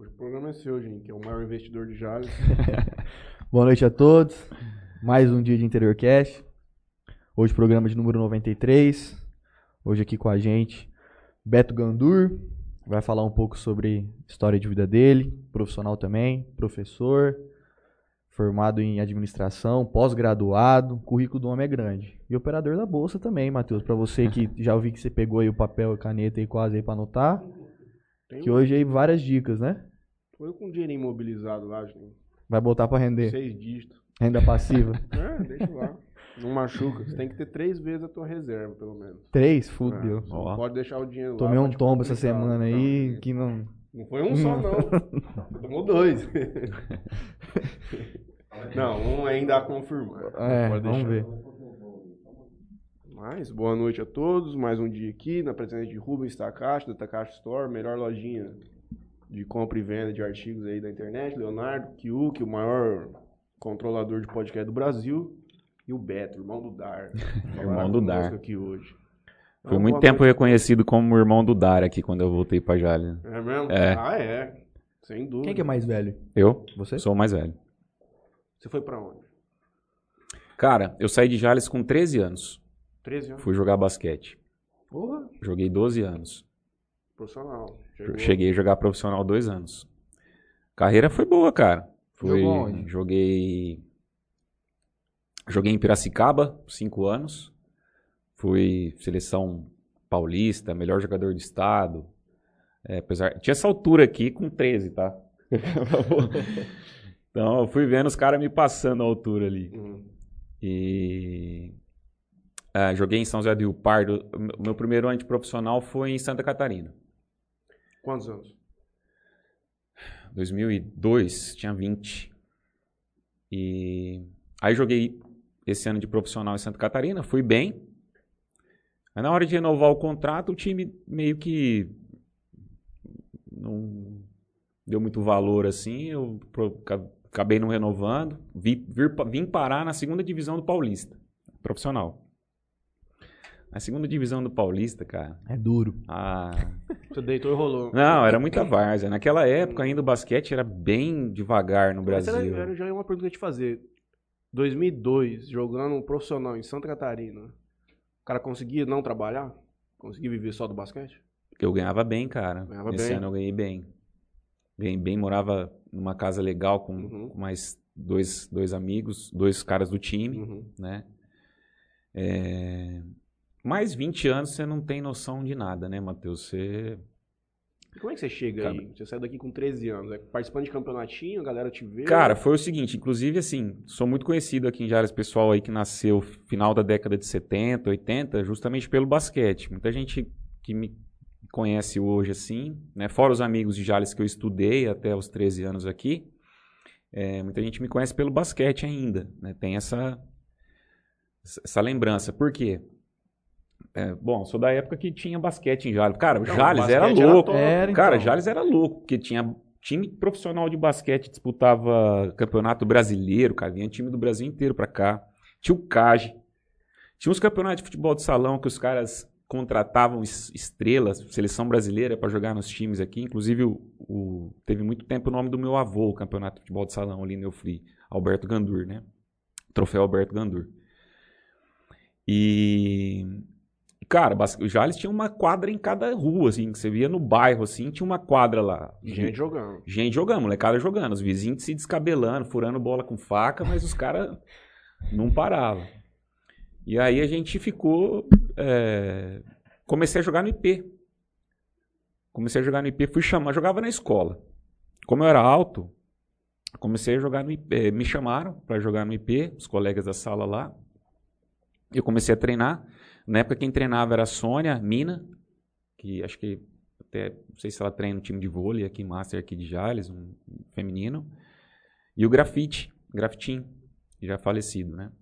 Hoje o programa é seu, gente, que é o maior investidor de Jales. Boa noite a todos. Mais um dia de Interior Cast. Hoje programa de número 93. Hoje aqui com a gente Beto Gandur. Vai falar um pouco sobre história de vida dele, profissional também, professor, formado em administração, pós-graduado, currículo do homem é grande. E operador da bolsa também, Matheus, para você que já ouvi que você pegou aí o papel e caneta aí quase aí para anotar, Tem que hoje aí várias dicas, né? Foi com dinheiro imobilizado lá, gente. Vai botar para render, Seis dígitos. renda passiva. É, deixa lá. Não machuca. Você tem que ter três vezes a tua reserva, pelo menos. Três, É, fudeu. não Ó. pode deixar o dinheiro Tomei lá. um pra te tombo essa semana aí Não, que não. Não foi um só, não. Tomou dois. Não, um ainda a confirmar. É, Pode vamos deixar. ver. Mas, boa noite a todos. Mais um dia aqui na presença de Rubens Takashi, da Takashi Store, melhor lojinha de compra e venda de artigos aí da internet. Leonardo Kiuk, o maior controlador de podcast do Brasil. E o Beto, irmão do Dar. Irmão do Dar. aqui hoje. Fui Então, muito tempo noite. reconhecido como o irmão do Dar aqui quando eu voltei pra Jales. É mesmo? É. Ah, é. Sem dúvida. Quem que é mais velho? Eu Você? sou o mais velho. Você foi pra onde? Cara, eu saí de Jales com 13 anos. 13 anos? Fui jogar basquete. Porra, Joguei 12 anos. Profissional. Chegou. Cheguei a jogar profissional dois anos. Carreira foi boa, cara. Foi, Jogou onde? Joguei. Joguei em Piracicaba, cinco anos. Fui seleção paulista, melhor jogador do estado. É, apesar... Tinha essa altura aqui com 13, tá? então eu fui vendo os caras me passando a altura ali. Uhum. E ah, joguei em São José do Rio Pardo. Meu primeiro ano de profissional foi em Santa Catarina. Quantos anos? 2002, tinha 20. E aí joguei esse ano de profissional em Santa Catarina, fui bem. Mas na hora de renovar o contrato, o time meio que não deu muito valor assim. Eu acabei não renovando. Vim parar na segunda divisão do Paulista, profissional. Na segunda divisão do Paulista, cara. É duro. Ah, Você deitou e rolou. não, era muita várzea. Naquela época ainda o basquete era bem devagar no Mas Brasil. era, era já uma pergunta que eu ia te fazer. 2002, jogando um profissional em Santa Catarina, o cara conseguia não trabalhar? Conseguia viver só do basquete? Porque eu ganhava bem, cara. Ganhava Esse bem. ano eu ganhei bem. Ganhei bem, morava numa casa legal com, Uhum. com mais dois, dois amigos, dois caras do time, Uhum. né? É... Mais 20 anos você não tem noção de nada, né, Matheus? Você... Como é que você chega Cara. aí? Você saiu daqui com 13 anos, é participando de campeonatinho, a galera te vê? Cara, foi o seguinte, inclusive assim, sou muito conhecido aqui em Jales, pessoal aí que nasceu final da década de 70, 80, justamente pelo basquete. Muita gente que me conhece hoje assim, né, fora os amigos de Jales que eu estudei até os 13 anos aqui, é, muita gente me conhece pelo basquete ainda, né, tem essa, essa lembrança. Por quê? É, bom, sou da época que tinha basquete em Jales. Cara, o Não, Jales era era louco. Era, Cara, então. Jales era louco, porque tinha time profissional de basquete disputava campeonato brasileiro, cara, vinha time do Brasil inteiro pra cá. Tinha o CAGE. Tinha uns campeonatos de futebol de salão que os caras contratavam es- estrelas, seleção brasileira pra jogar nos times aqui. Inclusive, o, o- teve muito tempo o nome do meu avô, o campeonato de futebol de salão ali no Eufri, Alberto Gandur, né? Troféu Alberto Gandur. E Cara, o Jales tinha uma quadra em cada rua, assim, que você via no bairro, assim, tinha uma quadra lá. E gente jogando. Gente jogando, molecada jogando, os vizinhos se descabelando, furando bola com faca, mas os caras não paravam. E aí a gente ficou. é, Comecei a jogar no IP. Comecei a jogar no IP, fui chamar, jogava na escola. Como eu era alto, comecei a jogar no IP. eh, Me chamaram para jogar no IP, os colegas da sala lá. Eu comecei a treinar. Na época quem treinava era a Sônia Mina, que acho que até não sei se ela treina no time de vôlei aqui, Master aqui de Jales, um feminino. E o Grafite, Grafitim, já falecido, né?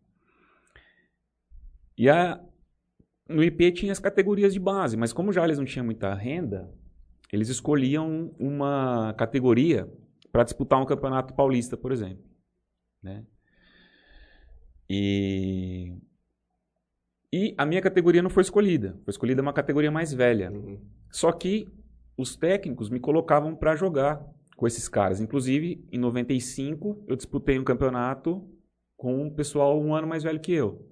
E a, no IP tinha as categorias de base, mas como o Jales não tinha muita renda, eles escolhiam uma categoria para disputar um campeonato paulista, por exemplo. Né? E, e a minha categoria não foi escolhida, foi escolhida uma categoria mais velha. Uhum. Só que os técnicos me colocavam para jogar com esses caras. Inclusive, em 95, eu disputei um campeonato com um pessoal um ano mais velho que eu.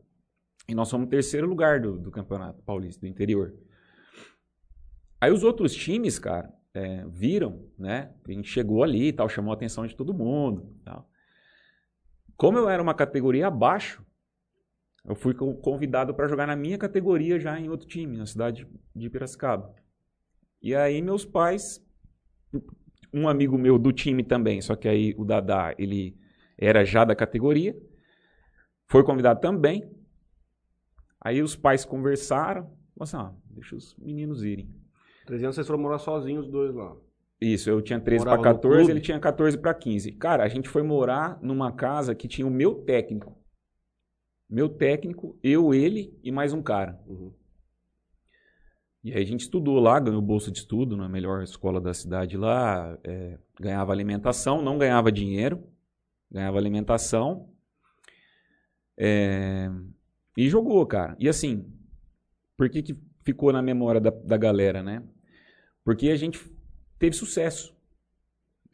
E nós fomos o terceiro lugar do, do campeonato paulista, do interior. Aí os outros times, cara, é, viram, né? A gente chegou ali e tal, chamou a atenção de todo mundo. Tal. Como eu era uma categoria abaixo, eu fui convidado para jogar na minha categoria já em outro time, na cidade de Piracicaba. E aí meus pais, um amigo meu do time também, só que aí o Dadá, ele era já da categoria, foi convidado também. Aí os pais conversaram, assim, ah, deixa os meninos irem. 13 anos vocês foram morar sozinhos os dois lá. Isso, eu tinha 13 para 14, ele tinha 14 para 15. Cara, a gente foi morar numa casa que tinha o meu técnico. Meu técnico, eu, ele e mais um cara. Uhum. E aí a gente estudou lá, ganhou bolsa de estudo na melhor escola da cidade lá, é, ganhava alimentação, não ganhava dinheiro, ganhava alimentação. É, e jogou, cara. E assim, por que, que ficou na memória da, da galera, né? Porque a gente teve sucesso,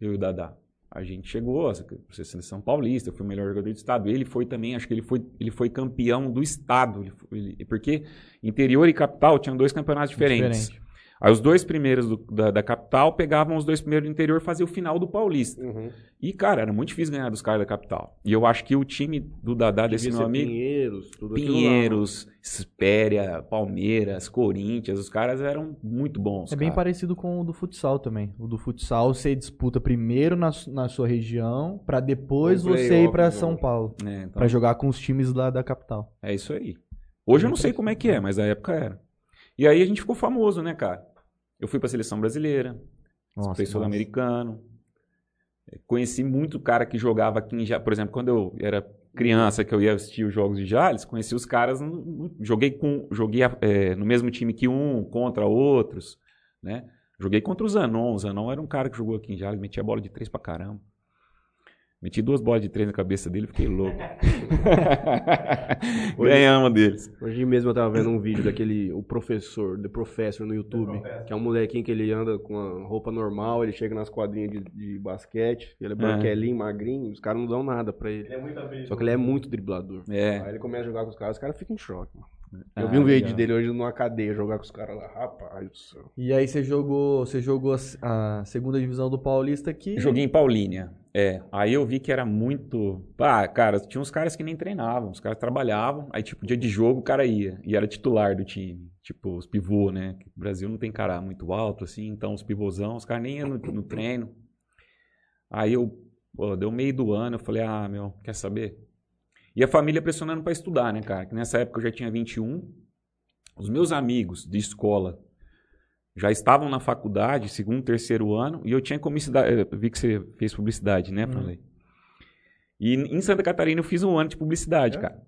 eu e o Dadá. A gente chegou a seleção paulista, eu fui o melhor jogador do estado. Ele foi também, acho que ele foi, ele foi campeão do estado. Ele, ele, porque interior e capital tinham dois campeonatos diferentes. Diferente. Aí os dois primeiros do, da, da, capital pegavam os dois primeiros do interior e faziam o final do Paulista. Uhum. E, cara, era muito difícil ganhar dos caras da capital. E eu acho que o time do Dadá, desse meu amigo. Pinheiros, tudo Pinheiros, Espéria, Palmeiras, Corinthians, os caras eram muito bons. É cara. bem parecido com o do futsal também. O do futsal você disputa primeiro na, na sua região, para depois você ir para São Paulo. É, então... para jogar com os times lá da capital. É isso aí. Hoje eu não sei como é que é, mas na época era. E aí a gente ficou famoso, né, cara? Eu fui para a seleção brasileira, fui sul-americano. É, conheci muito cara que jogava aqui em Jales. Por exemplo, quando eu era criança, que eu ia assistir os jogos de Jales, conheci os caras. Joguei, com, joguei é, no mesmo time que um, contra outros. Né? Joguei contra o Zanon. O Zanon era um cara que jogou aqui em Jales, metia bola de três pra caramba. Meti duas bolas de três na cabeça dele, fiquei louco. Ganhamos deles. Hoje mesmo eu tava vendo um vídeo daquele, o professor, The Professor no YouTube, que é um molequinho que ele anda com a roupa normal, ele chega nas quadrinhas de, de basquete, ele é branquelinho, magrinho, os caras não dão nada pra ele. ele é Só que ele é muito driblador. É. Aí ele começa a jogar com os caras, os caras ficam em choque, mano. Eu ah, vi um legal. vídeo dele hoje numa cadeia jogar com os caras lá, rapaz do céu. E aí você jogou, você jogou a, segunda divisão do Paulista aqui? Joguei em Paulínia. É, aí eu vi que era muito. Ah, cara, tinha uns caras que nem treinavam, os caras trabalhavam, aí, tipo, dia de jogo o cara ia, e era titular do time. Tipo, os pivô, né? O Brasil não tem cara muito alto, assim, então os pivôzão, os caras nem iam no, no treino. Aí eu, pô, deu meio do ano, eu falei, ah, meu, quer saber? E a família pressionando para estudar, né, cara? Que nessa época eu já tinha 21. Os meus amigos de escola já estavam na faculdade, segundo, terceiro ano, e eu tinha publicidade. Eu vi que você fez publicidade, né, Falei. Uhum. E em Santa Catarina eu fiz um ano de publicidade, é? cara.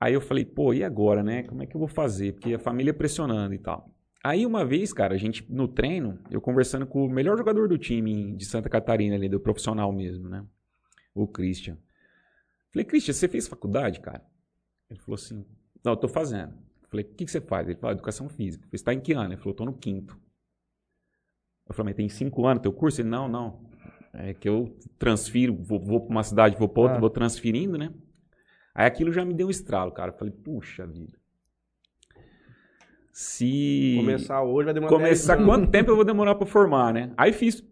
Aí eu falei, pô, e agora, né? Como é que eu vou fazer? Porque a família pressionando e tal. Aí uma vez, cara, a gente no treino, eu conversando com o melhor jogador do time de Santa Catarina ali, do profissional mesmo, né? O Christian. Falei, Christian, você fez faculdade, cara? Ele falou assim, não, eu tô fazendo. Falei, o que, que você faz? Ele falou, educação física. Você está em que ano? Ele falou, estou no quinto. Eu falei, mas tem cinco anos teu curso? Ele, não, não. É que eu transfiro, vou, vou para uma cidade, vou para outra, ah. vou transferindo, né? Aí aquilo já me deu um estralo, cara. Eu falei, puxa vida. Se. Começar hoje vai demorar Começar quanto tempo eu vou demorar para formar, né? Aí fiz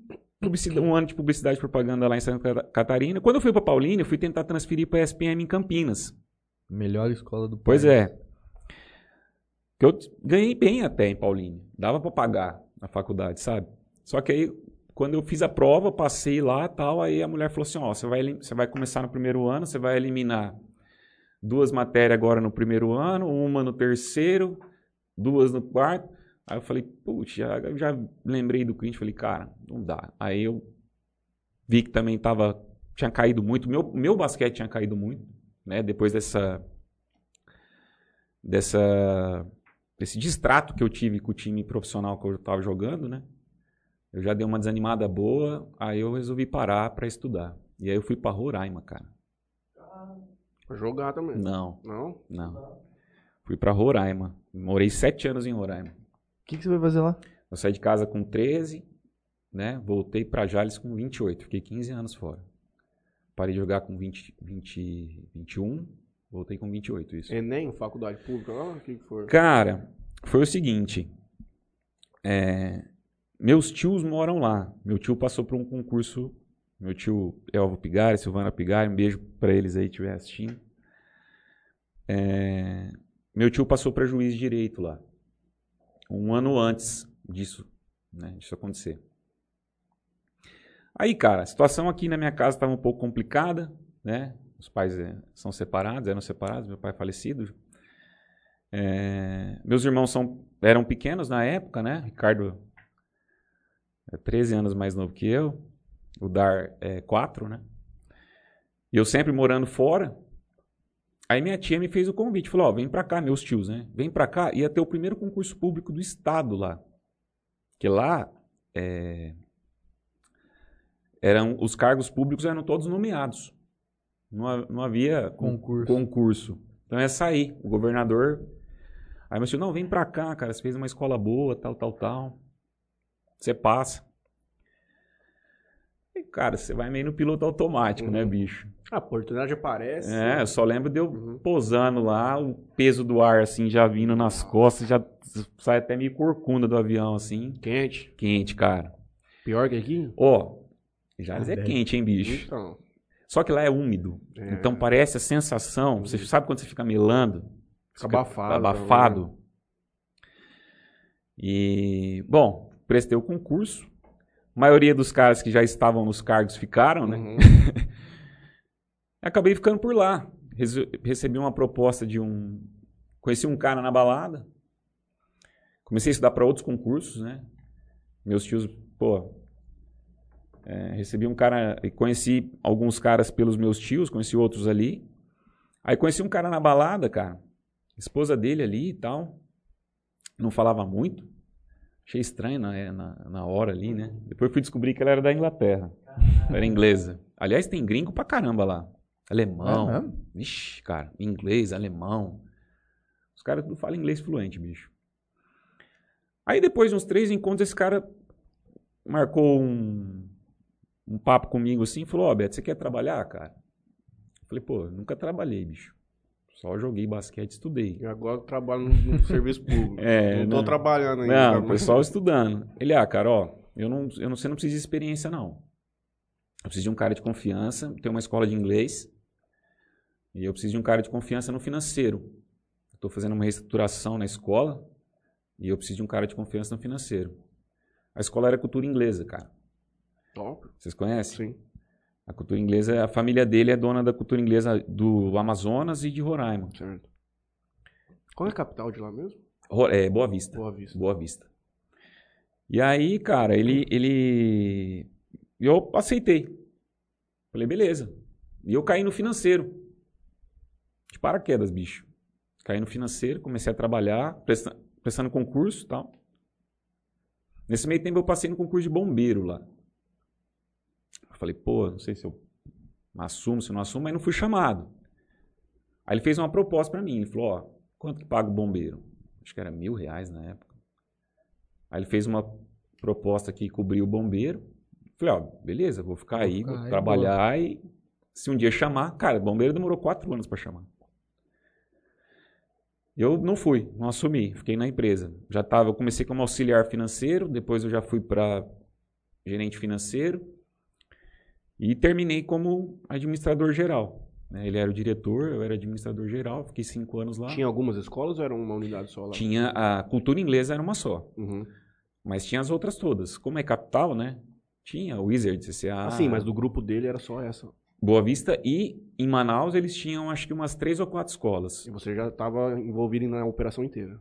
um ano de publicidade e propaganda lá em Santa Catarina. Quando eu fui para Paulínia, eu fui tentar transferir para a SPM em Campinas. Melhor escola do país. Pois é. Que eu ganhei bem até em Paulínia. Dava para pagar na faculdade, sabe? Só que aí, quando eu fiz a prova, passei lá tal, aí a mulher falou assim, ó, você vai, você vai começar no primeiro ano, você vai eliminar duas matérias agora no primeiro ano, uma no terceiro, duas no quarto. Aí eu falei, putz, já, já lembrei do cliente, falei, cara, não dá. Aí eu vi que também tava, tinha caído muito, meu, meu basquete tinha caído muito, né? Depois dessa dessa esse distrato que eu tive com o time profissional que eu estava jogando, né? Eu já dei uma desanimada boa, aí eu resolvi parar para estudar. E aí eu fui para Roraima, cara. Pra jogar também? Não. Não? Não. Fui para Roraima. Morei sete anos em Roraima. O que, que você vai fazer lá? Eu saí de casa com 13, né? Voltei para Jales com 28, fiquei 15 anos fora. Parei de jogar com 20, 20, 21, voltei com 28, isso. Enem, faculdade pública lá? O que foi? Cara, foi o seguinte. é, meus tios moram lá. Meu tio passou por um concurso. Meu tio Elvo Pigari, Silvana Pigari, um beijo pra eles aí que estiver assistindo. É, meu tio passou para juiz de direito lá. Um ano antes disso, né, disso acontecer. Aí, cara, a situação aqui na minha casa estava um pouco complicada, né? Os pais é, são separados, eram separados, meu pai é falecido. É, meus irmãos são, eram pequenos na época, né? Ricardo é 13 anos mais novo que eu, o Dar é 4, né? E eu sempre morando fora. Aí minha tia me fez o convite, falou: Ó, vem pra cá, meus tios, né? Vem pra cá. Ia ter o primeiro concurso público do estado lá. Que lá, é, eram os cargos públicos eram todos nomeados. Não, não havia con- Concurso. concurso. Então ia sair. O governador. Aí meu tio, não, vem pra cá, cara. Você fez uma escola boa, tal, tal, tal. Você passa. E, cara, você vai meio no piloto automático, né, Uhum. bicho? A oportunidade aparece. É, eu só lembro de eu Uhum. posando lá, o peso do ar, assim, já vindo nas costas, já sai até meio corcunda do avião, assim. Quente. Quente, cara. Pior que aqui? Ó, Jales Ah, é velho. quente, hein, bicho? Então. Só que lá é úmido. É. Então parece a sensação. Você sabe quando você fica melando? Fica abafado, Abafado. E, bom, prestei o concurso. A maioria dos caras que já estavam nos cargos ficaram, né? Uhum. Acabei ficando por lá. Recebi uma proposta de um. Conheci um cara na balada. Comecei a estudar para outros concursos, né? Meus tios, pô. É, recebi um cara. e Conheci alguns caras pelos meus tios, conheci outros ali. Aí conheci um cara na balada, cara. Esposa dele ali e tal. Não falava muito. Achei estranho na, na, na hora ali, né? Depois fui descobrir que ela era da Inglaterra. Ela era inglesa. Aliás, tem gringo pra caramba lá. Alemão. É mesmo? Vixe, cara. Inglês, alemão. Os caras tudo falam inglês fluente, bicho. Aí depois de uns três encontros, esse cara marcou um, um papo comigo assim e falou, ó, Beto, você quer trabalhar, cara? Eu falei, pô, nunca trabalhei, bicho. Só joguei basquete e estudei. E agora eu trabalho no, no serviço público. É, não tô não. trabalhando ainda. Não, o pessoal estudando. Ele, ah, cara, ó, eu não, eu não, você não precisa de experiência, não. Eu preciso de um cara de confiança, tem uma escola de inglês, e eu preciso de um cara de confiança no financeiro. Estou fazendo uma reestruturação na escola, e eu preciso de um cara de confiança no financeiro. A escola era cultura inglesa, cara. Top. Vocês conhecem? Sim. A cultura inglesa, a família dele é dona da cultura inglesa do Amazonas e de Roraima. Certo. Qual é a capital de lá mesmo? É, Boa Vista. Boa Vista. Boa Vista. E aí, cara, ele. ele... Eu aceitei. Falei, beleza. E eu caí no financeiro. De paraquedas, bicho. Caí no financeiro, comecei a trabalhar, presta- prestando concurso e tal. Nesse meio tempo eu passei no concurso de bombeiro lá. Falei, pô, não sei se eu assumo, se eu não assumo, mas não fui chamado. Aí ele fez uma proposta pra mim. Ele falou, ó, quanto que paga o bombeiro? Acho que era mil reais na época. Aí ele fez uma proposta que cobriu o bombeiro. Falei, ó, beleza, vou ficar aí, ficar vou aí, trabalhar e se um dia chamar, cara, bombeiro demorou quatro anos pra chamar. Eu não fui, não assumi, fiquei na empresa. Já tava, eu comecei como auxiliar financeiro, depois eu já fui para gerente financeiro e terminei como administrador geral. né? Ele era o diretor, eu era administrador geral, fiquei cinco anos lá. Tinha algumas escolas ou era uma unidade só lá? Tinha a cultura inglesa era uma só, Uhum. mas tinha as outras todas. Como é capital, né? Tinha o Wizard, CCA, Ah, sim, mas do grupo dele era só essa. Boa Vista e em Manaus eles tinham acho que umas três ou quatro escolas. E você já estava envolvido na operação inteira.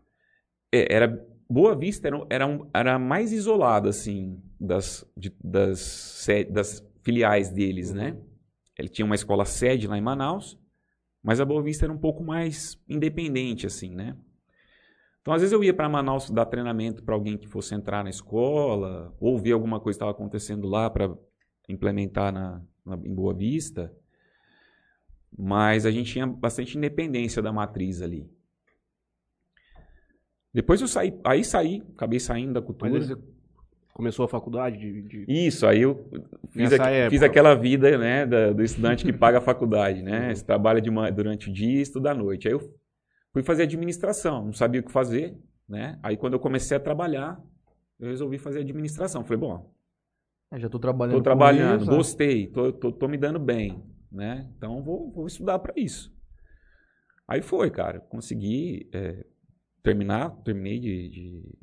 É, era Boa Vista era, era, um- era a mais isolada assim das, de- das, das filiais deles, né? Ele tinha uma escola sede lá em Manaus, mas a Boa Vista era um pouco mais independente assim, né? Então às vezes eu ia para Manaus dar treinamento para alguém que fosse entrar na escola ou ver alguma coisa que estava acontecendo lá para implementar na, na- em Boa Vista. Mas a gente tinha bastante independência da matriz ali. Depois eu saí, aí saí, acabei saindo da cultura. Mas Começou a faculdade de... de- Isso, aí eu fiz, época. fiz aquela vida, né, da- do estudante que paga a faculdade, né? Você trabalha de uma- durante o dia e estuda à noite. Aí eu fui fazer administração, não sabia o que fazer, né? Aí quando eu comecei a trabalhar, eu resolvi fazer administração. Falei, bom, Eu já tô trabalhando. tô com trabalhando, isso, ó. gostei, tô, tô, tô me dando bem, né? Então vou, vou estudar para isso. Aí foi, cara, consegui é, terminar, terminei de, de-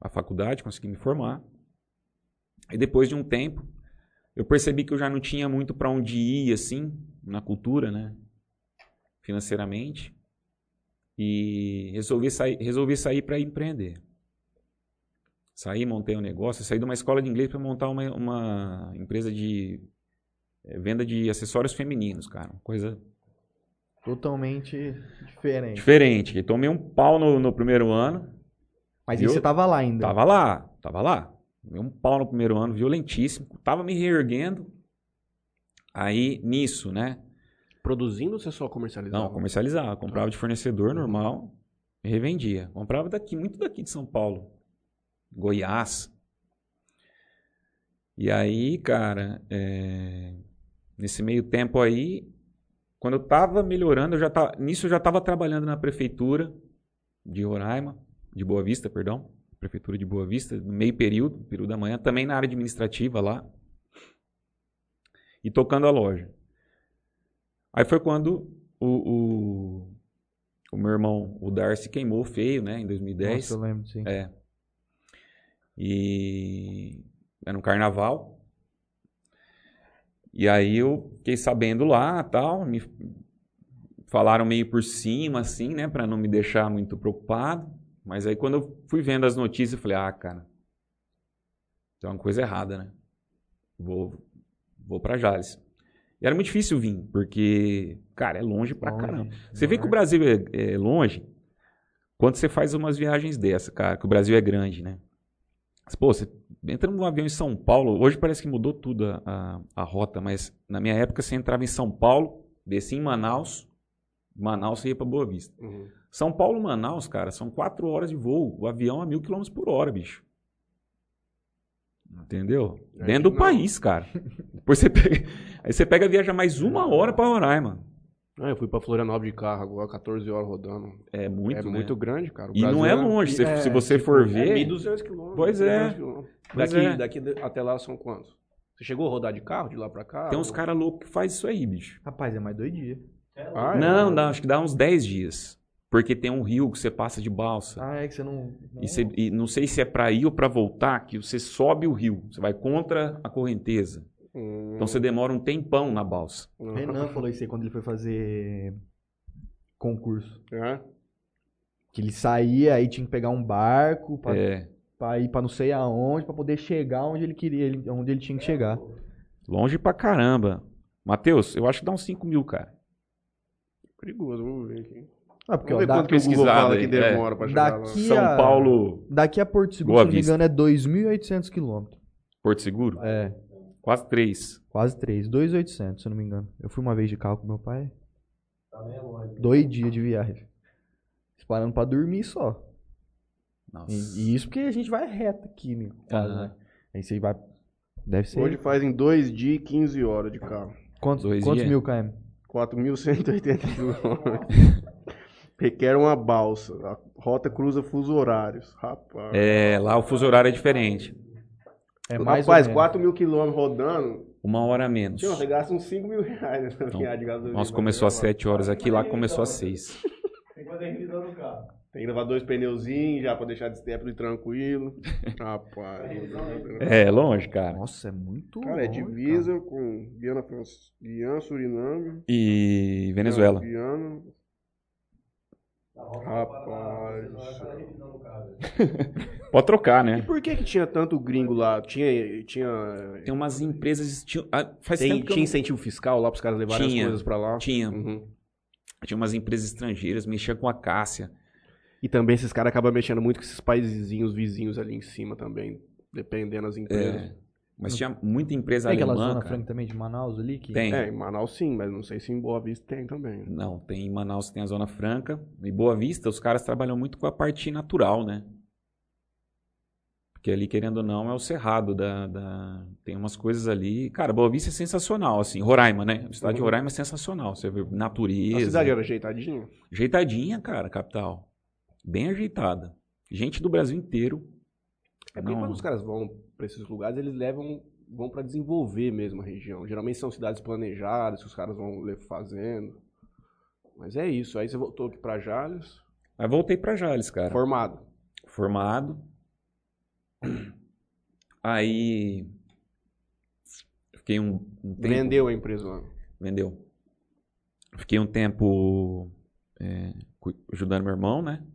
a faculdade, consegui me formar. E depois de um tempo, eu percebi que eu já não tinha muito para onde ir, assim, na cultura, né? Financeiramente. E resolvi sair, resolvi sair para empreender. Saí, montei um negócio, saí de uma escola de inglês para montar uma, uma empresa de eh, venda de acessórios femininos, cara. Coisa Totalmente diferente. diferente. Tomei um pau no, no primeiro ano. Mas aí você tava lá ainda. Tava lá, tava lá. Tomei um pau no primeiro ano, violentíssimo. Tava me reerguendo. Aí, nisso, né? Produzindo ou você só comercializava? Não, comercializava. Comprava de fornecedor normal e revendia. Comprava daqui, muito daqui de São Paulo. Goiás. E aí, cara, é, nesse meio tempo aí, quando eu tava melhorando, eu já tava, nisso eu já tava trabalhando na prefeitura de Roraima, de Boa Vista, perdão. Prefeitura de Boa Vista, no meio período, período da manhã, também na área administrativa lá. E tocando a loja. Aí foi quando o, o, o meu irmão, o Darcy, queimou feio, né, em 2010. Nossa, eu lembro, sim. É. E era um carnaval. E aí eu fiquei sabendo lá, tal, me falaram meio por cima assim, né, Pra não me deixar muito preocupado. Mas aí quando eu fui vendo as notícias, eu falei: "Ah, cara, tem uma coisa errada, né? Vou vou para Jales". E era muito difícil vir, porque, cara, é longe pra Longe, caramba. Você vê que o né? Brasil é, é longe quando você faz umas viagens dessa, cara, que o Brasil é grande, né? Mas, Pô, você entra num avião em São Paulo, hoje parece que mudou tudo a, a, a rota, mas na minha época você entrava em São Paulo, descia em Manaus, Manaus você ia pra Boa Vista. Uhum. São Paulo, Manaus, cara, são quatro horas de voo, o avião a mil quilômetros por hora, bicho. Entendeu? É, Dentro do não. país, cara. Depois você pega, aí você pega e viaja mais uma hora pra Roraima. Ah, eu fui pra Florianópolis de carro agora, 14 horas rodando. É muito, é né? muito grande, cara. O E não Brasil é longe, se, é, se você tipo, for É ver. 1.200 quilômetros. Pois é. 1.200 quilômetros. Pois Daqui, é. daqui até lá são quantos? Você chegou a rodar de carro de lá pra cá? Tem uns Ou- caras loucos que faz isso aí, bicho. Rapaz, é mais dois dias. Ah, é? não, dá, acho que dá uns 10 dias. Porque tem um rio que você passa de balsa. Ah, é que você não. E, você- e não sei se é pra ir ou pra voltar, que você sobe o rio. Você vai contra a correnteza. Hum, Então você demora um tempão na balsa. não. Renan falou isso aí quando ele foi fazer concurso. É? Que ele saía, aí tinha que pegar um barco pra, É, pra ir pra não sei aonde, pra poder chegar onde ele queria, onde ele tinha que chegar. longe pra caramba. Matheus, eu acho que dá uns 5 mil, cara. Perigoso, vamos ver aqui. Ah, porque ó, Vamos ver quanto que aí, que é. demora pra chegar lá. Daqui- São a- Paulo, daqui a Porto Seguro, Boa se não me engano, é 2.800 quilômetros. Porto Seguro, É, quase 3. quase 3. 2.800, se eu não me engano. Eu fui uma vez de carro com meu pai. Dois dias de viagem. Parando pra dormir só. Nossa. E, e isso porque a gente vai reto aqui, meu. Quase, né? Aí você vai. Deve ser. Hoje faz em 2 dias e 15 horas de carro. quantos dois quantos dias? mil km? 4.180 quilômetros. Requer uma balsa. A rota cruza fuso horários. Rapaz. É, lá o fuso horário é diferente. É mais Rapaz, ou menos. 4 mil quilômetros rodando. Uma hora a menos. Tio, você gasta uns 5 mil reais nessa Então, viagem de gasolina. Nós começou às 7 horas aqui, lá começou às 6. Tem que levar dois pneuzinhos já pra deixar de step tranquilo. Rapaz. É, longe, cara. Nossa, é muito. Cara, é longe, divisa com Guiana, Guiana, Suriname. E Venezuela. Guiana. Rapaz. Pode trocar, E né? por que que tinha tanto gringo lá? Tinha, tinha, Tem umas empresas. Tinha, ah, faz tem, tempo que tinha não- incentivo fiscal lá pros caras levarem Tinha. as coisas pra lá? Tinha. Uhum. Tinha umas empresas estrangeiras, mexia com a Cássia. E também esses caras acabam mexendo muito com esses paizinhos vizinhos ali em cima também, dependendo das empresas. É, mas tinha muita empresa Tem aquela alemã. zona cara. franca também de Manaus ali? Que... Tem. É, em Manaus sim, mas não sei se em Boa Vista tem também. Não, tem em Manaus tem a Zona Franca. Em Boa Vista, os caras trabalham muito com a parte natural, né? Porque ali, querendo ou não, é o cerrado da, da- Tem umas coisas ali. Cara, Boa Vista é sensacional, assim. Roraima, né? A cidade de Uhum. Roraima é sensacional. Você vê natureza. A cidade era ajeitadinha? Ajeitadinha, cara, capital. Bem ajeitada. Gente do Brasil inteiro. É Não. quando os caras vão pra esses lugares, eles levam vão para desenvolver mesmo a região. Geralmente são cidades planejadas que os caras vão fazendo. Mas é isso. Aí você voltou aqui pra Jales, Aí voltei pra Jales, cara. formado. formado. Aí fiquei um, um tempo. Vendeu a empresa lá. Vendeu. Fiquei um tempo é, ajudando meu irmão, né?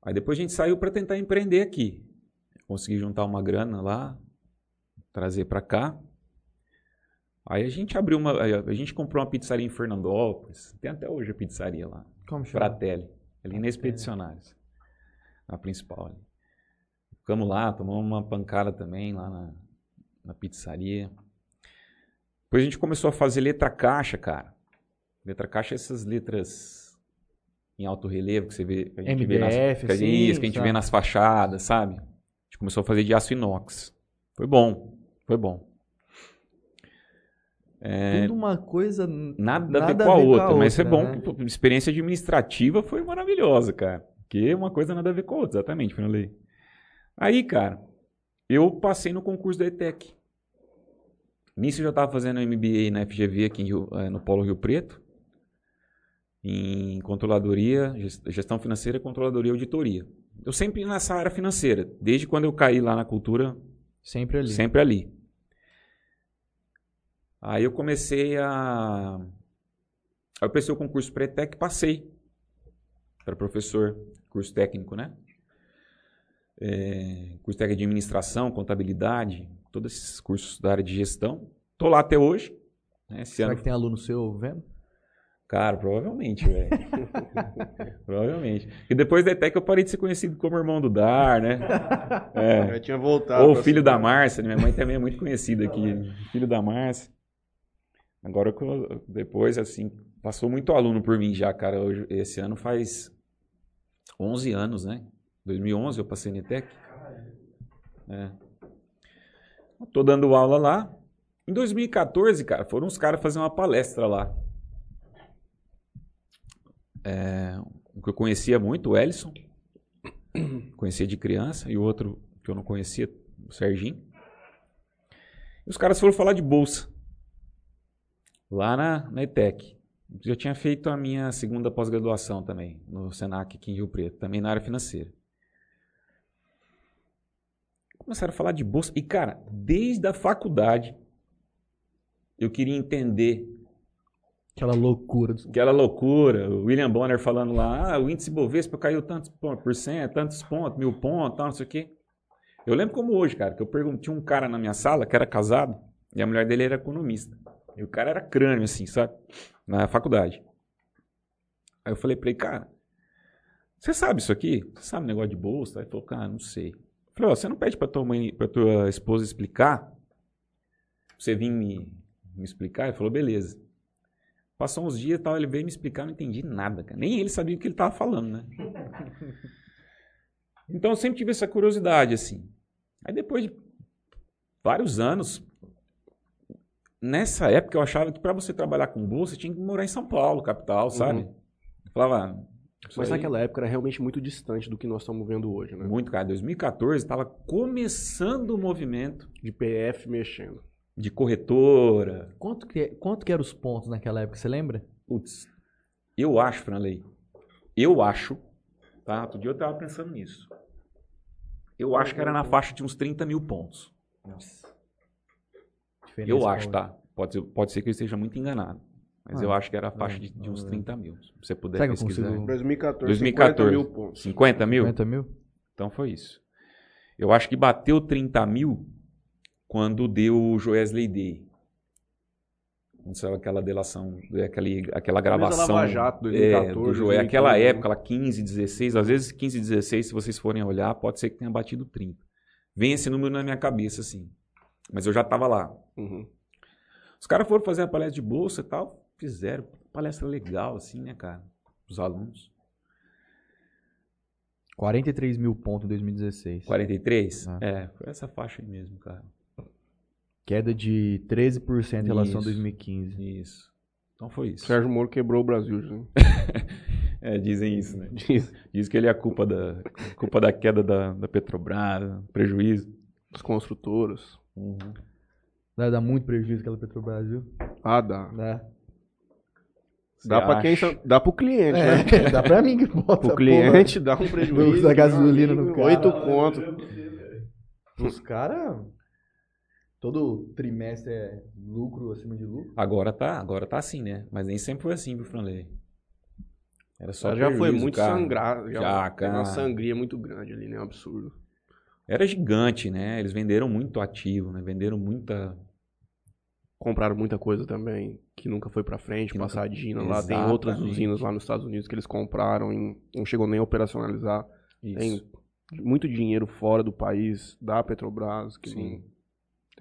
Aí depois a gente saiu para tentar empreender aqui. Consegui juntar uma grana lá, trazer para cá. Aí a gente abriu uma. A gente comprou uma pizzaria em Fernandópolis. Tem até hoje a pizzaria lá. Como chama? Fratelli, ali na Expedicionários. A principal ali. Ficamos lá, tomamos uma pancada também lá na, na pizzaria. Depois a gente começou a fazer letra caixa, cara. Letra caixa é essas letras em alto relevo que você vê, que a gente vê nas, MDF, que a gente, assim, isso, que a gente tá. vê nas fachadas, sabe? A gente começou a fazer de aço inox. Foi bom, foi bom. É, Tudo uma coisa. Nada, a ver com a outra, mas é bom. que, pô, experiência administrativa foi maravilhosa, cara. Porque uma coisa nada a ver com a outra, exatamente, Fernandei. Aí, cara, eu passei no concurso da ETEC. Nisso eu já estava fazendo MBA na FGV aqui Rio- eh, no Polo Rio Preto. Em controladoria, ges- gestão financeira, controladoria e auditoria. Eu sempre nessa área financeira, desde quando eu caí lá na cultura, Sempre ali. Sempre ali. Aí eu comecei a. Aí eu prestei o concurso para ETEC e passei. Para professor, curso técnico, né? É, curso técnico de administração, contabilidade, todos esses cursos da área de gestão. Tô lá até hoje. Né? Esse Será ano, que tem aluno seu vendo? Cara, provavelmente, velho. provavelmente. E depois da ETEC eu parei de ser conhecido como irmão do Dar, né? É. Já tinha voltado. Ou filho da. Márcia, né? minha mãe também é muito conhecida aqui. Filho da Márcia. Agora, que eu- depois, assim, passou muito aluno por mim já, cara. Hoje, esse ano faz 11 anos, né? 2011 eu passei na ETEC. É. Tô dando aula lá. Em 2014, cara, foram uns caras fazer uma palestra lá. É, um que eu conhecia muito, o Ellison. Conhecia de criança. E outro que eu não conhecia, o Serginho. E os caras foram falar de bolsa. Lá na, na ETEC. Já tinha feito a minha segunda pós-graduação também, no Senac aqui em Rio Preto, também na área financeira. Começaram a falar de bolsa. E, cara, desde a faculdade, eu queria entender Aquela loucura. Aquela loucura, o William Bonner falando lá, ah, o índice Bovespa caiu tantos por cento, tantos pontos, mil pontos, tal, não sei o quê. Eu lembro como hoje, cara, que eu perguntei, um cara na minha sala que era casado e a mulher dele era economista. E o cara era crânio, assim, sabe? Na faculdade. Aí eu falei pra ele, cara, você sabe isso aqui? Você sabe negócio de bolsa? Aí ele falou, cara, não sei. Eu falei, ó, você não pede pra tua mãe, pra tua esposa explicar? Pra Você vir me, me explicar? Ele falou, beleza. Passou uns dias e tal, ele veio me explicar, não entendi nada, cara. Nem ele sabia o que ele estava falando, né? Então eu sempre tive essa curiosidade, assim. Aí depois de vários anos, nessa época eu achava que para você trabalhar com bolsa, tinha que morar em São Paulo, capital, sabe? Eu falava, ah, Mas aí- naquela época era realmente muito distante do que nós estamos vendo hoje, né? muito, cara. 2014 estava começando o movimento De PF mexendo. De corretora, Quanto que, quanto que eram os pontos naquela época, você lembra? Putz, eu acho, Franley, eu acho, tá? Outro dia eu tava pensando nisso. Eu acho que era na faixa de uns 30 mil pontos. Nossa. Eu acho, tá? Pode ser, pode ser que eu esteja muito enganado. Mas Ah, eu acho que era a faixa de, de não, uns não. 30 mil. Se você puder Será pesquisar. consigo- 2014, 2014. 50 mil pontos. 50 mil? 50 mil? Então foi isso. Eu acho que bateu 30 mil quando deu o Joesley Day. Quando saiu aquela delação, aquele, aquela gravação. Lava Jato, é, 2014, do Joé. Aquela 2015, época, lá 15, 16, às vezes 15, 16, se vocês forem olhar, pode ser que tenha batido 30. Vem esse número na minha cabeça, assim. Mas eu já tava lá. Uhum. Os caras foram fazer a palestra de bolsa e tal, fizeram. Palestra legal, assim, né, cara? Os alunos. 43 mil pontos em 2016. 43? Ah. É, foi essa faixa aí mesmo, cara. Queda de 13% em relação a Isso. 2015. Isso. Então foi isso. Sérgio Moro quebrou o Brasil. já. É, dizem isso, né? Diz. Diz que ele é a culpa da, culpa da queda da, da Petrobras, prejuízo. As construtoras. Dá, dá muito prejuízo aquela Petrobras, viu? Ah, dá. Dá. Dá pra quem Dá pro cliente, né? É, dá pra mim que bota. Pro cliente dá um prejuízo. Da gasolina no carro. Oito conto. porra. Os caras. Todo trimestre é lucro acima de lucro. Agora tá, agora tá assim, né? Mas nem sempre foi assim, viu, Franley? Era só já foi muito cara. sangrado. Já, Já, Teve uma cara. sangria muito grande ali, né? Um absurdo. Era gigante, né? Eles venderam muito ativo, né? Venderam muita. Compraram muita coisa também que nunca foi pra frente, Que nunca- passadina. Lá tem outras usinas lá nos Estados Unidos que eles compraram e não chegou nem a operacionalizar. Isso. Tem muito dinheiro fora do país, da Petrobras, que Sim.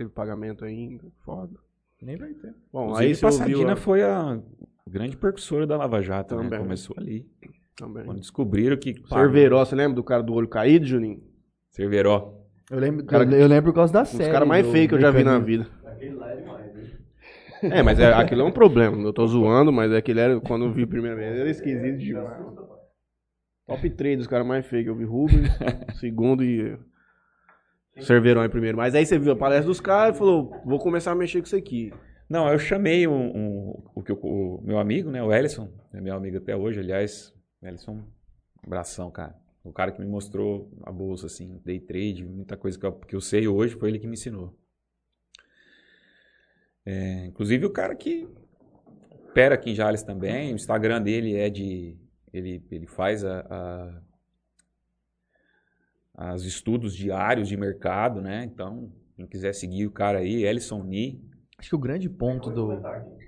Teve pagamento ainda. Foda. Nem vai ter. Bom, Inclusive, aí Passadina a- foi a grande percussora da Lava Jato, né? Também. Começou ali. também. Quando descobriram que. Cerveró, você lembra do cara do olho caído, Juninho? Cerveró. Eu lembro, Cara, eu, eu lembro por causa da Um série. dos caras mais feios que eu já vi na vida. É, mas é, aquilo é um problema. Eu tô zoando, mas é que ele era, quando eu vi a primeira vez, ele era esquisito demais. Top 3 dos caras mais feios que eu vi. Rubens, segundo e Cerverão em primeiro. Mas aí você viu a palestra dos caras e falou, vou começar a mexer com isso aqui. Não, eu chamei um, um- o, eu- o meu amigo, né? O Ellison. É meu amigo até hoje, aliás. Ellison, abração, cara. O cara que me mostrou a bolsa, assim, day trade, muita coisa que eu, que eu sei hoje, foi ele que me ensinou. É, inclusive o cara que opera aqui em Jales também, o Instagram dele é de. Ele, ele faz a, a- as estudos diários de mercado, né? Então, quem quiser seguir o cara aí, Ellison Ni. Acho que o grande ponto do.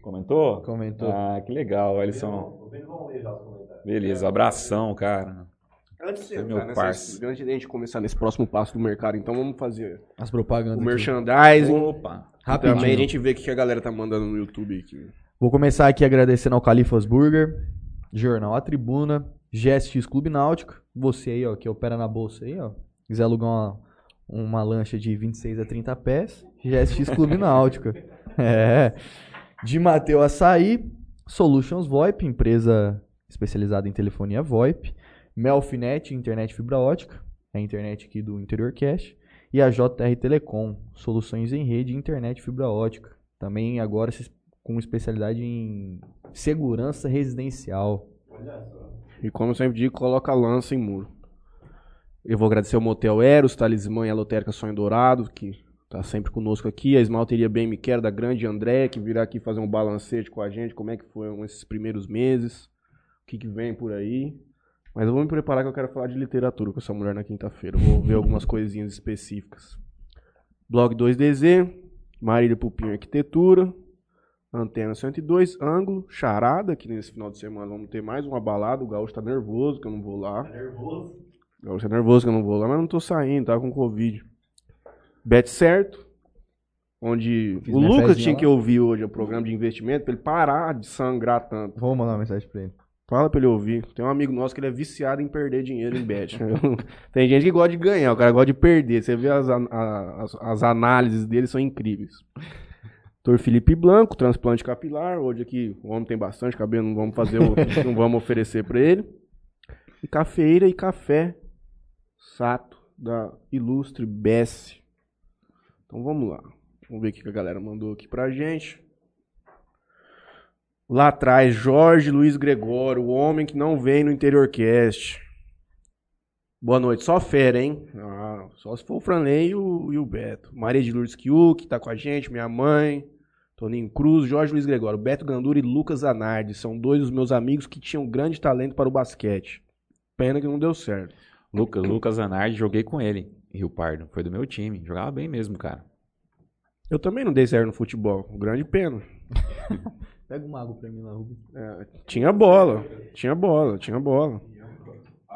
Comentou? Comentou. Ah, que legal, Ellison. Beleza, abração, cara. Antes de, meu nessa- parça. antes de a gente começar nesse próximo passo do mercado, então vamos fazer As o propagandas. aqui. merchandising. Opa. Rapidinho. Também a gente vê o que a galera tá mandando no YouTube aqui. Vou começar aqui agradecendo ao Califas Burger, Jornal A Tribuna, GSX Clube Náutico. Você aí, ó, que opera na bolsa aí, ó. Quiser alugar uma, uma lancha de 26 a 30 pés, GSX Clube Náutico. É. De Mateu Açaí, Solutions VoIP, empresa especializada em telefonia VoIP. Melfinet, internet fibra ótica, é a internet aqui do Interior Cash. E a JR Telecom, soluções em rede e internet fibra ótica. Também agora com especialidade em segurança residencial. E como eu sempre digo, coloca lança em muro. Eu vou agradecer ao Motel Eros, Talismã e a Lotérica Sonho Dourado, que tá sempre conosco aqui. A Esmalteria Bem Me Quero, da grande André, que virá aqui fazer um balancete com a gente, como é que foram esses primeiros meses, o que, que vem por aí. Mas eu vou me preparar que eu quero falar de literatura com essa mulher na quinta-feira. Vou ver algumas coisinhas específicas. Blog 2DZ, Marília Pupinho Arquitetura, Antena 102, Ângulo, Charada, que nesse final de semana vamos ter mais uma balada. O Gaúcho tá nervoso que eu não vou lá. nervoso? O Gaúcho tá nervoso que eu não vou lá, mas não tô saindo, tá com Covid. Bet Certo, onde o Lucas tinha lá. que ouvir hoje o programa de investimento pra ele parar de sangrar tanto. Vou mandar uma mensagem pra ele. Fala pra ele ouvir. Tem um amigo nosso que ele é viciado em perder dinheiro em bet. Tem gente que gosta de ganhar, o cara gosta de perder. Você vê as, a- as, as análises dele, são incríveis. Doutor Felipe Blanco, transplante capilar. Hoje aqui o homem tem bastante cabelo, não vamos fazer, o- não vamos oferecer pra ele. E cafeira e café Sato, da Ilustre Bess. Então vamos lá. Vamos ver o que a galera mandou aqui pra gente. Lá atrás, Jorge Luiz Gregório, o homem que não vem no Interior Cast. Boa noite, só fera, hein? Ah, só se for o Franley e o, e o Beto. Maria de Lourdes Kiu, que tá com a gente, minha mãe, Toninho Cruz, Jorge Luiz Gregório, Beto Gandura e Lucas Zanardi. São dois dos meus amigos que tinham grande talento para o basquete. Pena que não deu certo. Lucas, Lucas Zanardi, joguei com ele em Rio Pardo. Foi do meu time. Jogava bem mesmo, cara. Eu também não dei certo no futebol. Grande pena. Pega uma água pra mim lá, Rubens. É, tinha bola, tinha bola, tinha bola.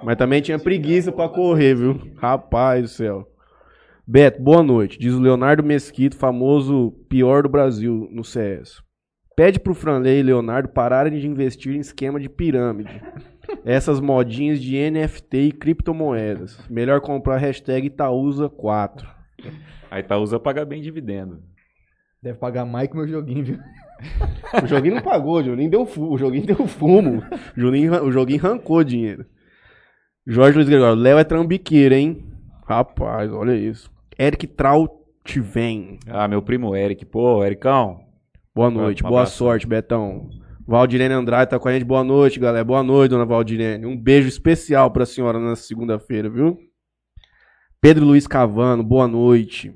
Mas também tinha preguiça pra correr, viu? Rapaz do céu. Beto, boa noite. Diz o Leonardo Mesquito, famoso pior do Brasil no CS. Pede pro Franley e Leonardo pararem de investir em esquema de pirâmide. essas modinhas de NFT e criptomoedas. Melhor comprar hashtag Itaúsa4. A Itaúsa paga bem dividendo. Deve pagar mais que o meu joguinho, viu? O joguinho não pagou, o joguinho deu, fu o joguinho deu fumo. O joguinho, o joguinho arrancou dinheiro. Jorge Luiz Gregório, Léo é trambiqueiro, hein? Rapaz, olha isso. Eric Trautiven. Ah, meu primo Eric. Pô, Ericão. Boa noite, Um boa sorte, Betão. Valdirene Andrade tá com a gente. Boa noite, galera. Boa noite, dona Valdirene. Um beijo especial pra senhora nessa segunda-feira, viu? Pedro Luiz Cavano, boa noite.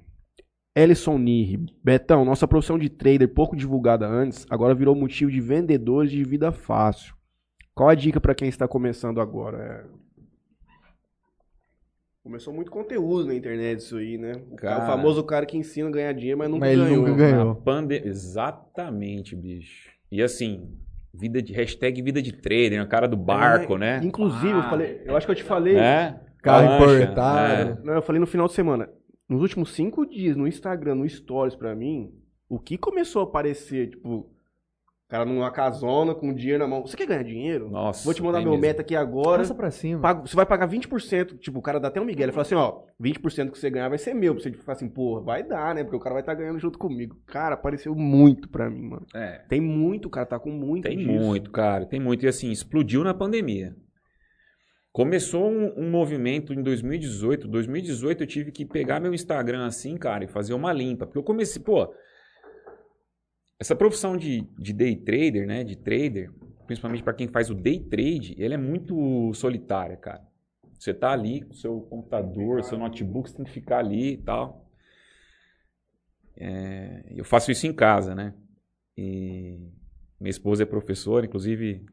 Ellison Nirri. Betão, nossa profissão de trader, pouco divulgada antes, agora virou motivo de vendedores de vida fácil. Qual a dica pra quem está começando agora? É... Começou muito conteúdo na internet isso aí, né? O, cara- o Cara. famoso cara que ensina a ganhar dinheiro, mas nunca Mas ele ganhou. nunca ganhou. Pande... Exatamente, bicho. E assim, vida de hashtag vida de trader, na cara do barco, É, né? Inclusive, eu Ah, falei, eu acho que eu te falei. É? Carro importado. Não, eu falei no final de semana. Nos últimos cinco dias, no Instagram, no Stories pra mim, o que começou a aparecer, tipo, cara numa casona com dinheiro na mão. Você quer ganhar dinheiro? Nossa, Vou te mandar meu mesmo. meta aqui agora. Passa pra cima. Pago- você vai pagar 20%. Tipo, o cara dá até um Miguel. Ele fala assim, ó, 20% que você ganhar vai ser meu. Pra você ficar assim, porra, vai dar, né? Porque o cara vai estar ganhando junto comigo. Cara, apareceu muito pra mim, mano. É. Tem muito, cara, tá com muito Tem disso. muito, cara, tem muito. E assim, explodiu na pandemia. Começou um, um movimento em 2018. 2018 eu tive que pegar meu Instagram assim, cara, e fazer uma limpa. Porque eu comecei, pô. Essa profissão de, de day trader, né? De trader, principalmente para quem faz o day trade, ele é muito solitária, cara. Você tá ali com o seu computador, seu notebook, você tem que ficar ali e tal. É, eu faço isso em casa, né? E minha esposa é professora, inclusive.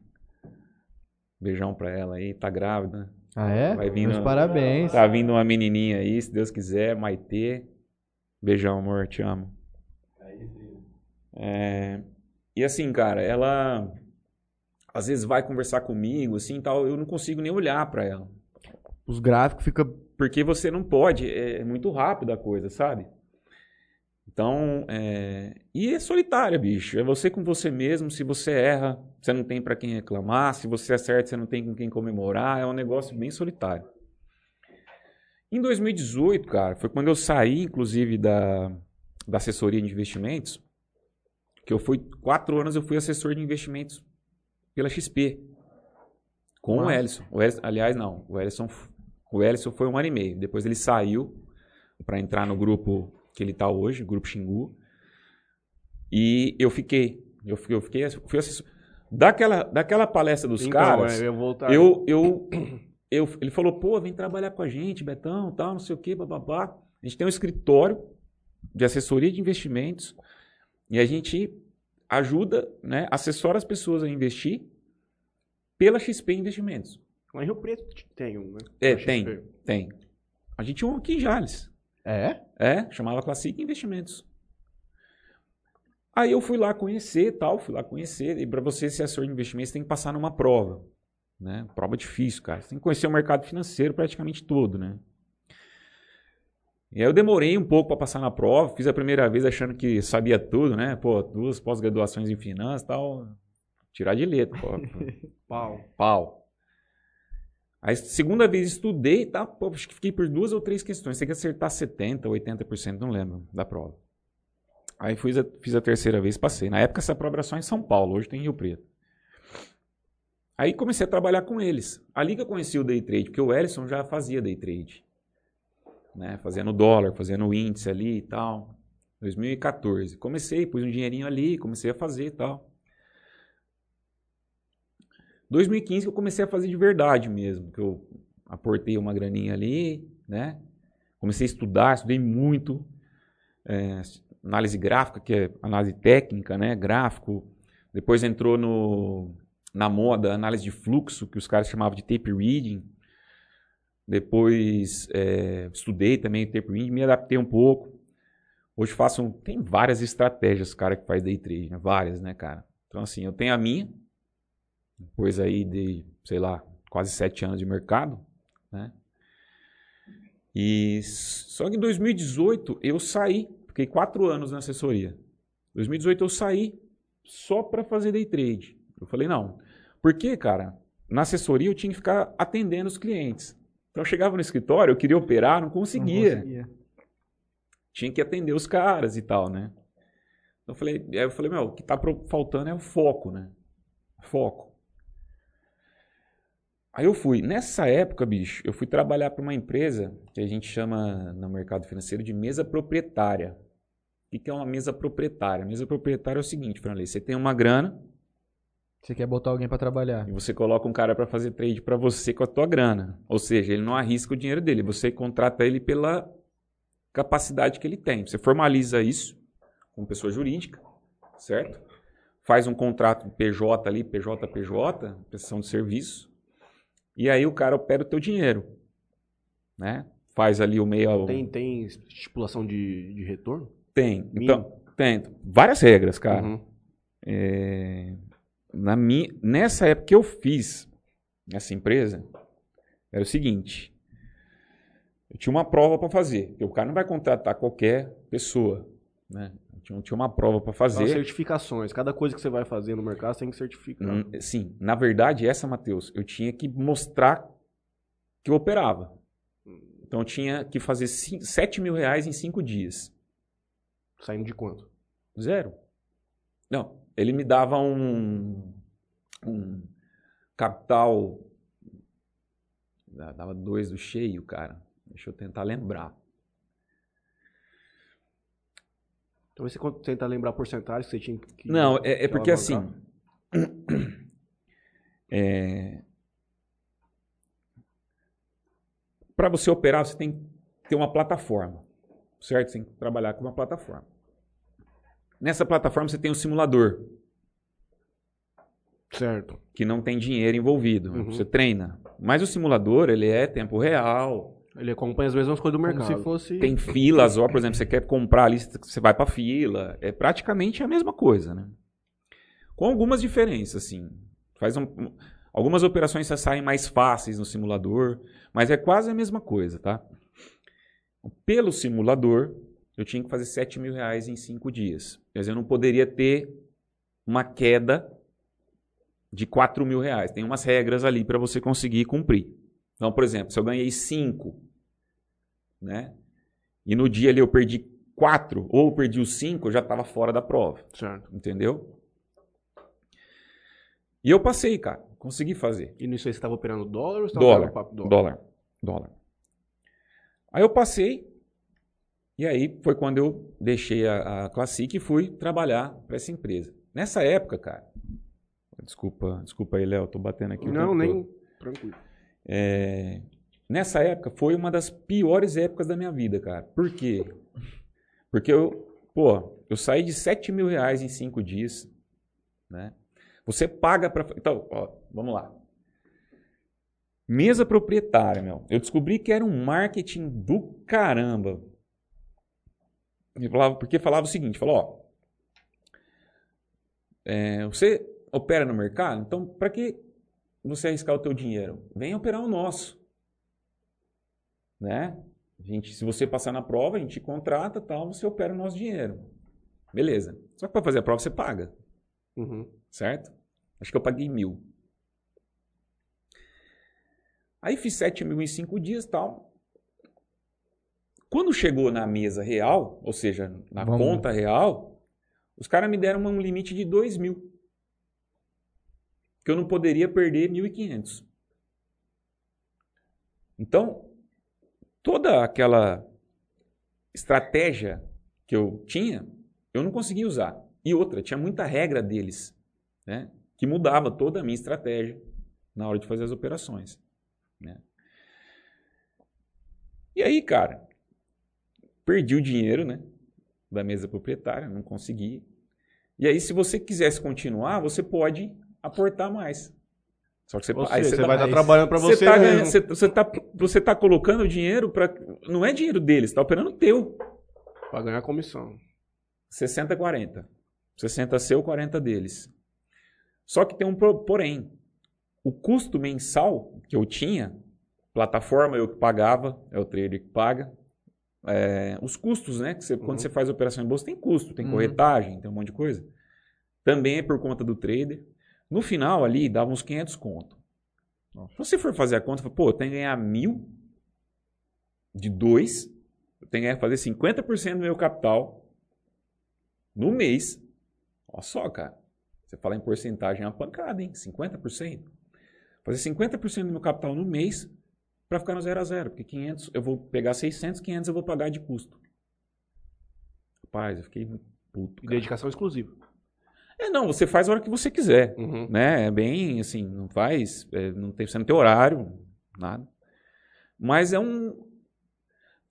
Beijão pra ela aí, tá grávida. Ah, é? Vai vindo- Meus parabéns. Tá vindo uma menininha aí, se Deus quiser, Maitê. Beijão, amor, te amo. É, e assim, cara, ela às vezes vai conversar comigo, assim, tal, eu não consigo nem olhar pra ela. Os gráficos ficam. Porque você não pode, é muito rápido a coisa, sabe? Então, é... e é solitária, bicho. É você com você mesmo. Se você erra, você não tem pra quem reclamar. Se você acerta, você não tem com quem comemorar. É um negócio bem solitário. Em 2018, cara, foi quando eu saí, inclusive, da, da assessoria de investimentos. Que eu fui, quatro anos eu fui assessor de investimentos pela XP. Com o. Ellison. O Ellison. Aliás, não. O Ellison, o Ellison foi um ano e meio. Depois ele saiu para entrar no grupo que ele está hoje, o grupo Xingu. E eu fiquei. Eu fiquei, eu fiquei fui assessor. Daquela, daquela palestra dos Então, caras, é, eu eu, eu, eu, ele falou, pô, vem trabalhar com a gente, Betão, tal, não sei o quê, bababá. A gente tem um escritório de assessoria de investimentos e a gente ajuda, né, assessora as pessoas a investir pela XP Investimentos. Lá em Rio Preto tem um, né? É, tem, tem. A gente tinha um aqui em Jales. É? É, chamava Classic Investimentos. Aí eu fui lá conhecer tal, fui lá conhecer. E para você ser assessor de investimentos, você tem que passar numa prova. Né? Prova difícil, cara. Você tem que conhecer o mercado financeiro praticamente todo, né? E aí eu demorei um pouco para passar na prova. Fiz a primeira vez achando que sabia tudo, né? Pô, duas pós-graduações em finanças e tal. Tirar de letra, pô. Pau. Pau. Aí, segunda vez estudei, tá? Pô, acho que fiquei por duas ou três questões. Tem que acertar 70%, 80%, não lembro, da prova. Aí fiz a, fiz a terceira vez, passei. Na época essa prova era só em São Paulo, hoje tem em Rio Preto. Aí comecei a trabalhar com eles. Ali que eu conheci o day trade, porque o Ellison já fazia day trade. Né? Fazendo dólar, fazendo índice ali e tal. 2014. Comecei, pus um dinheirinho ali, comecei a fazer e tal. 2015 que eu comecei a fazer de verdade mesmo, que eu aportei uma graninha ali, né? Comecei a estudar, estudei muito, é, análise gráfica, que é análise técnica, né? Gráfico. Depois entrou no, na moda análise de fluxo, que os caras chamavam de tape reading. Depois é, estudei também tape reading, me adaptei um pouco. Hoje faço, um- tem várias estratégias, cara, que faz day trade, né? Várias, né, cara? Então assim, eu tenho a minha, depois aí de, sei lá, quase sete anos de mercado, né? E só que em 2018 eu saí, fiquei quatro anos na assessoria. 2018 eu saí só para fazer day trade. Eu falei, não. Por quê, cara? na assessoria eu tinha que ficar atendendo os clientes. Então eu chegava no escritório, eu queria operar, não conseguia. Não conseguia. Tinha que atender os caras e tal, né? Então eu falei, aí eu falei, meu, o que tá faltando é o foco, né? Foco. Aí eu fui. Nessa época, bicho, eu fui trabalhar para uma empresa que a gente chama no mercado financeiro de mesa proprietária. O que que é uma mesa proprietária? Mesa proprietária é o seguinte, Franley, você tem uma grana Você quer botar alguém pra trabalhar. e você coloca um cara para fazer trade para você com a tua grana. Ou seja, ele não arrisca o dinheiro dele, você contrata ele pela capacidade que ele tem. Você formaliza isso com pessoa jurídica, certo? Faz um contrato PJ ali, PJ, PJ, prestação de serviço. E aí o cara opera o teu dinheiro, né? Faz ali o meio... Tem, tem estipulação de, de retorno? Tem. Mínimo? Então, tem. Várias regras, cara. Uhum. É, na minha, nessa época que eu fiz essa empresa, era o seguinte: eu tinha uma prova para fazer. porque O cara não vai contratar qualquer pessoa, né? Eu tinha, uma prova para São fazer. certificações. Cada coisa que você vai fazer no mercado você tem que certificar. Hum, Sim, na verdade, essa, Matheus, eu tinha que mostrar que eu operava. Então eu tinha que fazer cin- 7 mil reais em 5 dias. Saindo de quanto? Zero. Não, ele me dava um, um capital. da- Dava dois do cheio, cara. Deixa eu tentar lembrar. Então você con- tentar lembrar a porcentagem que você tinha que. Não, é, é porque assim. É... Para você operar, você tem que ter uma plataforma. Certo? Você tem que trabalhar com uma plataforma. Nessa plataforma você tem um simulador, Certo. que não tem dinheiro envolvido. Uhum. Você treina. Mas o simulador, ele é tempo real, Ele acompanha as mesmas coisas do Como mercado. se fosse. Tem filas, ó, por exemplo, você quer comprar ali, você vai pra fila. É praticamente a mesma coisa, né? Com algumas diferenças, assim. Faz um- um- algumas operações já saem mais fáceis no simulador, mas é quase a mesma coisa, tá? Pelo simulador, eu tinha que fazer 7 mil reais em 5 dias. Quer dizer, eu não poderia ter uma queda de 4 mil reais. Tem umas regras ali para você conseguir cumprir. Então, por exemplo, se eu ganhei 5, né? E no dia ali eu perdi 4 ou perdi os 5, eu já estava fora da prova, Certo. entendeu? E eu passei, cara. Consegui fazer. E nisso aí você estava operando dólar ou você estava Dólar. operando papo dólar? Dólar. Dólar. Aí eu passei. E aí foi quando eu deixei a, a Classic e fui trabalhar para essa empresa. Nessa época, cara. Desculpa, desculpa aí, Léo, tô batendo aqui. o Não, nem. todo. Tranquilo. É, nessa época foi uma das piores épocas da minha vida, cara. Por quê? Porque eu, pô, eu saí de 7 mil reais em 5 dias, né? Você paga para. Então, ó, vamos lá. Mesa proprietária, meu. Eu descobri que era um marketing do caramba. Falava- Porque falava o seguinte, falou, ó, é, você opera no mercado, então para que você arriscar o teu dinheiro? Vem operar o nosso. Né? A gente, se você passar na prova, a gente contrata, tal, você opera o nosso dinheiro. Beleza. Só que para fazer a prova você paga, Uhum. certo? Acho que eu paguei mil. Aí fiz 7 mil em 5 dias tal. Quando chegou na mesa real, ou seja, na Vamos. conta real, os caras me deram um limite de 2 mil. Que eu não poderia perder 1.500. Então, toda aquela estratégia que eu tinha, eu não conseguia usar. E outra, tinha muita regra deles, né? Que mudava toda a minha estratégia na hora de fazer as operações. Né? E aí, cara, perdi o dinheiro, né? Da mesa proprietária, não consegui. E aí, se você quisesse continuar, você pode aportar mais. Só que você, seja, você dá- vai estar aí trabalhando para você. você tá, ganhando- você, você tá, você tá colocando dinheiro para. Não é dinheiro deles, tá operando teu. Pra ganhar comissão. 60 40. 60 seu, 40 deles. Só que tem um porém. O custo mensal que eu tinha, plataforma eu que pagava, é o trader que paga. É, os custos, né? Que você, Quando Uhum. você faz operação em bolsa, tem custo, tem Uhum. corretagem, tem um monte de coisa. Também é por conta do trader. No final ali, dava uns 500 conto. Se você for fazer a conta, pô, eu tenho que ganhar mil de dois, eu tenho que fazer 50% do meu capital no mês. Olha só, cara. Você fala em porcentagem, é uma pancada, hein? 50%. Fazer 50% do meu capital no mês para ficar no zero a zero, porque 500, eu vou pegar 600, 500 eu vou pagar de custo. Rapaz, eu fiquei puto. E cara. dedicação exclusiva. É, não, você faz a hora que você quiser, Uhum. né? É bem assim, não faz, é, não tem, você não tem horário, nada. Mas é um.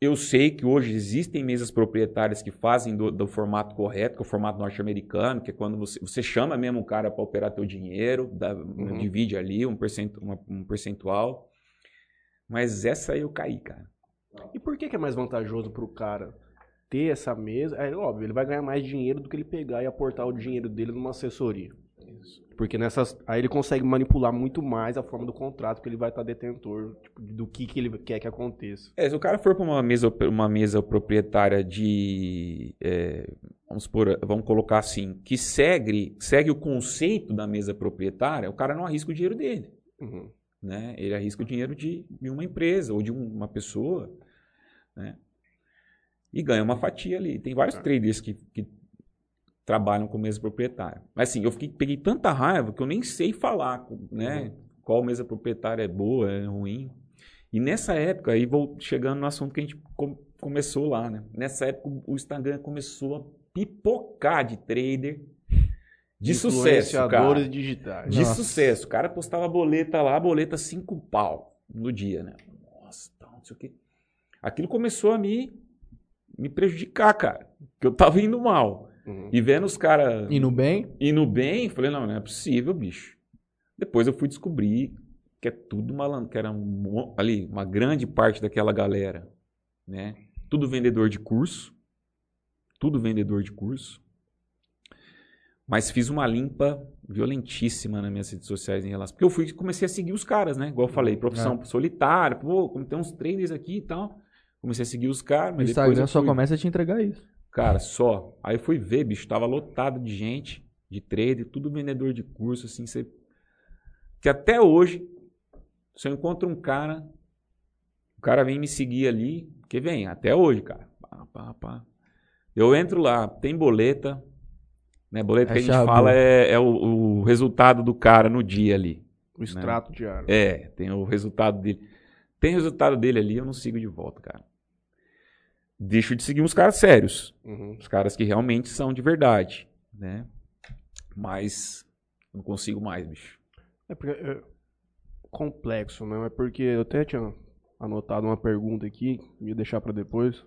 Eu sei que hoje existem mesas proprietárias que fazem do, do formato correto, que é o formato norte-americano, que é quando você, você chama mesmo o cara para operar teu dinheiro, dá- divide ali um, percent, uma- um percentual. Mas essa aí eu caí, cara. E por que, que é mais vantajoso pro cara ter essa mesa? É óbvio, ele vai ganhar mais dinheiro do que ele pegar e aportar o dinheiro dele numa assessoria. Porque nessas. Aí ele consegue manipular muito mais a forma do contrato, que ele vai estar detentor tipo, do que, que ele quer que aconteça. É, se o cara for para uma mesa, uma mesa proprietária de. é, vamos, supor, vamos colocar assim, que segue, segue o conceito da mesa proprietária, o cara não arrisca o dinheiro dele. Uhum. Né? Ele arrisca o dinheiro de, de uma empresa ou de um- uma pessoa. Né? E ganha uma fatia ali. Tem vários traders que, que trabalham com mesa proprietária. Mas assim, eu fiquei, peguei tanta raiva que eu nem sei falar né? qual mesa proprietária é boa, é ruim. E nessa época, aí vou chegando no assunto que a gente com- começou lá, né? Nessa época o Instagram começou a pipocar de trader de sucesso, cara. Digitais. De Nossa. sucesso. O cara postava boleta lá, boleta cinco pau no dia, né? Nossa, tal, não sei o quê. Aquilo começou a me, me prejudicar, cara. Que eu tava indo mal. Uhum. E vendo os caras Indo bem? indo bem, falei, não, não é possível, bicho. Depois eu fui descobrir que é tudo malandro, que era um ali, uma grande parte daquela galera, né? Tudo vendedor de curso. Tudo vendedor de curso. Mas fiz uma limpa violentíssima nas minhas redes sociais em relação. Porque eu fui comecei a seguir os caras, né? Igual eu falei, profissão solitária, pô, como tem uns traders aqui e tal. Comecei a seguir os caras, O mas depois Instagram só fui- começa a te entregar isso. Cara, só. Aí eu fui ver, bicho, tava lotado de gente, de trader, tudo vendedor de curso, assim, você... Que até hoje, se eu encontro um cara, o cara vem me seguir ali, que vem, até hoje, cara. Pá, pá, pá. Eu entro lá, tem boleta, né? Boleta É que a gente chabu. fala é, é o, o resultado do cara no dia ali. O extrato diário. É, tem o resultado dele. Tem o resultado dele ali, eu não sigo de volta, cara. Deixo de seguir uns caras sérios. Uhum. Os caras que realmente são de verdade, né? Mas não consigo mais, bicho. É porque é complexo, né? É porque eu até tinha anotado uma pergunta aqui, ia deixar pra depois.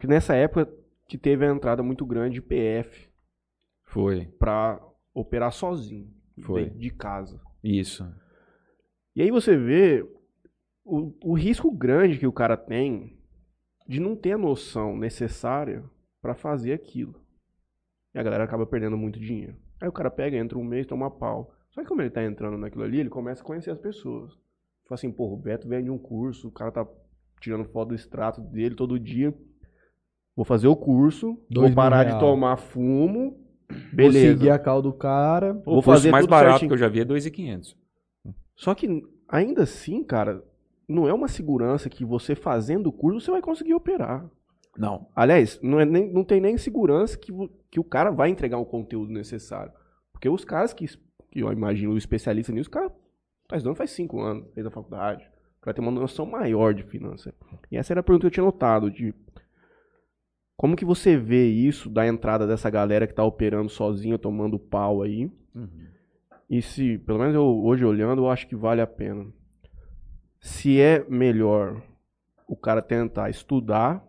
Que nessa época que teve a entrada muito grande de PF Foi. pra operar sozinho, Foi. de, de casa. Isso. E aí você vê o, o risco grande que o cara tem de não ter a noção necessária pra fazer aquilo. E a galera acaba perdendo muito dinheiro. Aí o cara pega, entra um mês, toma pau. Só que como ele tá entrando naquilo ali, ele começa a conhecer as pessoas. Fala assim, pô, o Beto vende um curso, o cara tá tirando foto do extrato dele todo dia. Vou fazer o curso, Dois vou parar de tomar fumo. Vou Beleza. seguir a cal do cara. O Vou fazer mais tudo barato certinho. que eu já vi é 2.500. Só que ainda assim, cara, não é uma segurança que você fazendo o curso você vai conseguir operar. Não. Aliás, não, é nem, não tem nem segurança que, que o cara vai entregar o conteúdo necessário. Porque os caras que, que eu imagino o especialista nisso, o cara tá estudando faz cinco anos, fez a faculdade. O cara tem uma noção maior de finança. E essa era a pergunta que eu tinha notado, de como que você vê isso da entrada dessa galera que tá operando sozinha, tomando pau aí. Uhum. E se, pelo menos eu, hoje olhando, eu acho que vale a pena. Se é melhor o cara tentar estudar,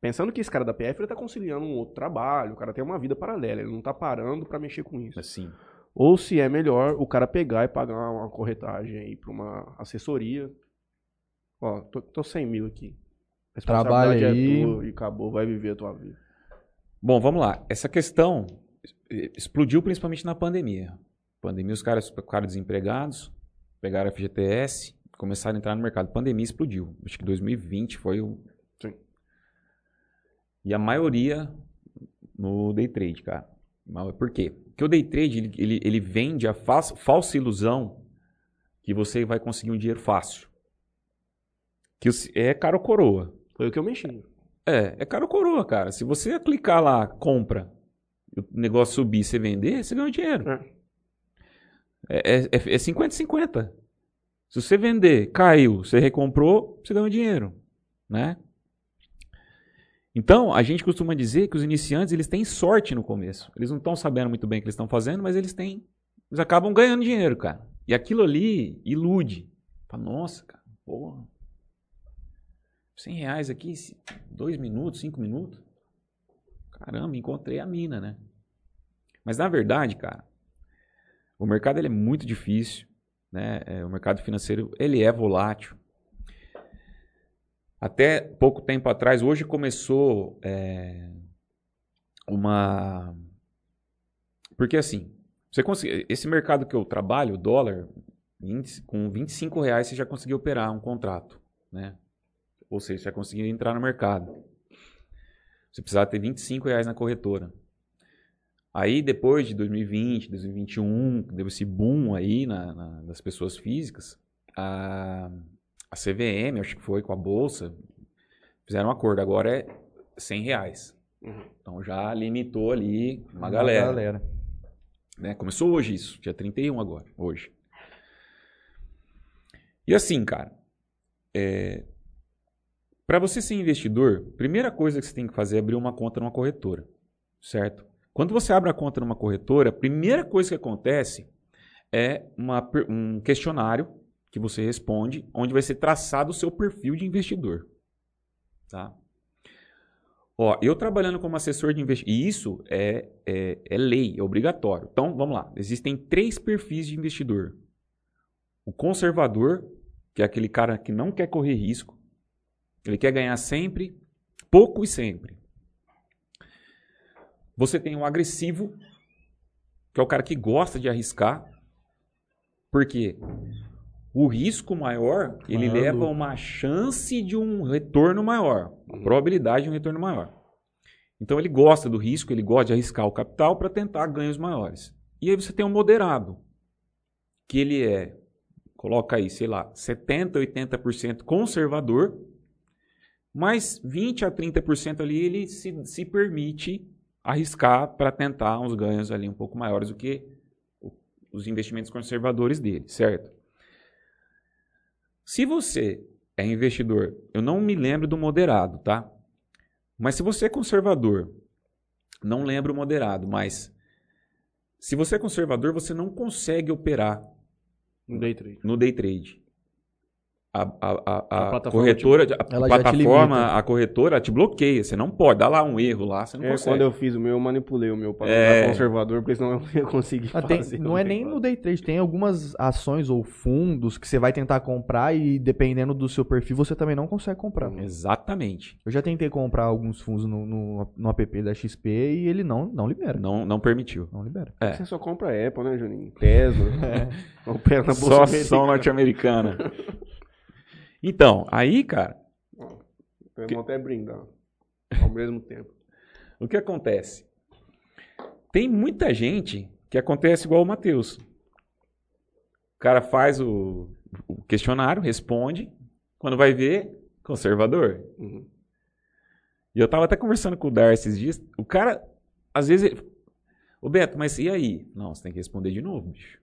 pensando que esse cara da PF ele tá conciliando um outro trabalho, o cara tem uma vida paralela, ele não tá parando pra mexer com isso. Assim. Ou se é melhor o cara pegar e pagar uma, uma corretagem aí pra uma assessoria. Ó, tô, tô 100 mil aqui. A Trabalha responsabilidade aí. É tua e acabou, vai viver a tua vida. Bom, vamos lá. Essa questão explodiu principalmente na pandemia. Pandemia, os caras ficaram desempregados, pegaram FGTS, começaram a entrar no mercado. Pandemia explodiu. Acho que 2020 foi o. Sim. E a maioria no day trade, cara. Por quê? Porque o day trade ele, ele, ele vende a falsa, falsa ilusão que você vai conseguir um dinheiro fácil. Que é caro coroa. Foi o que eu mexi. É, é caro coroa, cara. Se você clicar lá, compra, o negócio subir e você vender, você ganha dinheiro. É. É, é, é 50-50. Se você vender, caiu, você recomprou, você ganha dinheiro, né? Então, a gente costuma dizer que os iniciantes, eles têm sorte no começo. Eles não estão sabendo muito bem o que eles estão fazendo, mas eles têm, eles acabam ganhando dinheiro, cara. E aquilo ali ilude. Fala, nossa, cara, porra. 100 reais aqui, 2 minutos, 5 minutos. Caramba, encontrei a mina, né? Mas na verdade, cara, o mercado ele é muito difícil, né? É, o mercado financeiro ele é volátil. Até pouco tempo atrás, hoje começou é, uma, porque assim, você consegue, esse mercado que eu trabalho, o dólar, 20 com 25 reais você já conseguiu operar um contrato, né? Ou seja, você já conseguiu entrar no mercado. Você precisava ter 25 reais na corretora. Aí, depois de 2020, 2021, deu esse boom aí na, na- das pessoas físicas, a, a CVM, acho que foi com a Bolsa, fizeram um acordo. Agora é 100 reais. Uhum. Então já limitou ali uma galera. né? Começou hoje isso, dia 31 agora, hoje. E assim, cara, para você ser investidor, primeira coisa que você tem que fazer é abrir uma conta numa corretora, certo? Quando você abre a conta numa corretora, a primeira coisa que acontece é uma um questionário que você responde, onde vai ser traçado o seu perfil de investidor, tá? Ó, eu trabalhando como assessor de investimento, e isso é, é, é lei, é obrigatório. Então, vamos lá. Existem três perfis de investidor. O conservador, que é aquele cara que não quer correr risco. Ele quer ganhar sempre, pouco e sempre. Você tem o agressivo, que é o cara que gosta de arriscar. Porque o risco maior, ele Maior leva uma chance de um retorno maior, uma probabilidade de um retorno maior. Então ele gosta do risco, ele gosta de arriscar o capital para tentar ganhos maiores. E aí você tem um moderado, que ele é, coloca aí, sei lá, 70, 80% conservador, mas 20 a 30% ali ele se, se permite arriscar para tentar uns ganhos ali um pouco maiores do que os investimentos conservadores dele, certo? Se você é investidor, eu não me lembro do moderado, tá? Mas se você é conservador, não lembro o moderado, mas se você é conservador, você não consegue operar No day trade. no day trade. A, a, a, a A plataforma corretora, a te plataforma, limita. a corretora te bloqueia. Você não pode, dá lá um erro lá, você não É, consegue. quando eu fiz o meu, eu manipulei o meu para É. é... conservador, porque senão eu não ia conseguir Ah, tem- fazer. não é nem no day trade, tem algumas ações ou fundos que você vai tentar comprar e dependendo do seu perfil você também não consegue comprar. Exatamente. Eu já tentei comprar alguns fundos no, no, no app da XP e ele não, não libera. Não, Não, não permitiu. libera. É. Você só compra Apple, né, Juninho? Tesla. Opera na Só bolsa ação americana. norte-americana. Então, aí, cara, Vamos até brindar. Ao mesmo tempo. o que acontece? Tem muita gente que acontece igual o Matheus. O cara faz o, o questionário, responde, quando vai ver, conservador. Uhum. E eu tava até conversando com o Dar esses dias. O cara, às vezes, ele... Ô Beto, mas e aí? Não, você tem que responder de novo, bicho.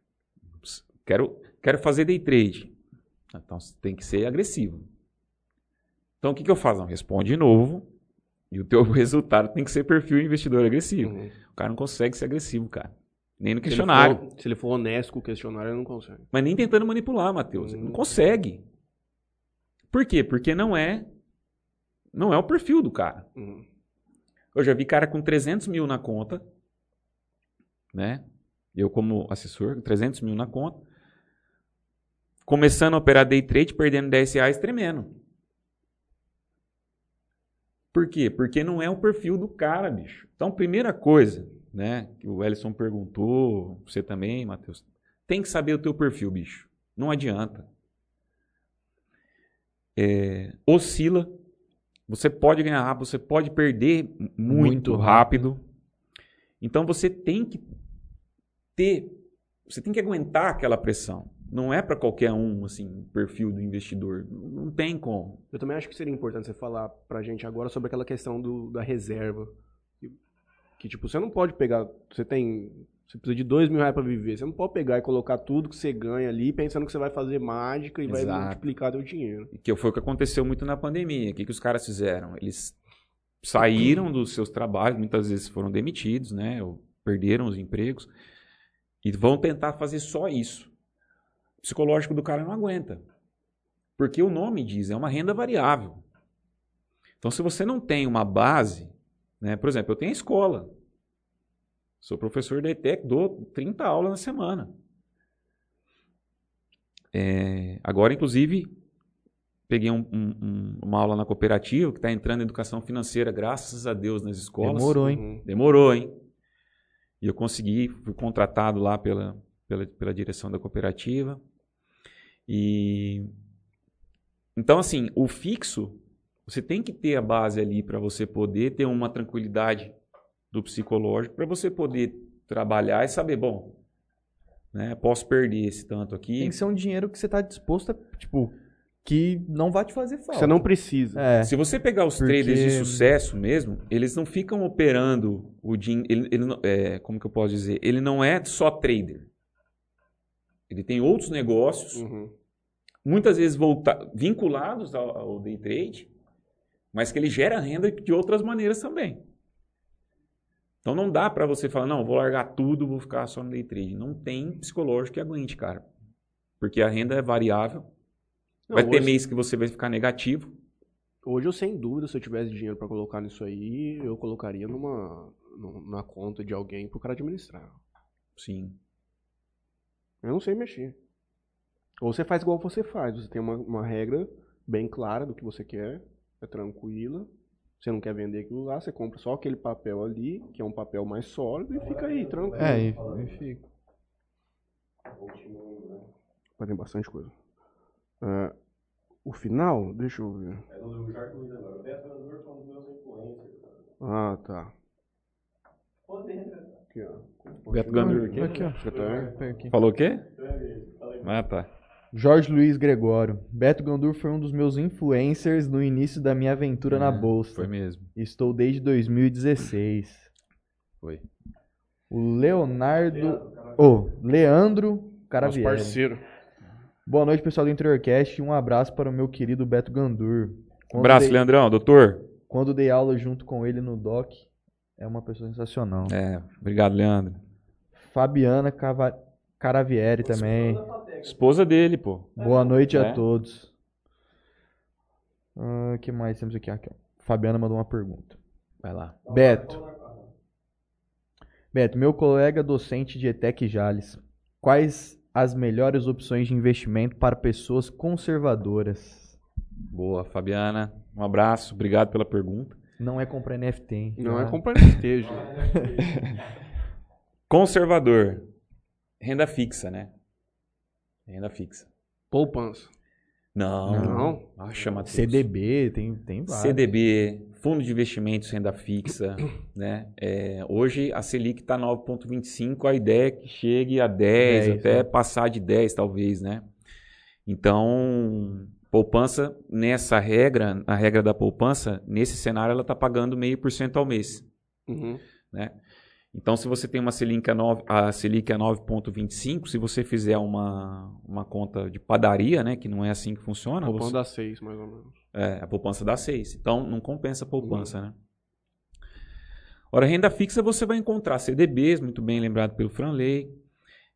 Quero, quero fazer day trade. Então você tem que ser agressivo. Então o que, que eu faço? Não, responde de novo. E o teu resultado tem que ser perfil investidor agressivo. Uhum. O cara não consegue ser agressivo, cara. Nem no Se ele questionário. for- Se ele for honesto com o questionário, ele não consegue. Mas nem tentando manipular, Matheus. Ele não Hum. consegue. Por quê? Porque não é. Não é o perfil do cara. Uhum. Eu já vi cara com 300 mil na conta, né? Eu como assessor, 300 mil na conta. Começando a operar day trade, perdendo 10 reais, tremendo. Por quê? Porque não é o perfil do cara, bicho. Então, primeira coisa, né? Que o Ellison perguntou, você também, Matheus. Tem que saber o teu perfil, bicho. Não adianta. É, oscila. Você pode ganhar rápido, você pode perder muito, Muito rápido. Então você tem que ter, você tem que aguentar aquela pressão. Não é para qualquer um, assim, perfil do investidor. Não tem como. Eu também acho que seria importante você falar pra gente agora sobre aquela questão do, da reserva. Que, que, tipo, você não pode pegar. Você tem. Você precisa de dois mil reais pra viver. Você não pode pegar e colocar tudo que você ganha ali pensando que você vai fazer mágica e vai Exato. multiplicar teu dinheiro. Que foi o que aconteceu muito na pandemia. O que, que os caras fizeram? Eles saíram dos seus trabalhos, muitas vezes foram demitidos, né? Ou perderam os empregos. E vão tentar fazer só isso. Psicológico do cara não aguenta. Porque o nome diz, é uma renda variável. Então, se você não tem uma base, né? Por exemplo, eu tenho a escola. Sou professor da ETEC, dou 30 aulas na semana. É, agora, inclusive, peguei um- um- um- uma aula na cooperativa que está entrando em educação financeira, graças a Deus, nas escolas. Demorou, hein? Uhum. Demorou, hein? E eu consegui, fui contratado lá pela, pela, pela direção da cooperativa. E então assim, o fixo, você tem que ter a base ali para você poder ter uma tranquilidade do psicológico, para você poder trabalhar e saber, bom, né, posso perder esse tanto aqui. Tem que ser um dinheiro que você tá disposto a, tipo, que não vai te fazer falta. Você não precisa. É. Se você pegar os Porque- traders de sucesso mesmo, eles não ficam operando o dinheiro. Ele, ele é, como que eu posso dizer? Ele não é só trader. Ele tem outros negócios, Uhum. muitas vezes volta- vinculados ao, ao day trade, mas que ele gera renda de outras maneiras também. Então não dá para você falar, não, vou largar tudo, vou ficar só no day trade. Não tem psicológico que aguente, cara. Porque a renda é variável. Não, vai ter hoje- mês que você vai ficar negativo. Hoje eu sem dúvida, se eu tivesse dinheiro pra colocar nisso aí, eu colocaria numa, num- na conta de alguém pro cara administrar. Sim. Eu não sei mexer. Ou você faz igual você faz, você tem uma, uma regra bem clara do que você quer, é tranquila. Você não quer vender aquilo lá, você compra só aquele papel ali, que é um papel mais sólido, e fica aí, tranquilo. É, e, e fica. Mas tem bastante coisa. Ah, o final, deixa eu ver. Ah, tá. Aqui, ó. Beto Gandur aqui. Aqui, ó. Falou o quê? Ah, tá. Jorge Luiz Gregório. Beto Gandur foi um dos meus influencers no início da minha aventura na É, bolsa. Foi mesmo. Estou desde 2016. Foi. O Leonardo. Ô, Leandro Nosso Caravieri. parceiro. Boa noite, pessoal do Interiorcast. Um abraço para o meu querido Beto Gandur. Quando Abraço, dei, Leandrão, doutor. Quando dei aula junto com ele no DOC, é uma pessoa sensacional. É, obrigado, Leandro. Fabiana Cava... Caravieri também. Esposa dele, pô. Boa noite É. a todos. O que mais temos aqui? Aqui. Fabiana mandou uma pergunta. Vai lá. Beto. Beto, meu colega docente de ETEC Jales. Quais as melhores opções de investimento para pessoas conservadoras? Boa, Fabiana. Um abraço, obrigado pela pergunta. Não é comprar NFT, hein? Não é comprar esteja. Conservador. Renda fixa, né? Renda fixa. Poupança. Não. Não. Ah, chama CDB, tem, tem vários. CDB, Fundo de Investimentos Renda Fixa, né? É, hoje a Selic está 9,25, a ideia é que chegue a 10, 10, até né? passar de 10 talvez, né? Então, poupança nessa regra, a regra da poupança, nesse cenário ela está pagando meio por cento ao mês, Uhum. né? Então, se você tem uma Selic a 9, a Selic a 9,25, se você fizer uma, uma conta de padaria, né, que não é assim que funciona, Poupando você- dá seis, mais ou menos. é, a poupança dá 6. Então, não compensa a poupança, né? Ora, renda fixa você vai encontrar CDBs, muito bem lembrado pelo Franley.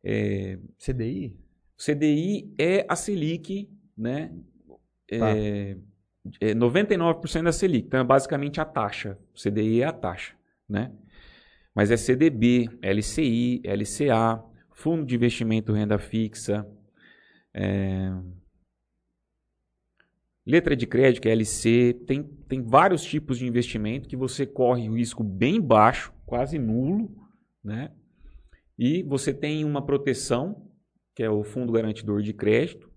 É, CDI? CDI é a Selic, né? Tá. É, é 99% da Selic. Então, é basicamente a taxa. O CDI é a taxa, né? Mas é CDB, LCI, LCA, Fundo de Investimento Renda Fixa, é, letra de crédito, que é LC, tem, tem vários tipos de investimento que você corre risco bem baixo, quase nulo, né? E você tem uma proteção, que é o Fundo Garantidor de Crédito,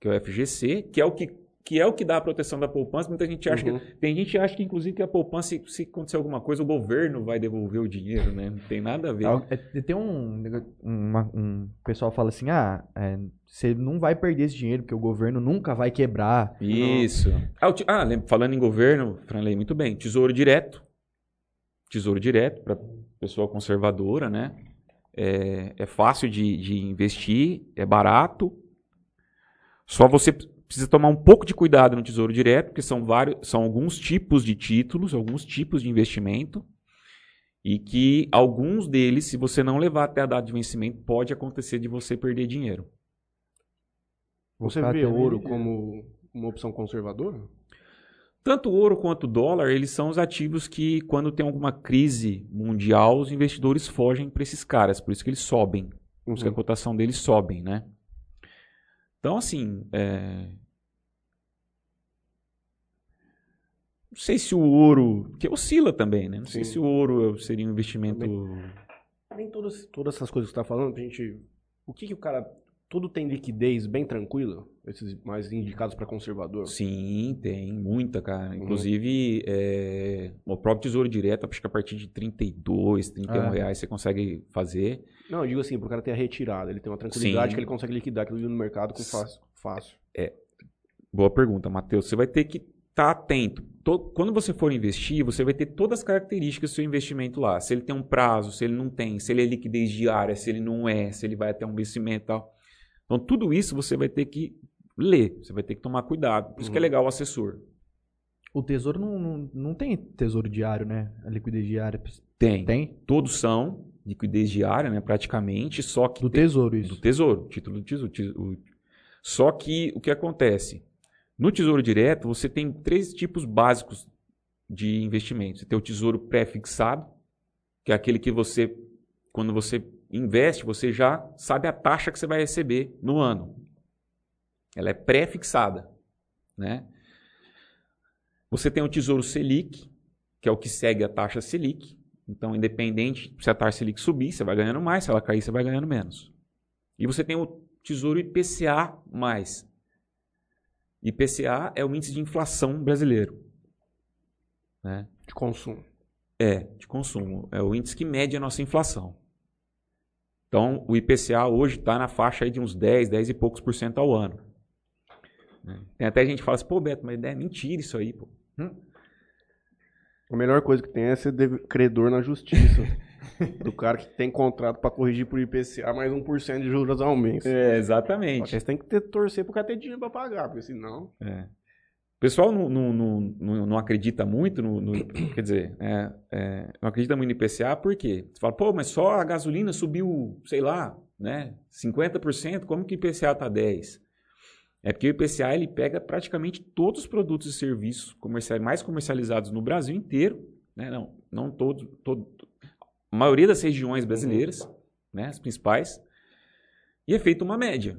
que é o FGC, que é o que, que é o que dá a proteção da poupança. Muita gente acha Uhum. que. Tem gente que acha que, inclusive, que a poupança, se, se acontecer alguma coisa, o governo vai devolver o dinheiro, né? Não tem nada a ver. É, Tem um, uma- um pessoal fala assim, ah, é, você não vai perder esse dinheiro, porque o governo nunca vai quebrar. Isso. Ah, o ti- ah, lem- falando em governo, Franley, muito bem. Tesouro direto. Tesouro direto para pessoa conservadora, né? É, é fácil de, de investir, é barato. Só você precisa tomar um pouco de cuidado no tesouro direto, porque são vários, são alguns tipos de títulos, alguns tipos de investimento. E que alguns deles, se você não levar até a data de vencimento, pode acontecer de você perder dinheiro. Você vê ouro como uma opção conservadora? Tanto o ouro quanto o dólar, eles são os ativos que, quando tem alguma crise mundial, os investidores fogem para esses caras. Por isso que eles sobem. Por isso que a Uhum. cotação deles sobem, né? Então, assim, é... não sei se o ouro... Porque oscila também, né? Não sei Sim. se o ouro seria um investimento... Nem todas, todas essas coisas que você está falando, a gente. O que, que o cara. Tudo tem liquidez bem tranquila? Esses mais indicados para conservador? Sim, tem muita, cara. Uhum. Inclusive, é, o próprio Tesouro Direto, acho que a partir de 32, 31 Ah. reais você consegue fazer. Não, eu digo assim, pro cara ter a retirada. Ele tem uma tranquilidade Sim. que ele consegue liquidar aquilo no mercado com fácil. fácil. Boa pergunta, Matheus. Você vai ter que estar atento. To- Quando você for investir, você vai ter todas as características do seu investimento lá. Se ele tem um prazo, se ele não tem, se ele é liquidez diária, se ele não é, se ele vai até um vencimento e tal. Então, tudo isso você vai ter que ler, você vai ter que tomar cuidado. Por isso que é Uhum. legal o assessor. O tesouro não, não, não tem tesouro diário, né? A liquidez diária. Tem. Tem? Todos são liquidez diária, né, praticamente, só que Do tem- tesouro, isso. do tesouro, título do tesouro. tes- o- Só que o que acontece? No Tesouro Direto, você tem três tipos básicos de investimento. Você tem o tesouro pré-fixado, que é aquele que você, quando você investe, você já sabe a taxa que você vai receber no ano. Ela é pré-fixada. Né? Você tem o Tesouro Selic, que é o que segue a taxa Selic. Então, independente se a taxa Selic subir, você vai ganhando mais, se ela cair, você vai ganhando menos. E você tem o Tesouro IPCA+. IPCA é o índice de inflação brasileiro. Né? De consumo. É, de consumo. É o índice que mede a nossa inflação. Então, o IPCA hoje está na faixa aí de uns 10, 10 e poucos por cento ao ano. Né? Tem até gente que fala assim, pô, Beto, mas é mentira isso aí, pô. A melhor coisa que tem é ser credor na justiça. do cara que tem contrato para corrigir por IPCA mais 1% de juros ao mês. É, Só exatamente. que você tem que ter, torcer pro cara ter dinheiro pra pagar, porque senão. É. O pessoal não, não, não, não, acredita muito no. no- quer dizer, é, é, não acredita muito no IPCA, por quê? Você fala, pô, mas só a gasolina subiu, sei lá, né? 50%, como que o IPCA tá 10%? É porque o IPCA ele pega praticamente todos os produtos e serviços comerciais, mais comercializados no Brasil inteiro, né? Não, não todos, todo, a maioria das regiões brasileiras, né? As principais, e é feita uma média.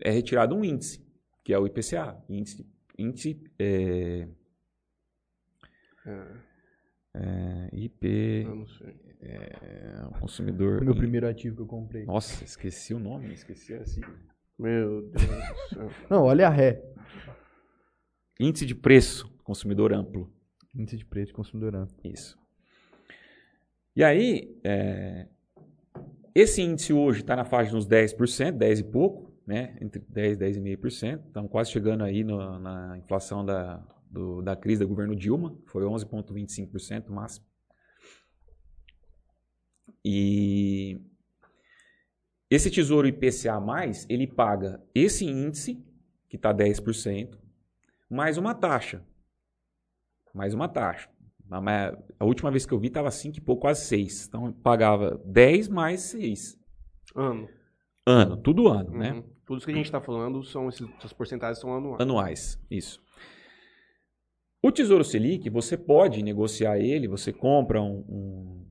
É retirado um índice, que é o IPCA, índice índice é, É, é, IP eu não sei. é, consumidor. O meu in- primeiro ativo que eu comprei. Nossa, esqueci o nome, esqueci assim. Meu Deus do céu. Não, olha a ré. Índice de preço consumidor amplo. Índice de preço de consumidor amplo. Isso. E aí, é, esse índice hoje está na faixa de uns 10%, 10 e pouco, né? Entre 10 e 10,5%. Estamos quase chegando aí no- na inflação da, do- da crise do governo Dilma, foi 11,25% máximo. E esse tesouro IPCA, ele paga esse índice, que está 10%, mais uma taxa. Mais uma taxa. A ma- a última vez que eu vi estava 5 e pouco, quase 6. Então pagava 10 mais 6. Ano. Ano, tudo ano, Uhum. né? Tudo que a gente tá falando são esses, essas porcentagens são anuais. Anuais, isso. O Tesouro Selic, você pode negociar ele, você compra um, um,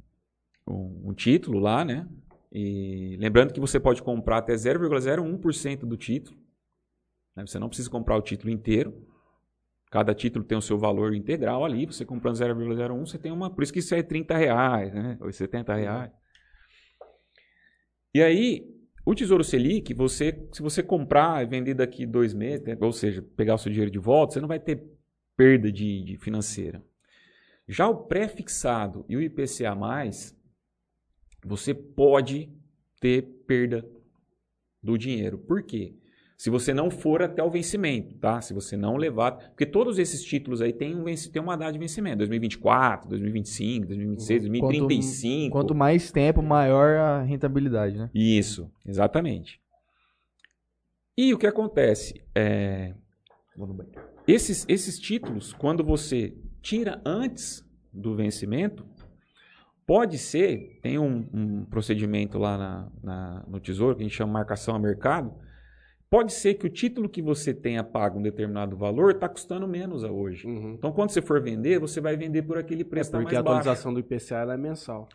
um- um título lá, né? E lembrando que você pode comprar até 0,01% do título. né? Você não precisa comprar o título inteiro. Cada título tem o seu valor integral ali. Você comprando 0,01, você tem uma. Por isso que isso é 30 reais, né? Ou 70 reais. E aí, o Tesouro Selic, você, se você comprar e vender daqui dois meses, né, ou seja, pegar o seu dinheiro de volta, você não vai ter perda de, de financeira. Já o pré-fixado e o IPCA+, você pode ter perda do dinheiro. Por quê? Se você não for até o vencimento, tá? Se você não levar. Porque todos esses títulos aí têm, um, têm uma data de vencimento: 2024, 2025, 2026, 2035. Quanto, quanto mais tempo, maior a rentabilidade, né? Isso, exatamente. E o que acontece? É, esses, esses títulos, quando você tira antes do vencimento, pode ser, tem um, um procedimento lá na, na, no Tesouro que a gente chama marcação a mercado Pode ser que o título que você tenha pago um determinado valor está custando menos a hoje. Uhum. Então, quando você for vender, você vai vender por aquele preço é porque a atualização do IPCA é mensal.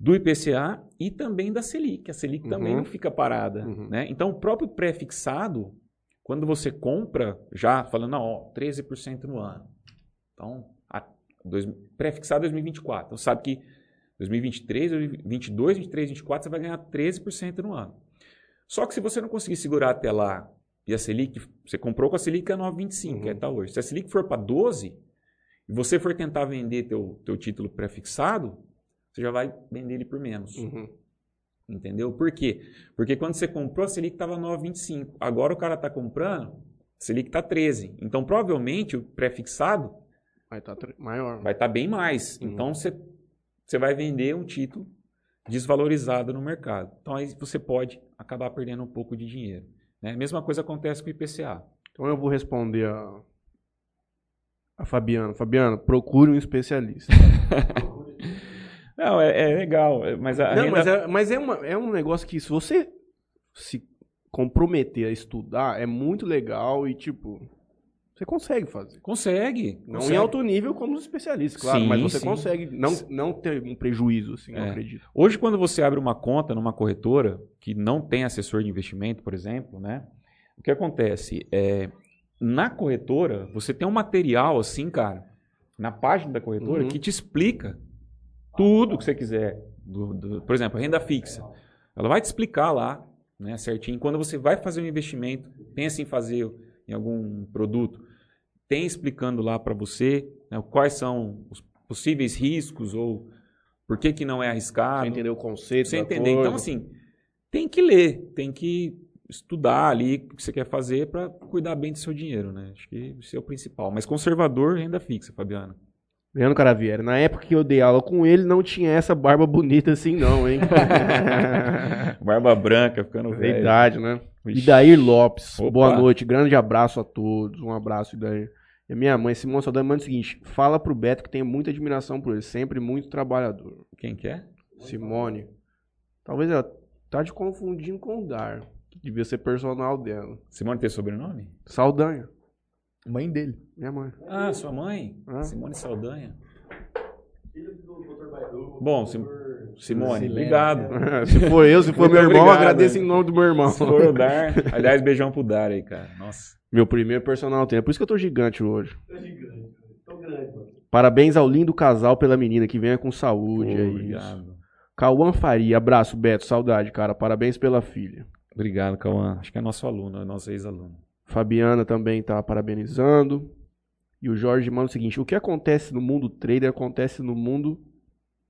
Do IPCA e também da Selic. A Selic uhum. também não fica parada. Uhum. Né? Então, o próprio pré-fixado, quando você compra, já falando, ó, 13% no ano. Então, pré-fixado 2024. Então, sabe que 2023, 2022, 2023, 2024 você vai ganhar 13% no ano. Só que se você não conseguir segurar até lá e a Selic, você comprou com a Selic a 9,25, uhum. que é tá hoje. Se a Selic for para 12 e você for tentar vender teu, teu título pré-fixado, você já vai vender ele por menos. Uhum. Entendeu? Por quê? Porque quando você comprou, a Selic estava 9,25. Agora o cara está comprando, a Selic está 13. Então, provavelmente, o pré-fixado vai estar tá maior. Vai estar tá bem mais. Uhum. Então, você, você vai vender um título desvalorizado no mercado. Então aí você pode acabar perdendo um pouco de dinheiro. Né? A mesma coisa acontece com o IPCA. Então eu vou responder a, a Fabiana. Fabiana, procure um especialista. Não, é, é, legal, mas a Não, renda... mas, é, mas é, uma, é um negócio que se você se comprometer a estudar, é muito legal e, tipo, você consegue fazer. Consegue. Não consegue. em alto nível como os especialistas, claro, sim, mas você sim. consegue não, não ter um prejuízo, assim, é. eu acredito. Hoje, quando você abre uma conta numa corretora que não tem assessor de investimento, por exemplo, né? O que acontece? É, na corretora, você tem um material assim, cara, na página da corretora, uhum. que te explica tudo que você quiser. Do, do, por exemplo, renda fixa. Ela vai te explicar lá, né, certinho. Quando você vai fazer um investimento, pensa em fazer em algum produto, tem explicando lá para você né, quais são os possíveis riscos ou por que, que não é arriscado. Você entender o conceito. Você entender. Coisa. Então, assim, tem que ler, tem que estudar ali o que você quer fazer para cuidar bem do seu dinheiro, né? Acho que isso é o principal. Mas conservador, renda fixa, Fabiano. Leandro Caraviera, na época que eu dei aula com ele, não tinha essa barba bonita assim, não, hein? barba branca, ficando velho. Verdade, né? Ixi. Idair Lopes, Opa. boa noite, grande abraço a todos, um abraço, Idair. E a minha mãe, Simone Saldanha, manda o seguinte: fala pro Beto que tenho muita admiração por ele, sempre muito trabalhador. Quem que é? Simone. Talvez ela tá te confundindo com o Dar, que devia ser personal dela. Simone tem sobrenome? Saldanha. Mãe dele. Minha mãe. Ah, sua mãe? Ah. Simone Saldanha. Bom, Sim, Simone, obrigado. se for eu, se for meu irmão, obrigado, agradeço em nome do meu irmão. Se for o Dar. Aliás, beijão pro Dar aí, cara. Nossa. Meu primeiro personal tem. É por isso que eu tô gigante hoje. Tô gigante. Tô grande, mano. Parabéns ao lindo casal pela menina que venha com saúde. Pô, é obrigado. Isso. Cauã Faria, abraço, Beto, saudade, cara. Parabéns pela filha. Obrigado, Cauã. Acho que é nosso aluno, é nosso ex-aluno. Fabiana também tá parabenizando. E o Jorge manda o seguinte: o que acontece no mundo trader acontece no mundo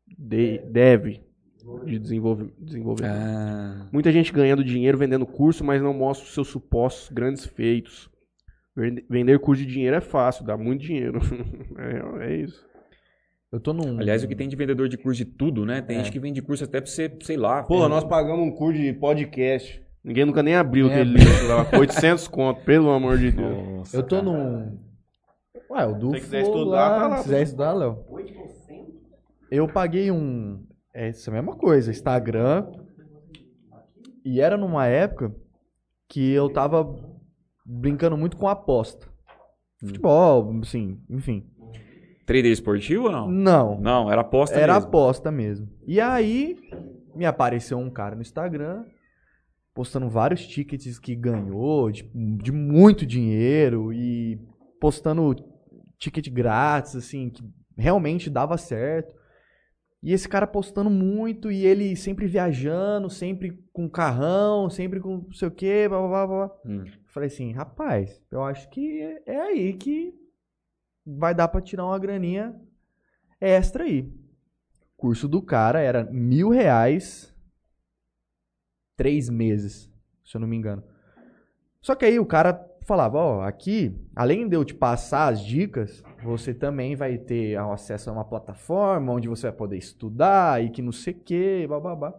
de, dev de desenvolvimento. Ah. Muita gente ganhando dinheiro vendendo curso, mas não mostra os seus supostos grandes feitos. Vender curso de dinheiro é fácil, dá muito dinheiro. é, é, isso. Eu tô num. Aliás, o que tem de vendedor de curso de tudo, né? Tem é. gente que vende curso até pra você, sei lá. Pô, nós pagamos um curso de podcast. Ninguém nunca nem abriu é, aquele livro lá. 800 conto, pelo amor de Deus. Nossa, eu tô cara. num. Ué, o du Se quiser estudar, lá, tá lá. Se quiser estudar, Léo. Eu paguei um. É essa mesma coisa, Instagram. E era numa época que eu tava brincando muito com aposta. Hum. Futebol, assim, enfim. Trader esportivo ou não? Não. Não, era aposta era mesmo. Era aposta mesmo. E aí, me apareceu um cara no Instagram postando vários tickets que ganhou, de, de muito dinheiro e postando ticket grátis, assim, que realmente dava certo. E esse cara postando muito e ele sempre viajando, sempre com carrão, sempre com não sei o quê, blá, blá, blá, blá. Hum. Falei assim, rapaz, eu acho que é- é aí que vai dar pra tirar uma graninha extra aí. O curso do cara era mil reais, três meses, se eu não me engano. Só que aí o cara falava, ó, aqui, além de eu te passar as dicas, você também vai ter acesso a uma plataforma onde você vai poder estudar e que não sei o que, bababá.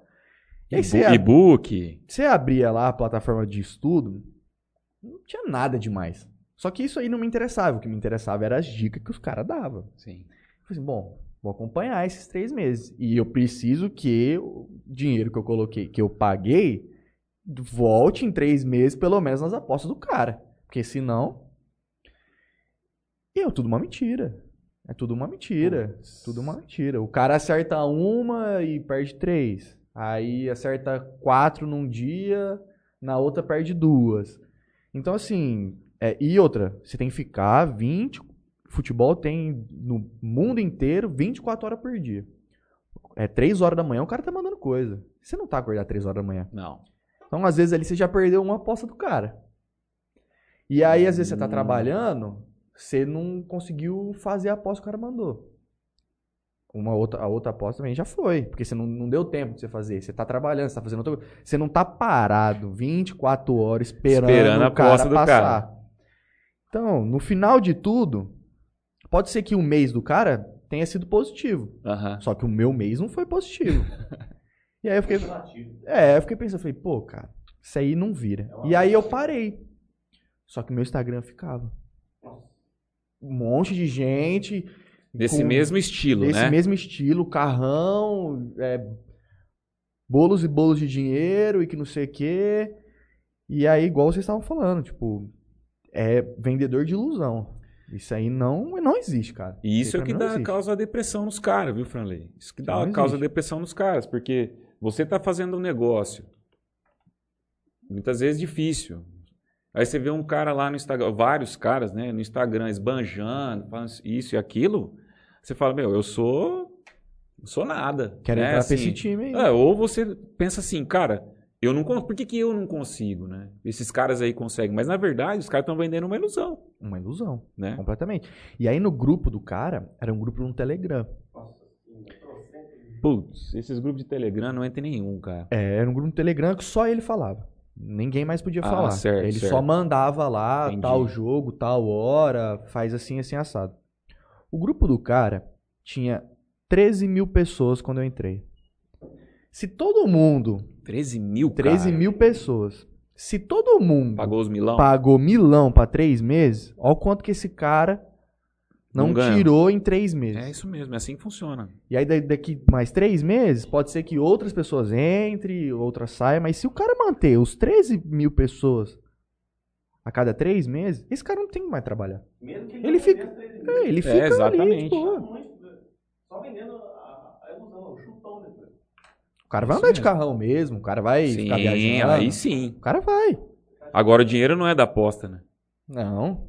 E aí você E-book. você abria lá a plataforma de estudo, não tinha nada demais. Só que isso aí não me interessava. O que me interessava era as dicas que os caras davam. Sim. Eu falei assim, bom, vou acompanhar esses três meses. E eu preciso que o dinheiro que eu coloquei, que eu paguei, volte em três meses, pelo menos nas apostas do cara. Porque senão. E é tudo uma mentira. É tudo uma mentira. Tudo uma mentira. O cara acerta uma e perde três. Aí acerta quatro num dia, na outra perde duas. Então, assim. é, e outra, você tem que ficar 20. Futebol tem no mundo inteiro 24 horas por dia. É 3 horas da manhã, o cara tá mandando coisa. Você não tá acordado 3 horas da manhã. Não. Então, às vezes, ali você já perdeu uma aposta do cara. E aí, às vezes, você tá trabalhando, você não conseguiu fazer a aposta que o cara mandou. Uma outra, a outra aposta também já foi, porque você não, não deu tempo de você fazer. Você tá trabalhando, você tá fazendo outra coisa. Você não tá parado 24 horas esperando, Esperando a o cara aposta do passar. Então, no final de tudo, pode ser que o mês do cara tenha sido positivo. Aham. Só que o meu mês não foi positivo. e aí eu fiquei. É, eu fiquei pensando, falei, pô, cara, isso aí não vira. E aí eu parei. Só que meu Instagram ficava. Um monte de gente. Desse com- mesmo estilo, Desse né? mesmo estilo, carrão, é, bolos e bolos de dinheiro e que não sei o quê. E aí, igual vocês estavam falando, tipo, é vendedor de ilusão. Isso aí não, não existe, cara. E isso é o que dá causa a depressão nos caras, viu, Franley? Isso que dá Não causa a depressão nos caras, porque você tá fazendo um negócio, muitas vezes difícil. Aí você vê um cara lá no Instagram, vários caras, né, no Instagram, esbanjando, falando isso e aquilo. Você fala, meu, eu sou. Eu sou nada. Quero né? entrar pra Assim, esse time aí. é, ou você pensa assim, cara, eu não por que, que eu não consigo, né? Esses caras aí conseguem, mas na verdade os caras estão vendendo uma ilusão, Uma ilusão. né? Completamente. E aí no grupo do cara, era um grupo no Telegram. Putz, esses grupos de Telegram não entra em nenhum, cara. É, era um grupo no Telegram que só ele falava. Ninguém mais podia Ah, falar. certo, ele certo. só mandava lá, Entendi. tal jogo, tal hora, faz assim, assim, assado. O grupo do cara tinha 13 mil pessoas quando eu entrei. Se todo mundo, 13 mil, 13 cara. mil pessoas, se todo mundo Pagou os milão? pagou milão pra três meses, olha o quanto que esse cara não, Não tirou em três meses. É isso mesmo, é assim que funciona. E aí da- daqui mais três meses, pode ser que outras pessoas entrem, outras saiam, mas se o cara manter os 13 mil pessoas a cada três meses, esse cara não tem que mais trabalhar. Mesmo que Ele não fica- É, mil. ele fica ali, exatamente. boa. Só vendendo a, a ilusão, o chutão depois. O cara vai andar de carrão mesmo, o cara vai sim, ficar viajando. aí sim. O cara vai. Agora o dinheiro não é da aposta, né? Não,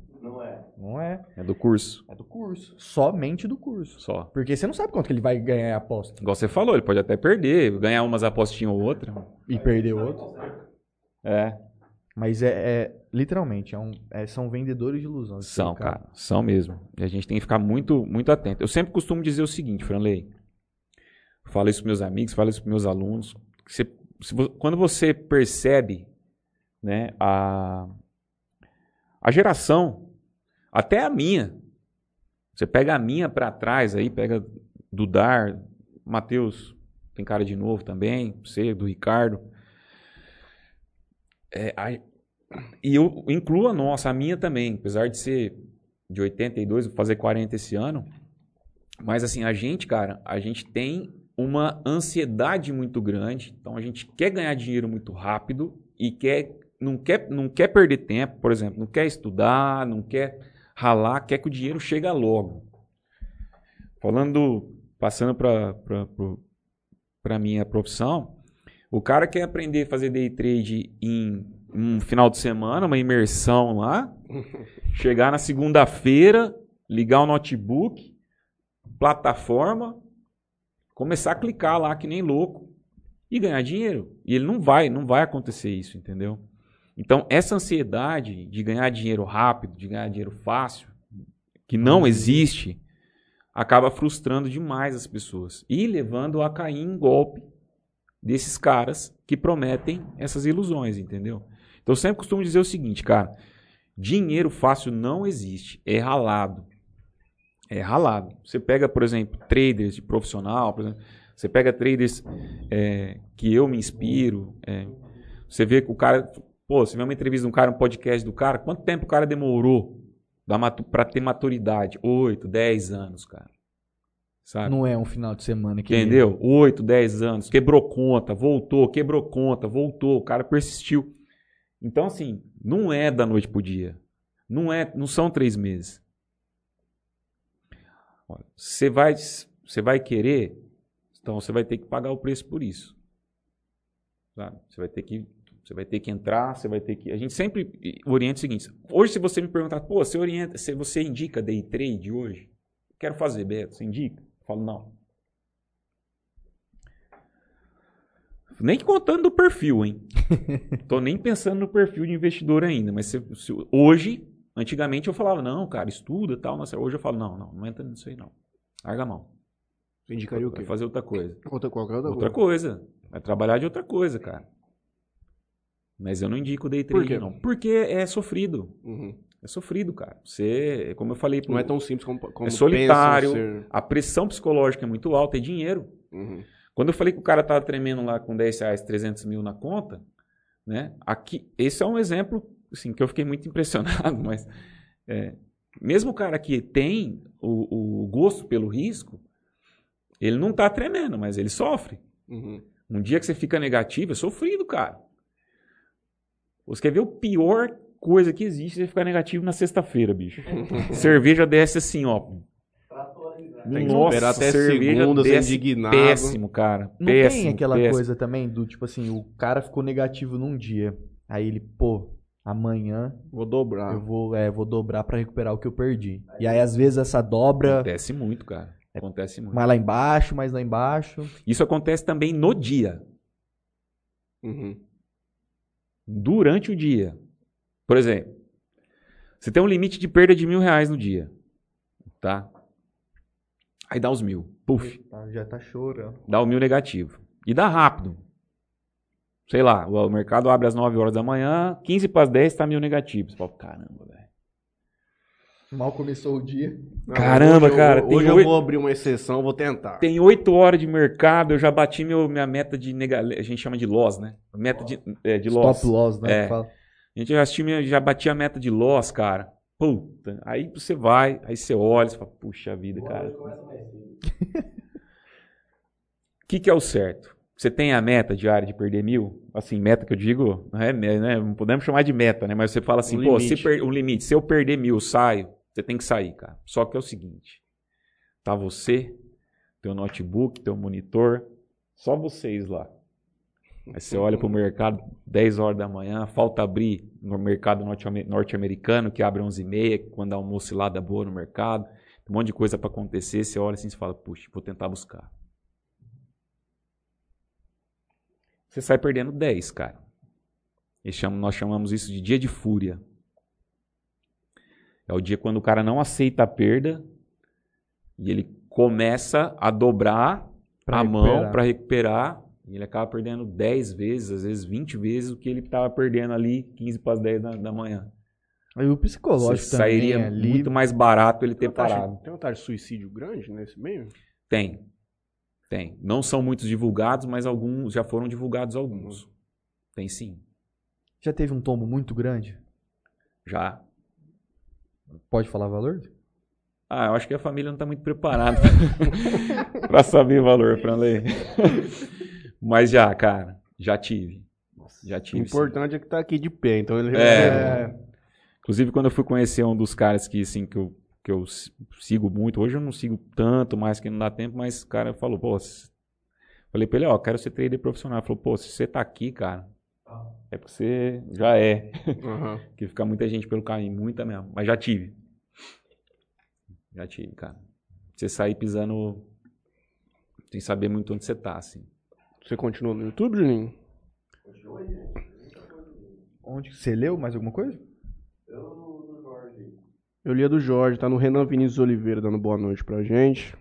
Não é. é. Do curso, É do curso. Somente do curso. só. Porque você não sabe quanto que ele vai ganhar em aposta. Igual você falou, ele pode até perder, ganhar umas apostinhas ou outra. E perder outro. É, Mas é, é- literalmente, é um- é- são vendedores de ilusão. Esse são, cara. São mesmo. E a gente tem que ficar muito, muito atento. Eu sempre costumo dizer o seguinte, Franley. Falo isso para meus amigos, falo isso para meus alunos. você- se quando você percebe né, a, a geração, até a minha, você pega a minha para trás aí, pega do Dar, Matheus, tem cara de novo também, você, do Ricardo. É, e eu incluo a nossa, a minha também, apesar de ser de 82, vou fazer 40 esse ano. Mas assim, a gente, cara, a gente tem uma ansiedade muito grande. Então a gente quer ganhar dinheiro muito rápido e quer não quer não quer perder tempo, por exemplo, não quer estudar, não quer ralar, quer que o dinheiro chegue logo. Falando, passando para para minha profissão, o cara quer aprender a fazer day trade em um final de semana, uma imersão lá, chegar na segunda-feira, ligar o notebook, plataforma, começar a clicar lá que nem louco e ganhar dinheiro. E ele não vai, não vai acontecer isso, entendeu? Então, essa ansiedade de ganhar dinheiro rápido, de ganhar dinheiro fácil, que não existe, acaba frustrando demais as pessoas e levando a cair em golpe desses caras que prometem essas ilusões, entendeu? Então, eu sempre costumo dizer o seguinte, cara, dinheiro fácil não existe, é ralado. É ralado. Você pega, por exemplo, traders de profissional, por exemplo, você pega traders é, que eu me inspiro, é, você vê que o cara Pô, você vê uma entrevista de um cara, um podcast do cara, quanto tempo o cara demorou para ter maturidade? Oito, dez anos, cara. Sabe? Não é um final de semana que. Entendeu? Oito, dez anos. Quebrou conta, voltou, quebrou conta, voltou. O cara persistiu. Então, assim, não é da noite pro dia. Não, é, não são três meses. Você vai, você vai querer, então você vai ter que pagar o preço por isso. Sabe? Você vai ter que você vai ter que entrar, você vai ter que. A gente sempre orienta o seguinte: hoje, se você me perguntar, pô, você orienta, se você indica day trade hoje? Quero fazer, Beto, você indica? Eu falo, não. Nem contando do perfil, hein? Tô nem pensando no perfil de investidor ainda, mas se, se, hoje, antigamente eu falava, não, cara, estuda tal. Mas hoje eu falo, não, não, não entra nisso aí, não. Larga a mão. Você indicaria o quê? Vai fazer outra coisa. Outra, qualquer outra, outra coisa. Vai trabalhar de outra coisa, cara. Mas eu não indico day trade, Por não. Porque é sofrido. Uhum. É sofrido, cara. Você, como eu falei... Não é tão simples como, como É solitário, ser... a pressão psicológica é muito alta, é dinheiro. Uhum. Quando eu falei que o cara tava tremendo lá com 10 reais, 300 mil na conta, né? Aqui, esse é um exemplo, assim, que eu fiquei muito impressionado, mas... É, mesmo o cara que tem o, o gosto pelo risco, ele não tá tremendo, mas ele sofre. Uhum. Um dia que você fica negativo, é sofrido, cara. Você quer ver o pior coisa que existe é ficar negativo na sexta-feira, bicho. cerveja desce assim, ó. Tem que Nossa, esperar até cerveja segunda ser indignado. Péssimo, cara. Não péssimo, tem aquela péssimo. coisa também do tipo assim, o cara ficou negativo num dia. Aí ele, pô, amanhã vou dobrar. Eu vou, é, vou dobrar para recuperar o que eu perdi. E aí às vezes essa dobra acontece muito, cara. Acontece muito. Mais lá embaixo, mais lá embaixo. Isso acontece também no dia. Uhum durante o dia. Por exemplo, você tem um limite de perda de mil reais no dia. Tá? Aí dá os mil. Puf. Já tá chorando. Dá o mil negativo. E dá rápido. Sei lá, o mercado abre às 9 horas da manhã, 15 para as 10 tá mil negativo. Você fala, caramba, velho. Mal começou o dia. Não, Caramba, hoje cara. Eu, hoje eu vou abrir uma exceção, vou tentar. Tem oito horas de mercado, eu já bati meu, minha meta de nega, a gente chama de loss, né? Meta de, é, de loss. Stop loss, né? É. A gente já, já bati a meta de loss, cara. Puta. Aí você vai, aí você olha, você fala, puxa vida, cara. O que, que é o certo? Você tem a meta diária de perder mil? Assim, meta que eu digo, não, é, né, não podemos chamar de meta, né? Mas você fala assim, um pô, limite. se per, um limite, se eu perder mil, saio. Você tem que sair, cara. Só que é o seguinte: tá você, teu notebook, teu monitor, só vocês lá. Aí você olha para o mercado 10 horas da manhã, falta abrir no mercado norte-americano, que abre 11h30, quando dá uma oscilada boa no mercado, tem um monte de coisa para acontecer, você olha assim e fala, puxa, vou tentar buscar. Você sai perdendo 10, cara. nós chamamos isso de dia de fúria. É o dia quando o cara não aceita a perda e ele começa a dobrar pra a recuperar. mão para recuperar. E ele acaba perdendo 10 vezes, às vezes 20 vezes o que ele estava perdendo ali 15 para as 10 da, da manhã. Aí o psicológico Você também sairia ali... muito mais barato ele ter parado. Tem uma taxa de suicídio grande nesse meio? Tem. Tem. Não são muitos divulgados, mas alguns já foram divulgados alguns. Uhum. Tem sim. Já teve um tombo muito grande? Já. Pode falar valor? Ah, eu acho que a família não está muito preparada para saber valor, Franley. Mas já, cara, já tive. Já tive. O importante sim. é que tá aqui de pé, então ele é, é... Inclusive, quando eu fui conhecer um dos caras que, assim, que eu, que eu sigo muito, hoje eu não sigo tanto mais que não dá tempo, mas o cara falou, pô, falei pra ele, ó, quero ser trader profissional. Ele falou, pô, se você tá aqui, cara, é porque você já é. Uhum. que fica muita gente pelo caminho, muita mesmo. Mas já tive. Já tive, cara. Você sair pisando sem saber muito onde você tá, assim. Você continua no YouTube, Juninho? Onde você leu mais alguma coisa? Eu li a do Jorge, tá no Renan Vinícius Oliveira dando boa noite pra gente.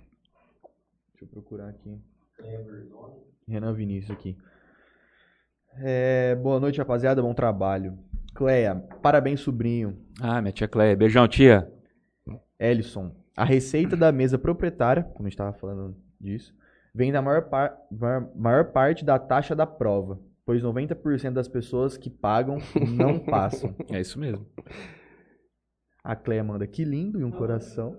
Deixa eu procurar aqui. Renan Vinícius aqui. É, boa noite, rapaziada. Bom trabalho. Cleia, parabéns, sobrinho. Ah, minha tia Cleia. Beijão, tia. Ellison, a receita da mesa proprietária, como a gente estava falando disso, vem da maior, par- maior- parte da taxa da prova, pois 90% das pessoas que pagam não passam. É isso mesmo. A Cleia manda que lindo e um coração.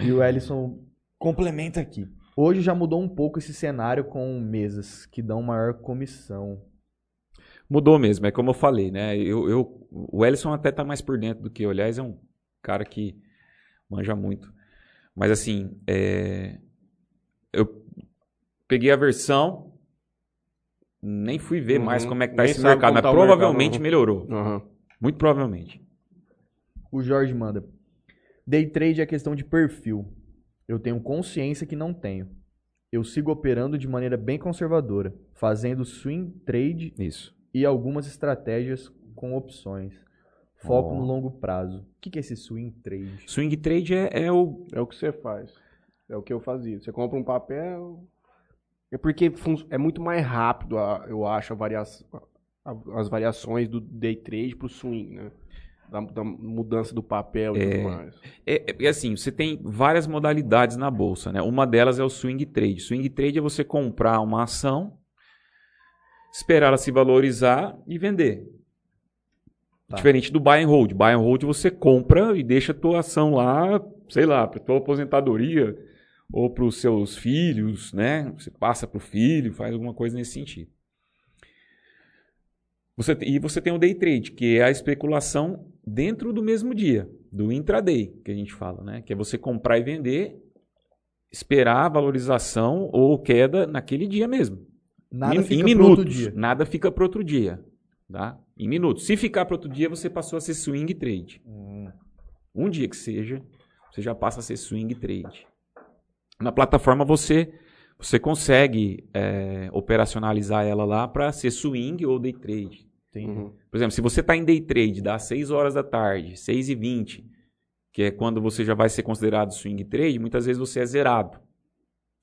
e o Ellison complementa aqui. Hoje já mudou um pouco esse cenário com mesas que dão maior comissão. Mudou mesmo, é como eu falei, né? Eu, eu, o Ellison até tá mais por dentro do que eu. Aliás, é um cara que manja muito. Mas assim, é, eu peguei a versão, nem fui ver Uhum. mais como é que tá Nem esse mercado, mas tá provavelmente mercado, melhorou. Aham. Muito provavelmente. O Jorge manda. Day trade é questão de perfil. Eu tenho consciência que não tenho. Eu sigo operando de maneira bem conservadora, fazendo swing trade Isso. e algumas estratégias com opções. Foco Ó. no longo prazo. O que é esse swing trade? Swing trade é, é o. É o que você faz. É o que eu fazia. Você compra um papel. É porque é muito mais rápido, a- eu acho, a varia- a- as variações do day trade pro swing, né? Da, da mudança do papel e É. tudo mais. É, é assim, você tem várias modalidades na bolsa, né? Uma delas é o swing trade. Swing trade é você comprar uma ação, esperar ela se valorizar e vender. Tá. Diferente do buy and hold. Buy and hold você compra e deixa a tua ação lá, sei lá, para tua aposentadoria ou para os seus filhos, né? Você passa para o filho, faz alguma coisa nesse sentido. Você, tem- e você tem o day trade, que é a especulação dentro do mesmo dia, do intraday, que a gente fala, né? Que é você comprar e vender, esperar a valorização ou queda naquele dia mesmo. Nada em, fica em minutos. outro dia. Nada fica para outro dia, tá? Em minutos. Se ficar para outro dia, você passou a ser swing trade. Hum. Um dia que seja, você já passa a ser swing trade. Na plataforma você você consegue é, operacionalizar ela lá para ser swing ou day trade. Entendi. Uhum. Por exemplo, se você está em day trade das 6 horas da tarde, 6 e 20, que é quando você já vai ser considerado swing trade, muitas vezes você é zerado.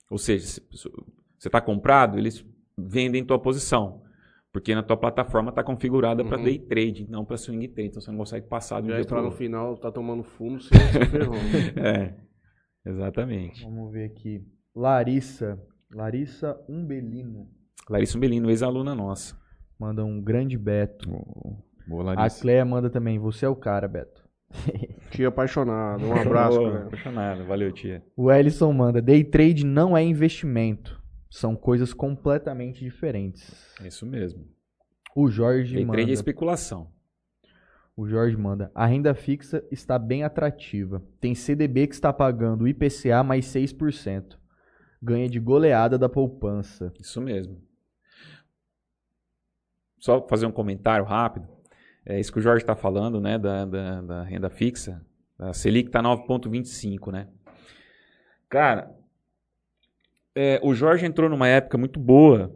Ou seja, se você está comprado, eles vendem tua posição. Porque na tua plataforma está configurada para Uhum. day trade, não para swing trade. Então você não consegue passar de um Já dia está para no final, tá tomando fumo, você se ferrou. É, exatamente. Vamos ver aqui. Larissa. Larissa Umbelino. Larissa Umbelino, ex-aluna nossa. Manda um grande Beto. Boa, A Cleia manda também. Você é o cara, Beto. Tia apaixonado. Um abraço, Boa. Apaixonado, valeu, tia. O Ellison manda. Day trade não é investimento. São coisas completamente diferentes. Isso mesmo. O Jorge Day manda. trade é especulação. O Jorge manda. A renda fixa está bem atrativa. Tem CDB que está pagando IPCA mais 6%. Ganha de goleada da poupança. Isso mesmo. Só fazer um comentário rápido. É isso que o Jorge está falando, né? Da, da, da renda fixa. A Selic está 9,25, né? Cara, é, o Jorge entrou numa época muito boa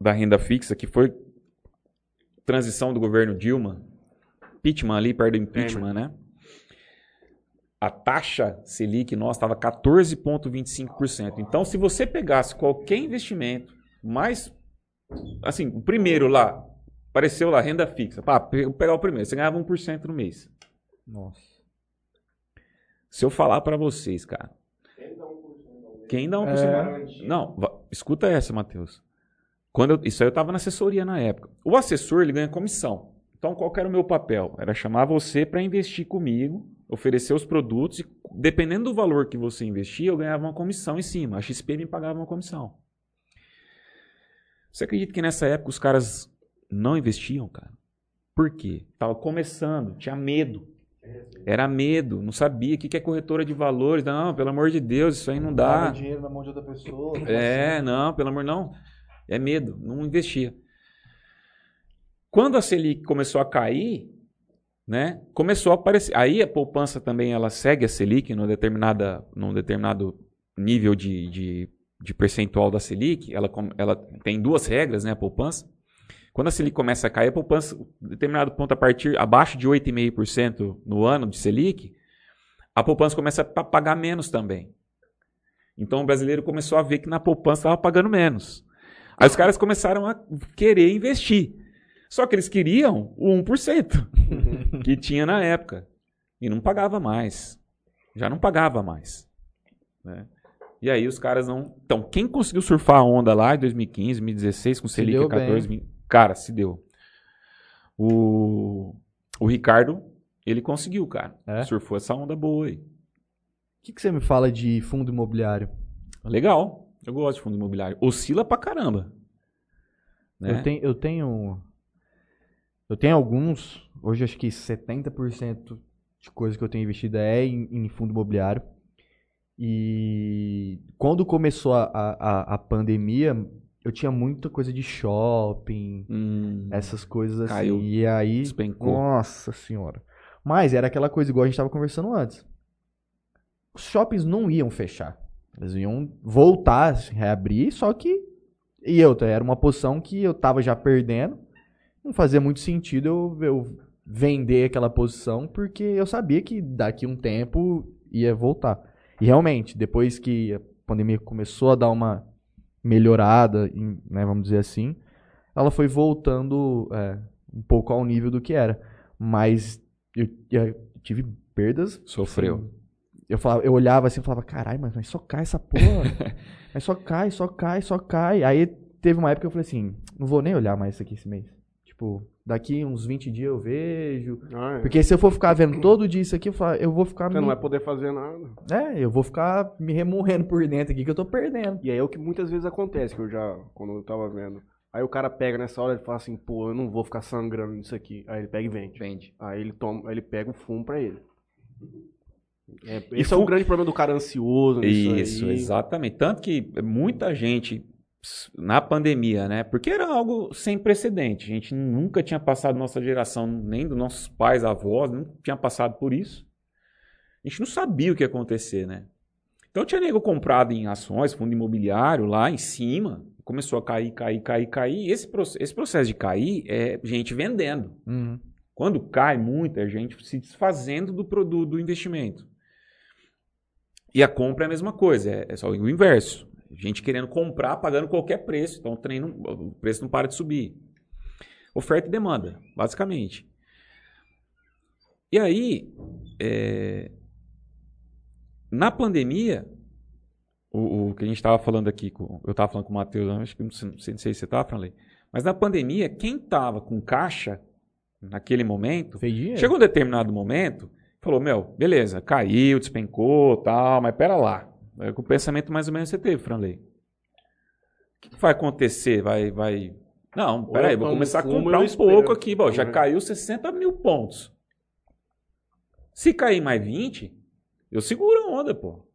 da renda fixa, que foi transição do governo Dilma. Impeachment ali, perto do impeachment, né? A taxa Selic nossa estava 14,25%. Então, se você pegasse qualquer investimento, mais. Assim, o primeiro lá, apareceu lá, renda fixa. Pá, pegar o primeiro, você ganhava 1% no mês. Nossa. Se eu falar pra vocês, cara. Quem dá 1%? É. Não, escuta essa, Matheus. Quando eu- isso aí eu tava na assessoria na época. O assessor, ele ganha comissão. Então, qual que era o meu papel? Era chamar você para investir comigo, oferecer os produtos e, dependendo do valor que você investia, eu ganhava uma comissão em cima. A XP me pagava uma comissão. Você acredita que nessa época os caras não investiam, cara? Por quê? Tava começando, tinha medo. Era medo, não sabia o que que é corretora de valores. Não, pelo amor de Deus, isso aí não dá. dinheiro na mão de outra pessoa. É, não, pelo amor não. É medo, não investia. Quando a Selic começou a cair, né, começou a aparecer. Aí a poupança também ela segue a Selic num, determinada, num determinado nível de, de, de percentual da Selic, ela, ela tem duas regras, né, a poupança. Quando a Selic começa a cair, a poupança, em determinado ponto, a partir abaixo de 8,5% no ano de Selic, a poupança começa a pa- pagar menos também. Então o brasileiro começou a ver que na poupança estava pagando menos. Aí os caras começaram a querer investir. Só que eles queriam o 1% que tinha na época. E não pagava mais. Já não pagava mais. né? E aí os caras não. Então, quem conseguiu surfar a onda lá em 2015, 2016, com Selic deu a 14 mil. Cara, se deu. O, o Ricardo, ele conseguiu, cara. É? Surfou essa onda boa aí. O que, que você me fala de fundo imobiliário? Legal. Eu gosto de fundo imobiliário. Oscila pra caramba. Né? Eu, tenho, eu tenho. Eu tenho alguns. Hoje acho que 70% de coisa que eu tenho investido é em, em fundo imobiliário. E quando começou a, a, a pandemia, eu tinha muita coisa de shopping, Hum, essas coisas assim. Caiu. E aí. Despencou. Nossa senhora. Mas era aquela coisa igual a gente tava conversando antes. Os shoppings não iam fechar. Eles iam voltar, reabrir, só que. E eu, era uma posição que eu tava já perdendo. Não fazia muito sentido eu, eu vender aquela posição, porque eu sabia que daqui um tempo ia voltar. E realmente, depois que a pandemia começou a dar uma melhorada, em- né, vamos dizer assim, ela foi voltando é, um pouco ao nível do que era. Mas eu, eu tive perdas. Sofreu. assim, eu, falava, eu olhava assim e falava, caralho, mas, mas só cai essa porra. mas só cai, só cai, só cai. Aí teve uma época que eu falei assim, não vou nem olhar mais isso aqui esse mês. Tipo, daqui uns 20 dias eu vejo. Ah, é. Porque se eu for ficar vendo todo dia isso aqui, eu, vou ficar Você me... não vai poder fazer nada. É, eu vou ficar me remoendo por dentro aqui que eu tô perdendo. E aí é o que muitas vezes acontece, que eu já, quando eu tava vendo. Aí o cara pega nessa hora e fala assim, pô, eu não vou ficar sangrando nisso aqui. Aí ele pega e vende. Vende. Aí ele toma, aí ele pega o fumo pra ele. É, esse é o grande problema do cara ansioso Isso, aí. exatamente. Tanto que muita gente na pandemia, né? Porque era algo sem precedente. A gente nunca tinha passado, nossa geração, nem dos nossos pais, avós, nunca tinha passado por isso. A gente não sabia o que ia acontecer, né? Então tinha nego comprado em ações, fundo imobiliário lá em cima, começou a cair, cair, cair, cair. Esse, esse processo de cair é gente vendendo. Uhum. Quando cai muito, é gente se desfazendo do produto do investimento. E a compra é a mesma coisa, é, é só o inverso. Gente querendo comprar, pagando qualquer preço. Então o, trem não- o preço não para de subir. Oferta e demanda, basicamente. E aí, é, na pandemia, o, o que a gente estava falando aqui, com- eu estava falando com o Matheus, acho que não sei, não sei se você estava, Franley, mas na pandemia, quem estava com caixa naquele momento, chegou um determinado momento, falou, meu, beleza, caiu, despencou, tal, mas pera lá. É com o pensamento mais ou menos que você teve, Franley. O que, vai acontecer? Vai, vai... Não, peraí, vou começar a comprar um pouco aqui. Bom, já É. caiu 60 mil pontos. Se cair mais 20, eu seguro a onda, pô.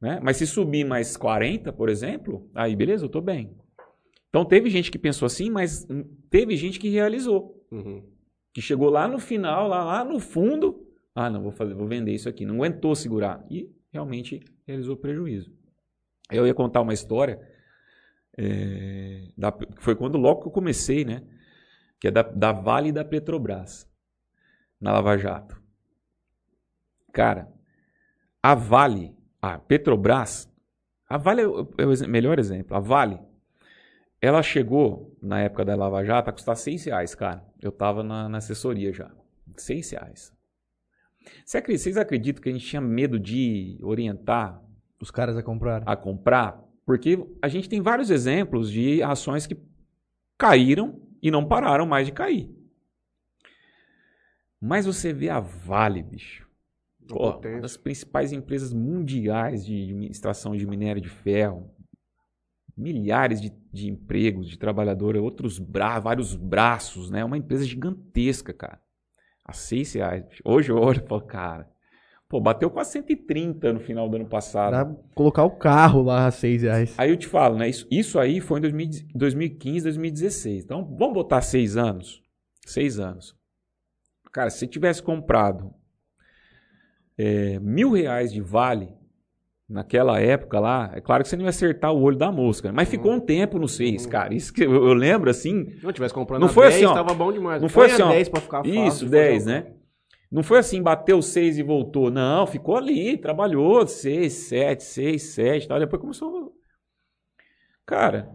Né? Mas se subir mais 40, por exemplo, aí beleza, eu tô bem. Então teve gente que pensou assim, mas teve gente que realizou. Uhum. Que chegou lá no final, lá, lá no fundo, ah, não, vou fazer, vou vender isso aqui. Não aguentou segurar. E realmente realizou prejuízo. Eu ia contar uma história, é, da- foi quando logo que eu comecei, né? Que é da, da Vale da Petrobras, na Lava Jato. Cara, a Vale, a Petrobras, a Vale é o, é o melhor exemplo. A Vale, ela chegou, na época da Lava Jato, a custar 6 reais, cara. Eu tava na, na assessoria já. 6 reais. Vocês acreditam que a gente tinha medo de orientar Os caras a comprar. a comprar? Porque a gente tem vários exemplos de ações que caíram e não pararam mais de cair. Mas você vê a Vale, bicho. Pô, uma das principais empresas mundiais de administração de minério de ferro. Milhares de, de empregos, de trabalhadores, outros bra vários braços, né? Uma empresa gigantesca, cara. A seis reais. bicho. Hoje eu olho e falo, cara, pô, bateu quase 130 no final do ano passado. Pra colocar o carro lá a 6 reais. Aí eu te falo, né? Isso, isso aí foi em 2000 2015, 2016. Então, vamos botar seis anos? Seis anos. Cara, se você tivesse comprado é, mil reais de vale naquela época lá, é claro que você não ia acertar o olho da mosca, mas ficou um tempo no 6, cara. Isso que eu, eu lembro assim. Se não tivesse comprando Não foi 10, assim, ó. tava bom demais. Não foi assim, ó. 10 pra ficar fácil. Isso, de 10, fazer o- né? Não foi assim, bateu 6 e voltou. Não, ficou ali, trabalhou 6, 7, 6, 7 tal. Depois começou. Cara,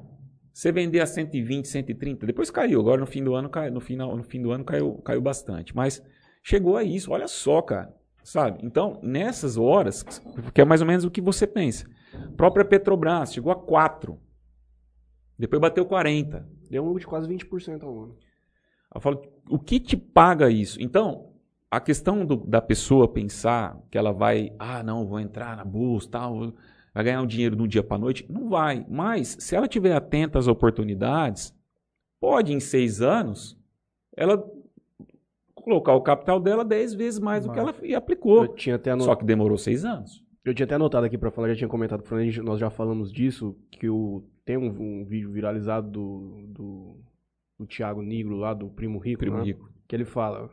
você vender a 120, 130, depois caiu. Agora no fim do ano, cai- no final, no fim do ano caiu, caiu bastante. Mas chegou a isso, olha só, cara. Sabe? Então, nessas horas, que é mais ou menos o que você pensa. Própria Petrobras chegou a 4. Depois bateu 40. Deu um de quase 20% ao ano. Eu falo, o que te paga isso? Então, a questão do- da pessoa pensar que ela vai, ah, não, vou entrar na bolsa, tal, vai ganhar um dinheiro de um dia para noite, não vai. Mas se ela tiver atenta às oportunidades, pode em seis anos ela colocar o capital dela dez vezes mais do que ela e aplicou. Tinha até anotado. Só que demorou seis anos. Eu tinha até anotado aqui pra falar, já tinha comentado com o nós já falamos disso, que o, tem um, um vídeo viralizado do, do, do Thiago Negro lá, do Primo Rico, Primo né? rico. que ele fala,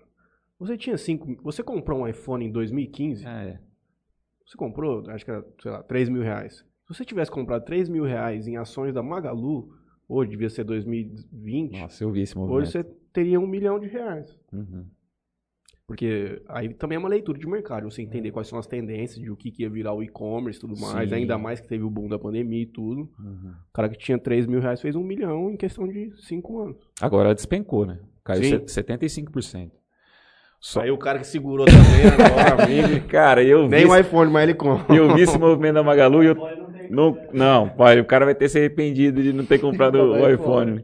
você tinha cinco, você comprou um iPhone em 2015, É. você comprou, acho que era, sei lá, 3 mil reais. Se você tivesse comprado 3 mil reais em ações da Magalu, hoje devia ser 2020, Nossa, eu vi esse movimento. hoje você teria um milhão de reais. Uhum. Porque aí também é uma leitura de mercado, você entender quais são as tendências de o que, que ia virar o e-commerce e tudo mais, Sim. ainda mais que teve o boom da pandemia e tudo. Uhum. O cara que tinha 3 mil reais fez um milhão em questão de 5 anos. Agora ela despencou, né? Caiu Sim. se- 75%. Só... Aí o cara que segurou também agora, amigo. Cara, eu vi, Nem o iPhone, mas ele compra. eu vi esse movimento da Magalu e eu não, não, pai, o cara vai ter se arrependido de não ter comprado o iPhone.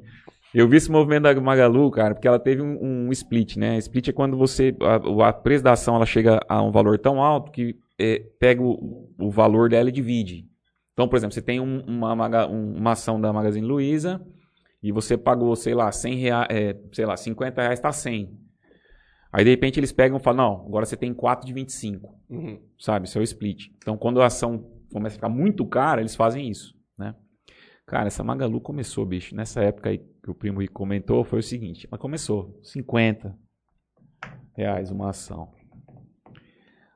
Eu vi esse movimento da Magalu, cara, porque ela teve um, um split, né? Split é quando você a, a preço da ação ela chega a um valor tão alto que é, pega o, o valor dela e divide. Então, por exemplo, você tem um- uma, um- uma ação da Magazine Luiza e você pagou, sei lá, 100 reais, sei lá, 50 reais tá 100. Aí de repente eles pegam e falam, não, agora você tem 4 de 25 Uhum. sabe? Isso é o split. Então, quando a ação começa a ficar muito cara, eles fazem isso, né? Cara, essa Magalu começou, bicho. Nessa época aí que o primo Rico comentou, foi o seguinte. Mas começou, 50 reais uma ação.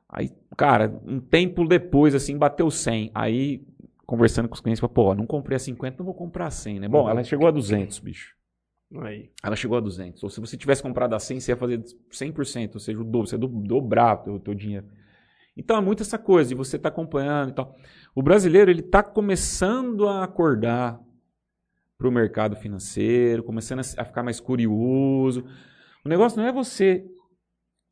Aí, cara, um tempo depois, assim, bateu 100. Aí, conversando com os clientes, pô, não comprei a 50, não vou comprar a 100, né? Bom, ela chegou a 200, bicho. Aí. Ela chegou a 200. Ou se você tivesse comprado a 100, você ia fazer 100%, ou seja, o dobro, você ia do- dobrar o teu, teu dinheiro. Então é muito essa coisa de você estar acompanhando e tal. O brasileiro ele está começando a acordar para o mercado financeiro, começando a, ficar mais curioso. O negócio não é você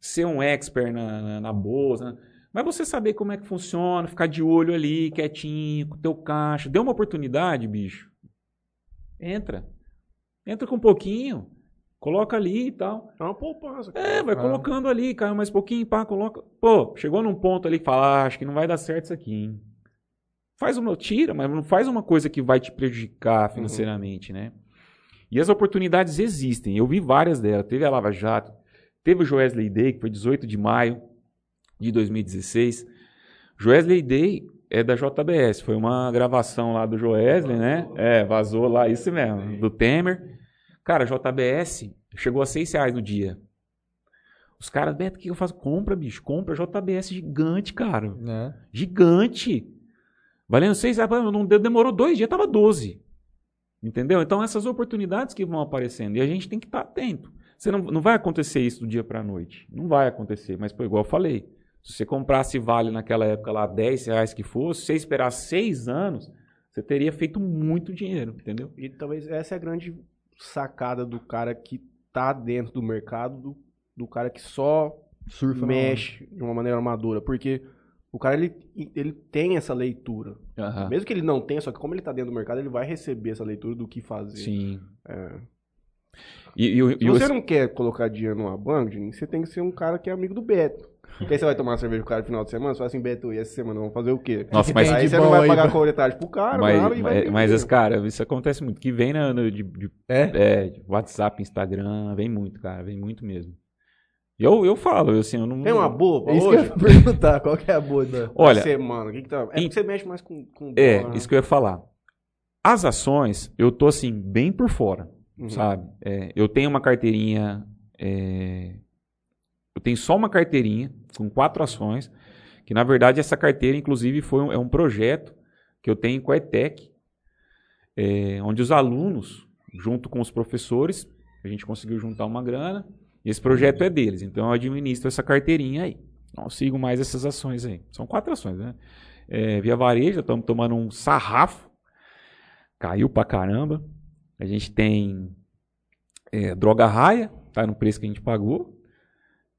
ser um expert na, na, na bolsa, né? mas você saber como é que funciona, ficar de olho ali, quietinho, com o teu caixa. Deu uma oportunidade, bicho. Entra. Entra com um pouquinho, coloca ali e tal. É uma poupança. É, vai Ah. colocando ali, caiu mais pouquinho, pá, coloca. Pô, chegou num ponto ali que fala, ah, acho que não vai dar certo isso aqui, hein? Faz uma, tira, mas não faz uma coisa que vai te prejudicar financeiramente, né? E as oportunidades existem, eu vi várias delas. Teve a Lava Jato, teve o Joesley Day, que foi 18 de maio de 2016. Joesley Day é da JBS, foi uma gravação lá do Joesley, né? É, vazou lá, isso mesmo, do Temer. Cara, JBS chegou a 6 reais no dia. Os caras, Beto, o que eu faço? Compra, bicho, compra JBS gigante, cara. Né? Gigante. Valendo 6 reais, pô, não demorou dois dias, tava 12. Entendeu? Então, essas oportunidades que vão aparecendo. E a gente tem que estar atento. Você não, não vai acontecer isso do dia para noite. Não vai acontecer. Mas, pô, igual eu falei, se você comprasse Vale naquela época lá, 10 reais que fosse, se você esperar 6 anos, você teria feito muito dinheiro, entendeu? E talvez essa é a grande sacada do cara que tá dentro do mercado, do, do cara que só Surfa mexe de uma maneira amadora. Porque o cara, ele, ele tem essa leitura. Aham. Mesmo que ele não tenha, só que como ele tá dentro do mercado, ele vai receber essa leitura do que fazer. Sim. É. E, e, Se e você não quer colocar dinheiro numa banca, você tem que ser um cara que é amigo do Beto. Porque aí você vai tomar uma cerveja com o cara no final de semana, você fala assim, Beto, e essa semana vamos fazer o quê? Nossa, que mas, aí você não vai aí, pagar pra- coletagem pro cara, mas, nada, e vai mas, mas, dinheiro. cara, isso acontece muito. Que vem na, no- de, de- É? é, de WhatsApp, Instagram, vem muito, cara, vem muito mesmo. Eu, eu falo, eu, assim, eu não. Tem uma boa pra É isso que eu hoje? ia perguntar. Qual que é a boa da... Olha, Semana, o que que tá... É porque você mexe mais com, com é, dólar, né? isso que eu ia falar. As ações, eu tô assim, bem por fora, Uhum. sabe? É, eu tenho uma carteirinha. é, eu tenho só uma carteirinha com quatro ações, Que na verdade essa carteira, inclusive, foi um, é um projeto que eu tenho com a ETEC, é, onde os alunos, junto com os professores, a gente conseguiu juntar uma grana, esse projeto é deles. Então eu administro essa carteirinha aí. Não sigo mais essas ações aí. São quatro ações, né? É, via varejo, estamos tomando um sarrafo. Caiu pra caramba. A gente tem é, droga raia, tá no preço que a gente pagou.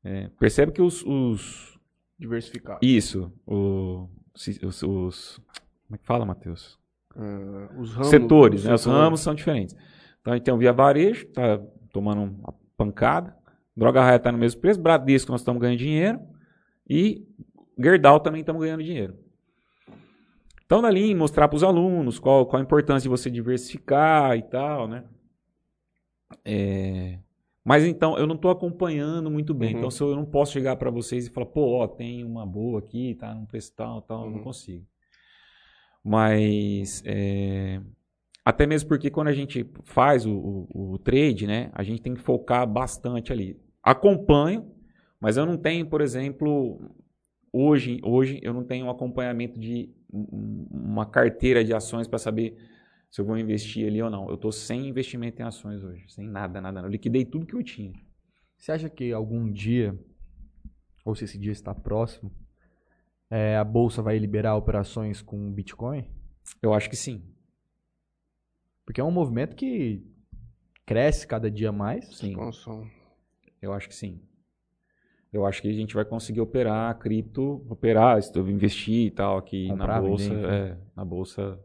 É, percebe que os, os Diversificado. isso, o- os, os- como é que fala, Matheus? Ah, os ramos, setores, os né? Os setores. ramos são diferentes. Então a gente tem o Via Varejo, tá tomando uma pancada. Droga Raia tá no mesmo preço. Bradesco nós estamos ganhando dinheiro. E Gerdau também estamos ganhando dinheiro. Então, dali, mostrar para os alunos qual, qual a importância de você diversificar e tal, né? É, Mas então, eu não estou acompanhando muito bem. Uhum. Então, se eu não posso chegar para vocês e falar, pô, ó, tem uma boa aqui, tá num preço tal, tal, eu não Uhum. consigo. Mas, é, até mesmo porque quando a gente faz o, o- o trade, né, a gente tem que focar bastante ali. Acompanho, mas eu não tenho, por exemplo, hoje, hoje eu não tenho um acompanhamento de um- uma carteira de ações para saber se eu vou investir ali ou não. Eu estou sem investimento em ações hoje, sem nada, nada. nada. Eu liquidei tudo que eu tinha. Você acha que algum dia, ou se esse dia está próximo, é, a bolsa vai liberar operações com Bitcoin? Eu acho que sim. Porque é um movimento que cresce cada dia mais. Sim. Expansão. Eu acho que sim. Eu acho que a gente vai conseguir operar cripto, operar, investir e tal aqui Comprar, na bolsa. É, na bolsa.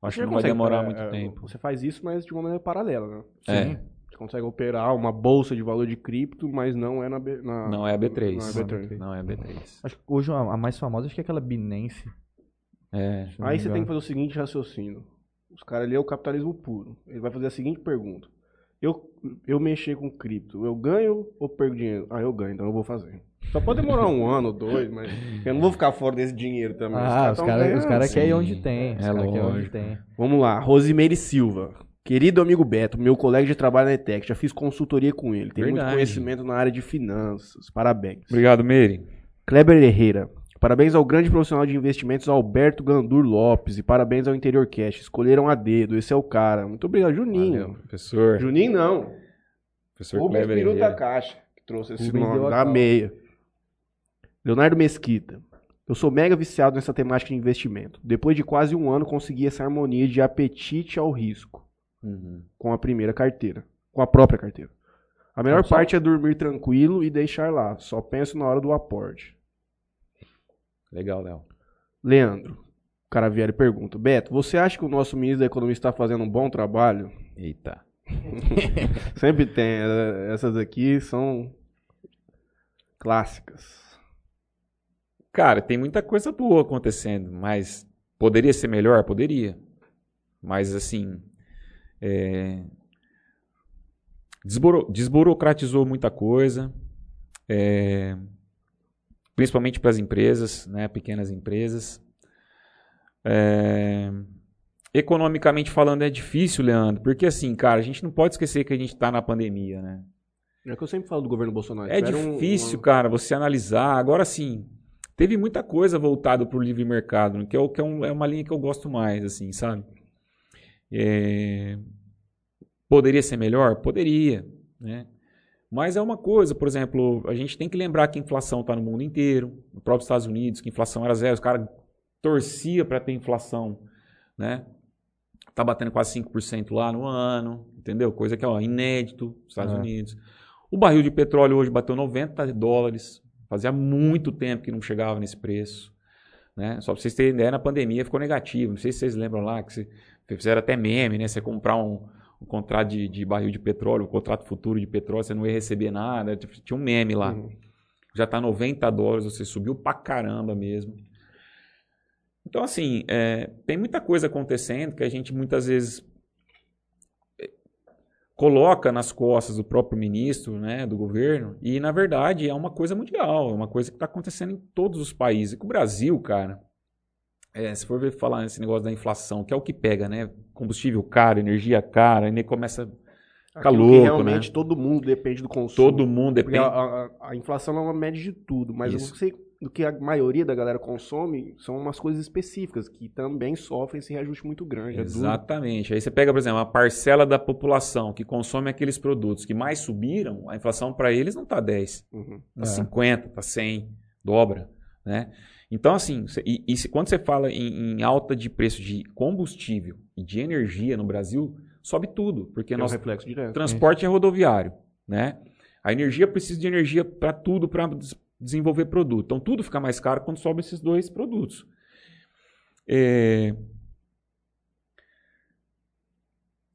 Acho que não vai demorar é, muito é, tempo. Você faz isso, mas de uma maneira paralela, né? É. Você consegue operar uma bolsa de valor de cripto, mas não é na, B, na Não é a B3. Não é a B3. Não é a B3. Acho que hoje a, mais famosa acho que é aquela Binance. É. Aí você tem que fazer o seguinte raciocínio. Os caras ali é o capitalismo puro. Ele vai fazer a seguinte pergunta. Eu, eu mexer com cripto, eu ganho ou perco dinheiro? Ah, eu ganho, então eu vou fazer. Só pode demorar um ano ou dois, mas eu não vou ficar fora desse dinheiro também. Ah, os caras ganhando. cara querem onde tem. Os É caras querem ir onde tem. Vamos lá, Rosimeire Silva. Querido amigo Beto, meu colega de trabalho na ETEC, já fiz consultoria com ele. Tem muito Verdade. conhecimento na área de finanças. Parabéns. Obrigado, Meire. Kleber Herrera. Parabéns ao grande profissional de investimentos Alberto Gandur Lopes e parabéns ao Interior Cash. Escolheram a dedo, esse é o cara. Muito obrigado, Juninho. Valeu, professor. Juninho não. Professor Rubens Peru da. Caixa, que trouxe esse Rubens nome da meia. Leonardo Mesquita. Eu sou mega viciado nessa temática de investimento. Depois de quase um ano, consegui essa harmonia de apetite ao risco Uhum. com a primeira carteira, com a própria carteira. A melhor Então, só- parte é dormir tranquilo e deixar lá. Só penso na hora do aporte. Legal, Léo. Leandro, o cara vier e pergunta: Beto, você acha que o nosso ministro da Economia está fazendo um bom trabalho? Eita. Sempre tem. eh, Essas aqui são clássicas. Cara, tem muita coisa boa acontecendo, mas poderia ser melhor? Poderia. Mas, assim, é, desburo- desburocratizou muita coisa, é, principalmente para as empresas, né, pequenas empresas. É, economicamente falando é difícil, Leandro, porque assim, cara, a gente não pode esquecer que a gente está na pandemia, né? É que eu sempre falo do governo Bolsonaro. É Tiveram um- difícil, uma- cara, você analisar. Agora sim, teve muita coisa voltada para o livre mercado, né, que, é, o- que é, um- é uma linha que eu gosto mais, assim, sabe? É, Poderia ser melhor? Poderia, né? Mas é uma coisa, por exemplo, a gente tem que lembrar que a inflação está no mundo inteiro, no próprio Estados Unidos, que a inflação era zero, os caras torcia para ter inflação, né? Tá batendo quase 5% lá no ano, entendeu? Coisa que é ó, inédito nos Estados É. Unidos. O barril de petróleo hoje bateu 90 dólares. Fazia muito tempo que não chegava nesse preço. Né? Só para vocês terem ideia, na pandemia ficou negativo. Não sei se vocês lembram lá, que você- fizeram até meme, né? Você comprar um, um contrato de, de barril de petróleo, um contrato futuro de petróleo, você não ia receber nada. Tinha um meme lá. Uhum. Já tá 90 dólares, você subiu pra caramba mesmo. Então, assim, é, tem muita coisa acontecendo que a gente muitas vezes é, coloca nas costas do próprio ministro, né, do governo, e na verdade é uma coisa mundial, é uma coisa que está acontecendo em todos os países. E que o Brasil, cara, é, se for ver falar nesse negócio da inflação, que é o que pega, né? Combustível caro, energia cara, e começa a ficar louco, realmente né? todo mundo depende do consumo. Todo mundo depende. a, a- a inflação é uma média de tudo, mas Isso. você do que a maioria da galera consome são umas coisas específicas que também sofrem esse reajuste muito grande. É. Exatamente. Aí você pega, por exemplo, a parcela da população que consome aqueles produtos que mais subiram, a inflação para eles não está 10, Uhum. está É. 50, está 100, dobra, né? Então, assim, cê- e, e se- quando você fala em, em alta de preço de combustível de energia no Brasil, sobe tudo, porque É um reflexo direto. transporte é rodoviário, né? A energia precisa de energia para tudo, para desenvolver produto. Então tudo fica mais caro quando sobe esses dois produtos. É...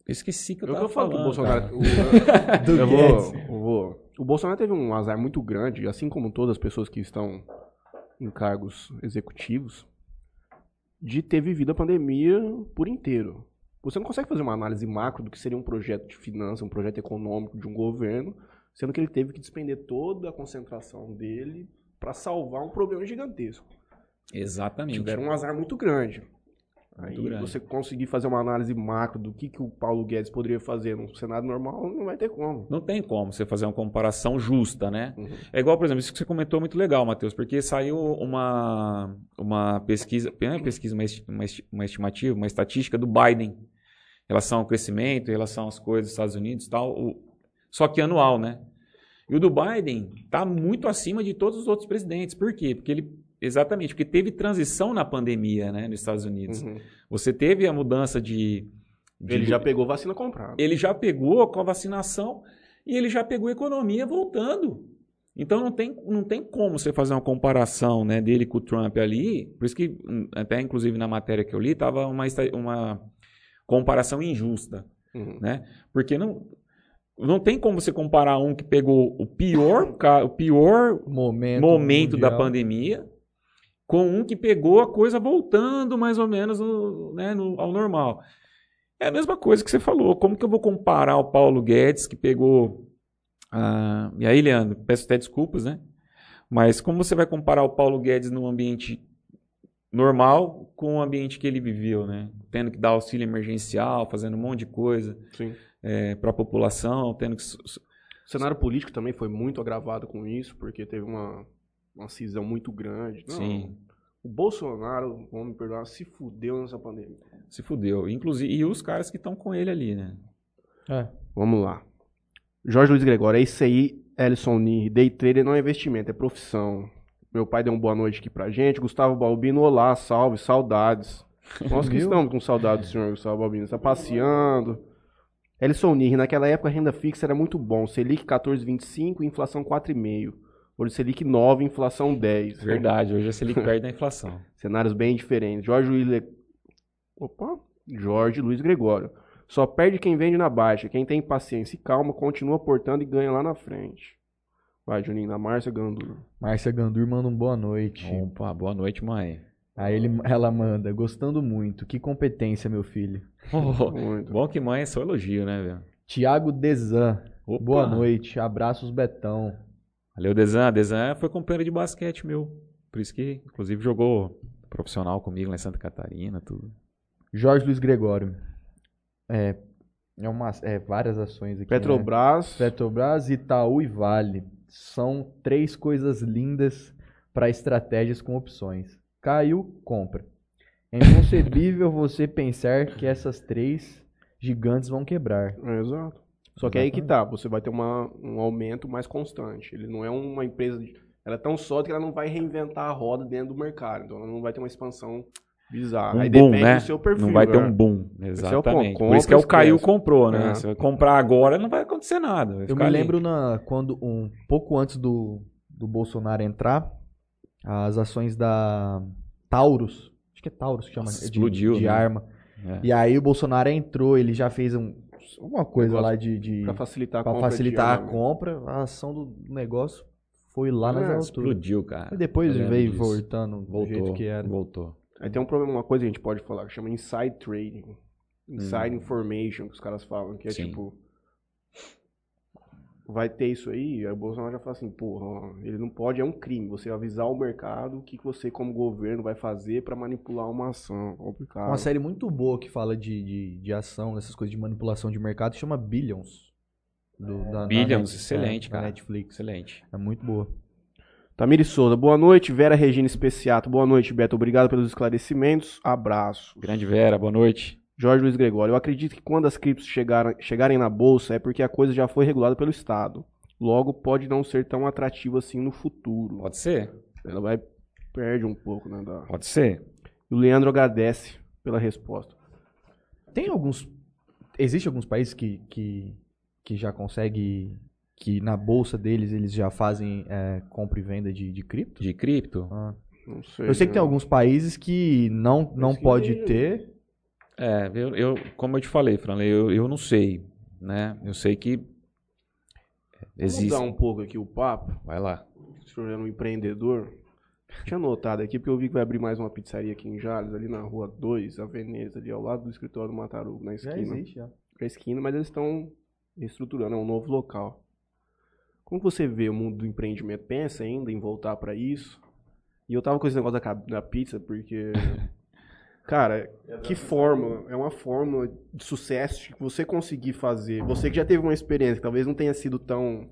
Eu esqueci que eu Eu, tava eu falo que o falando, Bolsonaro. o- Do eu, vou, eu vou- O Bolsonaro teve um azar muito grande, assim como todas as pessoas que estão em cargos executivos, de ter vivido a pandemia por inteiro. Você não consegue fazer uma análise macro do que seria um projeto de finança, um projeto econômico de um governo, sendo que ele teve que despender toda a concentração dele para salvar um problema gigantesco. Exatamente. Tiveram um azar muito grande. Aí Muito grande. você conseguir fazer uma análise macro do que, que o Paulo Guedes poderia fazer num cenário normal, não vai ter como. Não tem como você fazer uma comparação justa, né? Uhum. É igual, por exemplo, isso que você comentou é muito legal, Matheus, porque saiu uma, uma pesquisa, não é pesquisa, uma, esti- uma esti- uma estimativa, uma estatística do Biden em relação ao crescimento, em relação às coisas dos Estados Unidos e tal, o- só que anual, né? E o do Biden está muito acima de todos os outros presidentes. Por quê? Porque ele, exatamente, porque teve transição na pandemia, né, nos Estados Unidos. Uhum. Você teve a mudança de... de Ele já pegou vacina comprada. ele já pegou com a vacinação e ele já pegou a economia voltando. Então não tem, não tem como você fazer uma comparação né, dele com o Trump ali. Por isso que, hum, até inclusive na matéria que eu li, estava uma, uma comparação injusta. Uhum. Né? Porque não, não tem como você comparar um que pegou o pior, o pior Momento, momento da pandemia com um que pegou a coisa voltando mais ou menos no- né, no- ao normal. É a mesma coisa que você falou. Como que eu vou comparar o Paulo Guedes, que pegou. ah, e aí, Leandro, peço até desculpas, né? Mas como você vai comparar o Paulo Guedes num ambiente normal com o ambiente que ele viveu, né? Tendo que dar auxílio emergencial, fazendo um monte de coisa Sim. para a população, tendo que. O cenário político também foi muito agravado com isso, porque teve uma, uma cisão muito grande. Não, Sim. O Bolsonaro, vamos me perdoar, se fudeu nessa pandemia. Se fudeu. Inclusive, e os caras que estão com ele ali, né? É. Vamos lá. Jorge Luiz Gregório, é isso aí, Ellison Nir. Day trader não é investimento, é profissão. Meu pai deu uma boa noite aqui pra gente. Gustavo Balbino, olá, salve, saudades. Nós que estamos com saudade do senhor Gustavo Balbino. Está passeando. Ellison Nir, naquela época a renda fixa era muito bom. Selic 14,25, inflação 4,5. Hoje Selic 9, inflação 10. Verdade, hoje a Selic perde da inflação. Cenários bem diferentes. Jorge Luiz. Le- Opa! Jorge Luiz Gregório. Só perde quem vende na baixa. Quem tem paciência e calma continua portando e ganha lá na frente. Vai, Juninho, da Márcia Gandur. Márcia Gandur manda um boa noite. Opa, boa noite, mãe. Aí ele, ela manda, gostando muito. Que competência, meu filho. Muito. bom que mãe é só elogio, né, velho? Tiago Desan. Opa. Boa noite. Abraços, Betão. Valeu, Desan. Desan foi companheiro de basquete meu. Por isso que, inclusive, jogou profissional comigo lá em Santa Catarina, tudo. Jorge Luiz Gregório. É, é, umas, é várias ações aqui. né? Petrobras. Petrobras, Itaú e Vale. São três coisas lindas para estratégias com opções. Caiu, compra. É inconcebível você pensar que essas três gigantes vão quebrar. É, exato. Só que aí que tá, você vai ter uma, um aumento mais constante. Ele não é uma empresa. de- Ela é tão sólida que ela não vai reinventar a roda dentro do mercado. Então ela não vai ter uma expansão bizarra. Um aí boom, depende né? do seu perfil. não vai ter né? um boom. é o Exatamente. ponto. Por isso que é o Compra, Caiu comprou, né? É. Se vai comprar agora, não vai acontecer nada. vai Eu me ali. lembro na, quando um pouco antes do, do Bolsonaro entrar, as ações da Taurus, acho que é Taurus que chama, Nossa, de- explodiu, de, né? arma. É. E aí o Bolsonaro entrou, ele já fez um, uma coisa Negócio lá de, de Pra facilitar a pra compra. facilitar a compra, a ação do negócio foi lá nas É, alturas. Explodiu, cara. E depois Eu lembro veio disso. voltando do Voltou, jeito que era. voltou. Aí tem um problema, uma coisa que a gente pode falar, que chama inside trading. Inside Hum. information, que os caras falam, que é Sim. tipo. Vai ter isso aí, aí o Bolsonaro já fala assim, porra, ele não pode, é um crime. Você avisar o mercado o que, você, como governo, vai fazer pra manipular uma ação. Complicado. Uma série muito boa que fala de, de, de ação, dessas coisas de manipulação de mercado, chama Billions. Do, da, da Billions, Net- excelente, é, da cara. Netflix. Excelente. É muito boa. Tamiri Souza, boa noite. Vera Regina Especiato, boa noite, Beto. Obrigado pelos esclarecimentos. Abraço. Grande Vera, boa noite. Jorge Luiz Gregório, eu acredito que quando as criptos chegarem, chegarem na bolsa é porque a coisa já foi regulada pelo Estado. Logo, pode não ser tão atrativo assim no futuro. Pode ser, Ela vai perde um pouco, né? Da... pode ser. E o Leandro agradece pela resposta. Tem alguns. Existe alguns países que, que, que já conseguem. Que na bolsa deles eles já fazem é, compra e venda de, de cripto? De cripto? Ah. Não sei. Eu sei que tem né? alguns países que não, não pode aí, ter. É, eu, eu- como eu te falei, Franley, eu, eu não sei, né? Eu sei que Vamos existe. mudar um pouco aqui o papo. Vai lá. Se o senhor é um empreendedor. Tinha anotado aqui, porque eu vi que vai abrir mais uma pizzaria aqui em Jales, ali na rua 2, a Veneza, ali ao lado do escritório do Matarugo, na Já esquina. existe, já. Pra esquina, mas eles estão reestruturando, é um novo local. Como você vê o mundo do empreendimento? Pensa ainda em voltar pra isso? E eu tava com esse negócio da, da pizza, porque. Cara, que fórmula? É uma fórmula de sucesso que você conseguir fazer. Você que já teve uma experiência que talvez não tenha sido tão